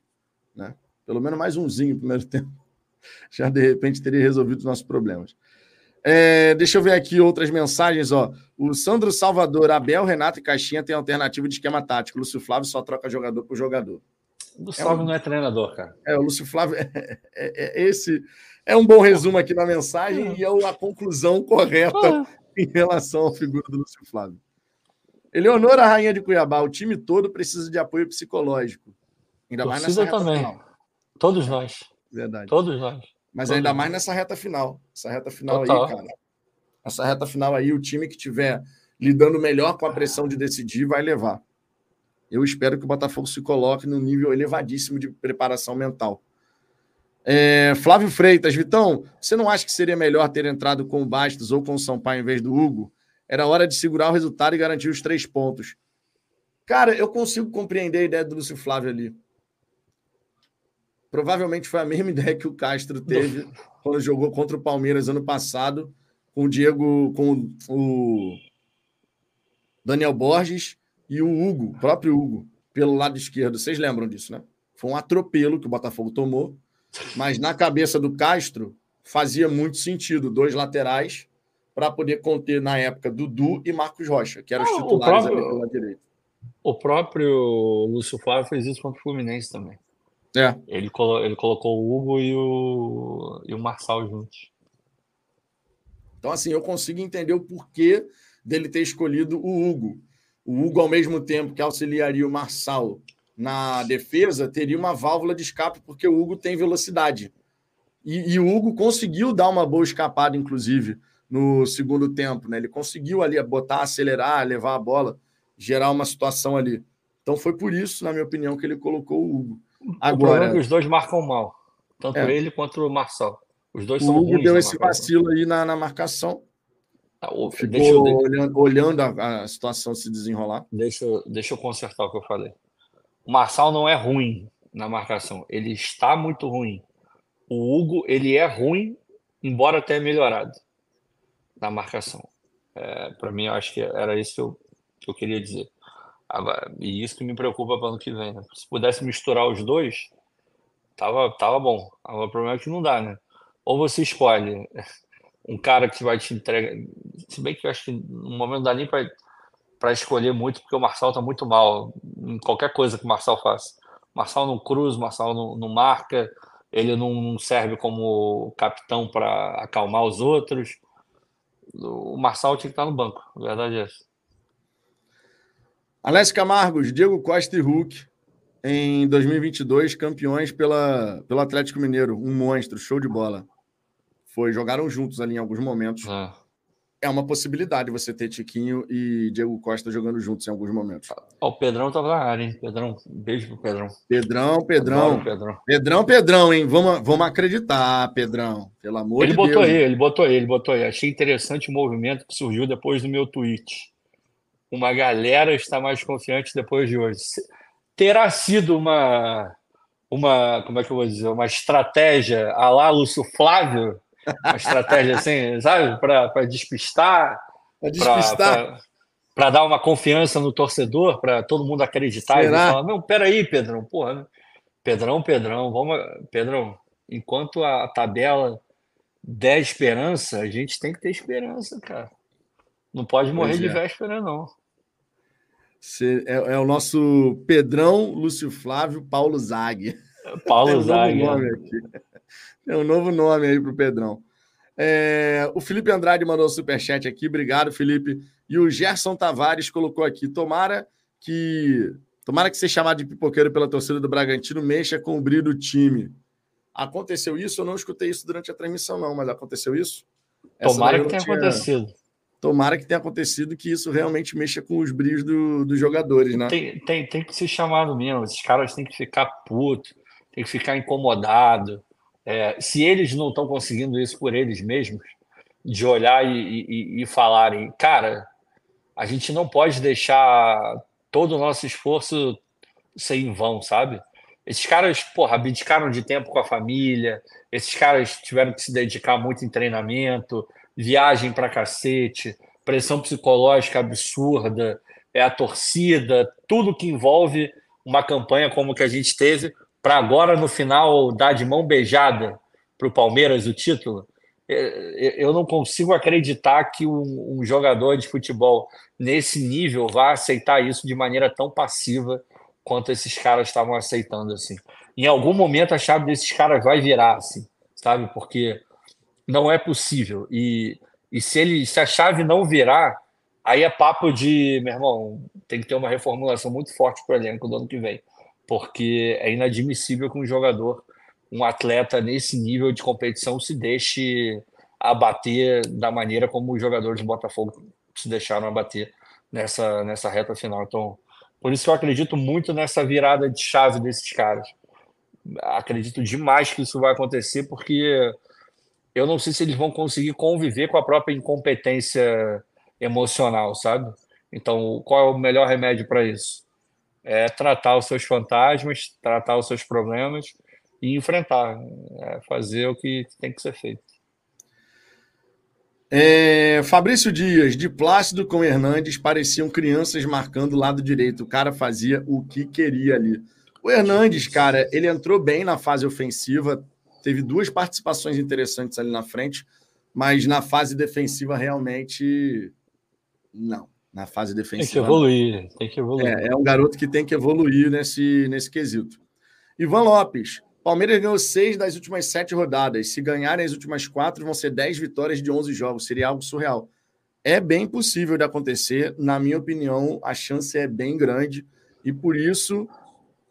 Né? Pelo menos mais umzinho no primeiro tempo. Já de repente teria resolvido os nossos problemas. É, deixa eu ver aqui outras mensagens. Ó. O Sandro Salvador, Abel, Renato e Caixinha tem alternativa de esquema tático. Lúcio Flávio só troca jogador por jogador. O Lúcio Flávio é um... não é treinador, cara. É, o Lúcio Flávio. É, é, é esse é um bom resumo aqui na mensagem é. e é a conclusão correta em relação à figura do Lúcio Flávio. Eleonora, rainha de Cuiabá, o time todo precisa de apoio psicológico. Ainda mais nessa também. Final. Todos nós. Verdade. Todos nós. Mas Todos ainda nós. mais nessa reta final. Essa reta final Total. aí, cara. Essa reta final aí, o time que tiver lidando melhor com a pressão de decidir vai levar. Eu espero que o Botafogo se coloque num nível elevadíssimo de preparação mental. É, Flávio Freitas, Vitão, você não acha que seria melhor ter entrado com o Bastos ou com o Sampaio em vez do Hugo? Era hora de segurar o resultado e garantir os três pontos. Cara, eu consigo compreender a ideia do Lúcio Flávio ali. Provavelmente foi a mesma ideia que o Castro teve quando jogou contra o Palmeiras ano passado, com o Diego, com o Daniel Borges e o Hugo, o próprio Hugo, pelo lado esquerdo. Vocês lembram disso, né? Foi um atropelo que o Botafogo tomou, mas na cabeça do Castro fazia muito sentido dois laterais para poder conter na época Dudu e Marcos Rocha, que eram os titulares próprio, ali pelo lado direito. O próprio Lúcio Flávio fez isso contra o Fluminense também. É. Ele, colo ele colocou o Hugo e o, e o Marçal juntos. Então, assim, eu consigo entender o porquê dele ter escolhido o Hugo. O Hugo, ao mesmo tempo que auxiliaria o Marçal na defesa, teria uma válvula de escape, porque o Hugo tem velocidade. E, e, o Hugo conseguiu dar uma boa escapada, inclusive, no segundo tempo. Né? Ele conseguiu ali botar, acelerar, levar a bola, gerar uma situação ali. Então foi por isso, na minha opinião, que ele colocou o Hugo. Agora, é os dois marcam mal, tanto é. ele quanto o Marçal. Os dois o são Hugo deu esse vacilo aí na, na marcação. Ah, Ficou deixa eu, olhando, olhando a, a, situação se desenrolar. Deixa, deixa eu consertar o que eu falei. O Marçal não é ruim na marcação, ele está muito ruim. O Hugo, ele é ruim, embora tenha melhorado na marcação. É, Para mim, eu acho que era isso que eu, que eu queria dizer. E isso que me preocupa para ano que vem. Né? Se pudesse misturar os dois, tava, tava bom. Agora, o problema é que não dá, né? Ou você escolhe um cara que vai te entregar. Se bem que eu acho que no momento não dá nem para escolher muito, porque o Marçal tá muito mal em qualquer coisa que o Marçal faça. O Marçal não cruza, o Marçal não, não marca, ele não serve como capitão para acalmar os outros. O Marçal tinha que estar no banco, a verdade é essa. Alex Camargos, Diego Costa e Hulk em 2022, campeões pela, pelo Atlético Mineiro. Um monstro, show de bola. Foi, jogaram juntos ali em alguns momentos. Ah é uma possibilidade você ter Tiquinho e Diego Costa jogando juntos em alguns momentos. o Pedrão tava na área, hein? Pedrão, beijo pro Pedrão. Pedrão, Pedrão. Pedrão. Pedrão, Pedrão, hein? Vamos, vamos acreditar, Pedrão. Pelo amor ele de botou Deus. Aí, ele botou aí, ele botou aí. Achei interessante o movimento que surgiu depois do meu tweet. Uma galera está mais confiante depois de hoje. Terá sido uma, uma como é que eu vou dizer, uma estratégia a lá Lúcio Flávio uma estratégia assim, sabe? Para despistar. Para despistar. Para dar uma confiança no torcedor, para todo mundo acreditar Será? e falar: não, peraí, Pedrão, porra. Né? Pedrão, Pedrão, vamos. Pedrão, enquanto a tabela der esperança, a gente tem que ter esperança, cara. Não pode morrer pois de é. véspera, não. É, é, o nosso Pedrão, Lúcio Flávio, Paulo Zag. Paulo Zag. Um é um novo nome aí para o Pedrão. É, o Felipe Andrade mandou um superchat aqui. Obrigado, Felipe. E o Gerson Tavares colocou aqui: tomara que. Tomara que ser chamado de pipoqueiro pela torcida do Bragantino mexa com o brilho do time. Aconteceu isso? Eu não escutei isso durante a transmissão, não, mas aconteceu isso? Tomara que tenha tinha... acontecido. Tomara que tenha acontecido que isso realmente mexa com os brilhos do, dos jogadores, né? Tem, tem, tem que ser chamado mesmo. Esses caras têm que ficar putos, tem que ficar incomodado. É, se eles não estão conseguindo isso por eles mesmos, de olhar e, e, e, falarem, cara, a gente não pode deixar todo o nosso esforço ser em vão, sabe? Esses caras, porra, abdicaram de tempo com a família, esses caras tiveram que se dedicar muito em treinamento, viagem para cacete, pressão psicológica absurda, é a torcida, tudo que envolve uma campanha como que a gente teve para agora no final dar de mão beijada para o Palmeiras o título, é, é, eu não consigo acreditar que um, jogador de futebol nesse nível vá aceitar isso de maneira tão passiva quanto esses caras estavam aceitando assim. Em algum momento a chave desses caras vai virar, assim, sabe? Porque não é possível. E, e se ele se a chave não virar, aí é papo de, meu irmão, tem que ter uma reformulação muito forte para o elenco do ano que vem porque é inadmissível que um jogador, um atleta nesse nível de competição se deixe abater da maneira como os jogadores do Botafogo se deixaram abater nessa, nessa reta final. Então, por isso que eu acredito muito nessa virada de chave desses caras. Acredito demais que isso vai acontecer, porque eu não sei se eles vão conseguir conviver com a própria incompetência emocional, sabe? Então, qual é o melhor remédio para isso? é tratar os seus fantasmas, tratar os seus problemas e enfrentar, é fazer o que tem que ser feito. É, Fabrício Dias, de Plácido com Hernandes, pareciam crianças marcando o lado direito. O cara fazia o que queria ali. O Hernandes, cara, ele entrou bem na fase ofensiva, teve duas participações interessantes ali na frente, mas na fase defensiva realmente não na fase defensiva. Tem que evoluir, tem que evoluir. É, é um garoto que tem que evoluir nesse, nesse quesito. Ivan Lopes. Palmeiras ganhou seis das últimas sete rodadas. Se ganharem as últimas quatro, vão ser dez vitórias de onze jogos. Seria algo surreal. É bem possível de acontecer. Na minha opinião, a chance é bem grande. E por isso,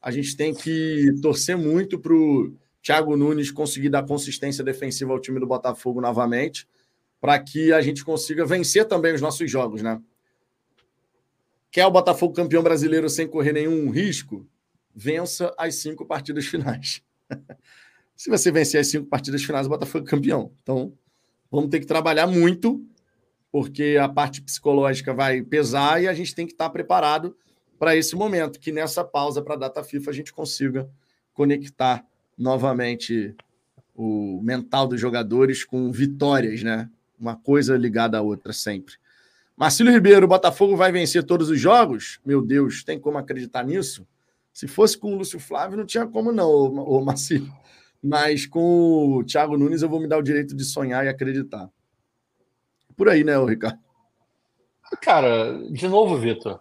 a gente tem que torcer muito para o Thiago Nunes conseguir dar consistência defensiva ao time do Botafogo novamente, para que a gente consiga vencer também os nossos jogos, né? Quer o Botafogo campeão brasileiro sem correr nenhum risco? Vença as cinco partidas finais. Se você vencer as cinco partidas finais, o Botafogo é campeão. Então, vamos ter que trabalhar muito, porque a parte psicológica vai pesar e a gente tem que estar preparado para esse momento, que nessa pausa para a data FIFA a gente consiga conectar novamente o mental dos jogadores com vitórias, né? Uma coisa ligada à outra sempre. Marcílio Ribeiro, o Botafogo vai vencer todos os jogos? Meu Deus, tem como acreditar nisso? Se fosse com o Lúcio Flávio, não tinha como não, ô, Marcílio. Mas com o Thiago Nunes, eu vou me dar o direito de sonhar e acreditar. Por aí, né, Ricardo? Cara, de novo, Vitor.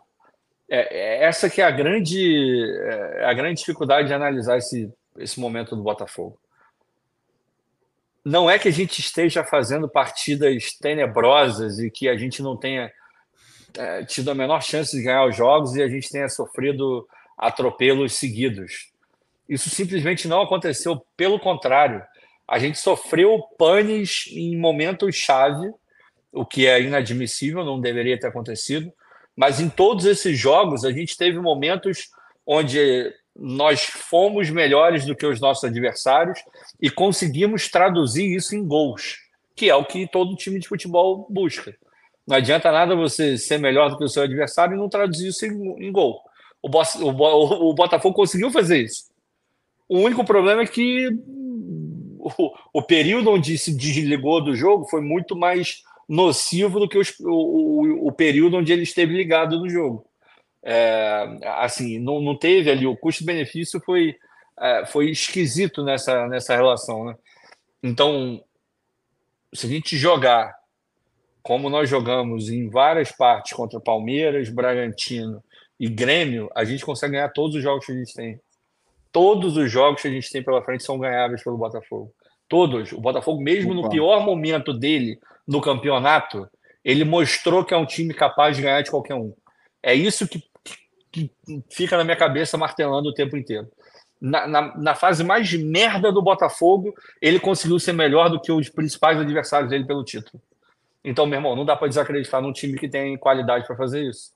É, é, essa que é a grande, é a grande dificuldade de analisar esse, esse momento do Botafogo não é que a gente esteja fazendo partidas tenebrosas e que a gente não tenha é, tido a menor chance de ganhar os jogos e a gente tenha sofrido atropelos seguidos. Isso simplesmente não aconteceu, pelo contrário, a gente sofreu panes em momentos chave, o que é inadmissível, não deveria ter acontecido. Mas em todos esses jogos, a gente teve momentos onde nós fomos melhores do que os nossos adversários e conseguimos traduzir isso em gols, que é o que todo time de futebol busca. Não adianta nada você ser melhor do que o seu adversário e não traduzir isso em, em gol. O, o, o, Botafogo conseguiu fazer isso. O único problema é que o, o período onde se desligou do jogo foi muito mais nocivo do que os, o, o, período onde ele esteve ligado no jogo. É, assim, não, não teve ali, o custo-benefício foi, é, foi esquisito nessa, nessa relação. Né? Então, se a gente jogar como nós jogamos em várias partes contra Palmeiras, Bragantino e Grêmio, a gente consegue ganhar todos os jogos que a gente tem. Todos os jogos que a gente tem pela frente são ganháveis pelo Botafogo. Todos. O Botafogo, mesmo Opa. no pior momento dele no campeonato, ele mostrou que é um time capaz de ganhar de qualquer um. É isso que, que fica na minha cabeça martelando o tempo inteiro. Na, na, na, fase mais merda do Botafogo, ele conseguiu ser melhor do que os principais adversários dele pelo título. Então, meu irmão, não dá para desacreditar num time que tem qualidade para fazer isso.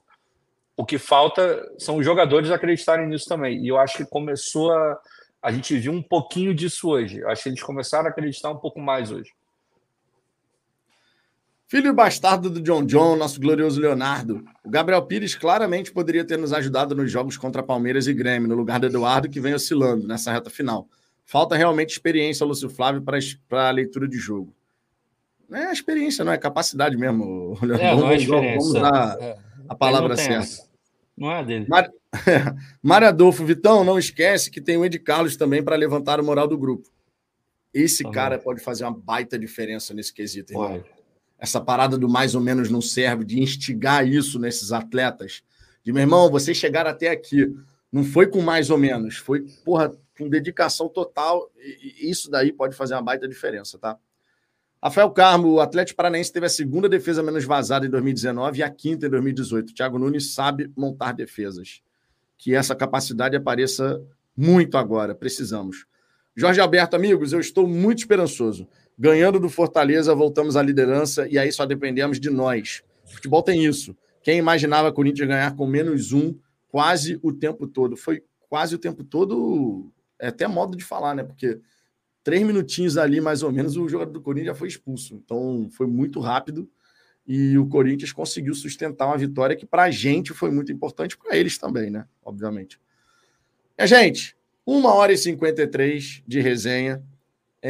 O que falta são os jogadores acreditarem nisso também. E eu acho que começou a, a gente viu um pouquinho disso hoje. Acho que eles começaram a acreditar um pouco mais hoje. Filho bastardo do John John, nosso glorioso Leonardo. O Gabriel Pires claramente poderia ter nos ajudado nos jogos contra Palmeiras e Grêmio, no lugar do Eduardo, que vem oscilando nessa reta final. Falta realmente experiência, Lúcio Flávio, para a leitura de jogo. Não é experiência, não é capacidade mesmo. É, vamos, não é experiência. Vamos dar é. a palavra certa. Não é dele. Mar... Mário Adolfo, Vitão, não esquece que tem o Ed Carlos também para levantar o moral do grupo. Esse tá cara pode fazer uma baita diferença nesse quesito, irmão. Pode. Essa parada do mais ou menos não serve, de instigar isso nesses atletas. De meu irmão, vocês chegaram até aqui. Não foi com mais ou menos, foi, porra, com dedicação total. E isso daí pode fazer uma baita diferença, tá? Rafael Carmo, o Atlético Paranaense teve a segunda defesa menos vazada em 2019 e a quinta em 2018. O Thiago Nunes sabe montar defesas que essa capacidade apareça muito agora. Precisamos. Jorge Alberto, amigos, eu estou muito esperançoso. Ganhando do Fortaleza, voltamos à liderança e aí só dependemos de nós. O futebol tem isso. Quem imaginava Corinthians ganhar com menos um quase o tempo todo? Foi quase o tempo todo, é até modo de falar, né? Porque três minutinhos ali, mais ou menos, o jogador do Corinthians já foi expulso. Então foi muito rápido e o Corinthians conseguiu sustentar uma vitória que para a gente foi muito importante, para eles também, né? Obviamente. E, gente, uma hora e 53 de resenha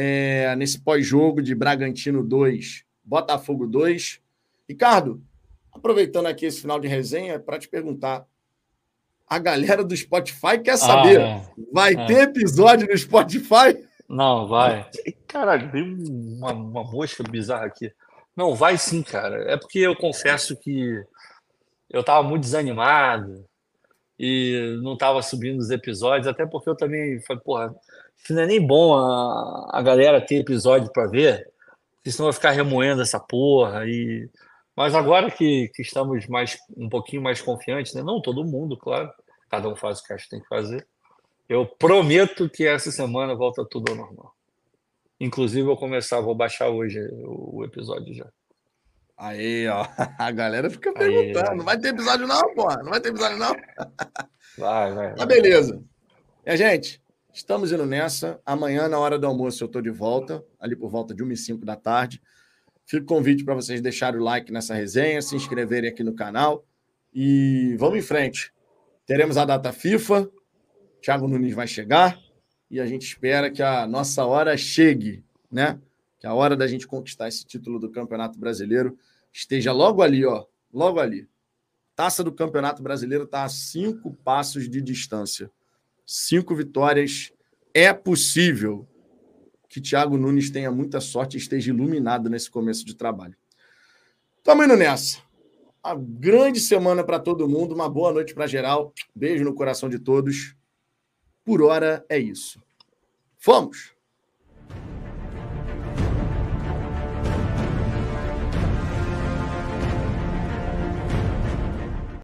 é, nesse pós-jogo de Bragantino 2, Botafogo 2. Ricardo, aproveitando aqui esse final de resenha, para te perguntar. A galera do Spotify quer saber: ah, é. vai é. ter episódio no Spotify? Não, vai. Caralho, veio uma, uma mosca bizarra aqui. Não, vai sim, cara. É porque eu confesso que eu tava muito desanimado e não tava subindo os episódios, até porque eu também falei, porra, isso não é nem bom a, a galera ter episódio para ver, senão vai ficar remoendo essa porra. E... Mas agora que, que estamos mais um pouquinho mais confiantes, né? Não todo mundo, claro. Cada um faz o que acha que tem que fazer. Eu prometo que essa semana volta tudo ao normal. Inclusive, vou começar, vou baixar hoje o episódio já. Aí, ó. A galera fica perguntando. Aí, não vai ter episódio, não, porra? Não vai ter episódio, não? Vai, vai. Mas beleza. E a gente, estamos indo nessa. Amanhã, na hora do almoço, eu estou de volta, ali por volta de 1 e 5 da tarde. Fico convite para vocês deixarem o like nessa resenha, se inscreverem aqui no canal. E vamos em frente. Teremos a data FIFA. Thiago Nunes vai chegar e a gente espera que a nossa hora chegue, né? Que a hora da gente conquistar esse título do Campeonato Brasileiro esteja logo ali, ó, logo ali. Taça do Campeonato Brasileiro está a cinco passos de distância. Cinco vitórias. É possível que Thiago Nunes tenha muita sorte e esteja iluminado nesse começo de trabalho. Estamos indo nessa. Uma grande semana para todo mundo, uma boa noite para geral. Beijo no coração de todos. Por hora é isso. Vamos!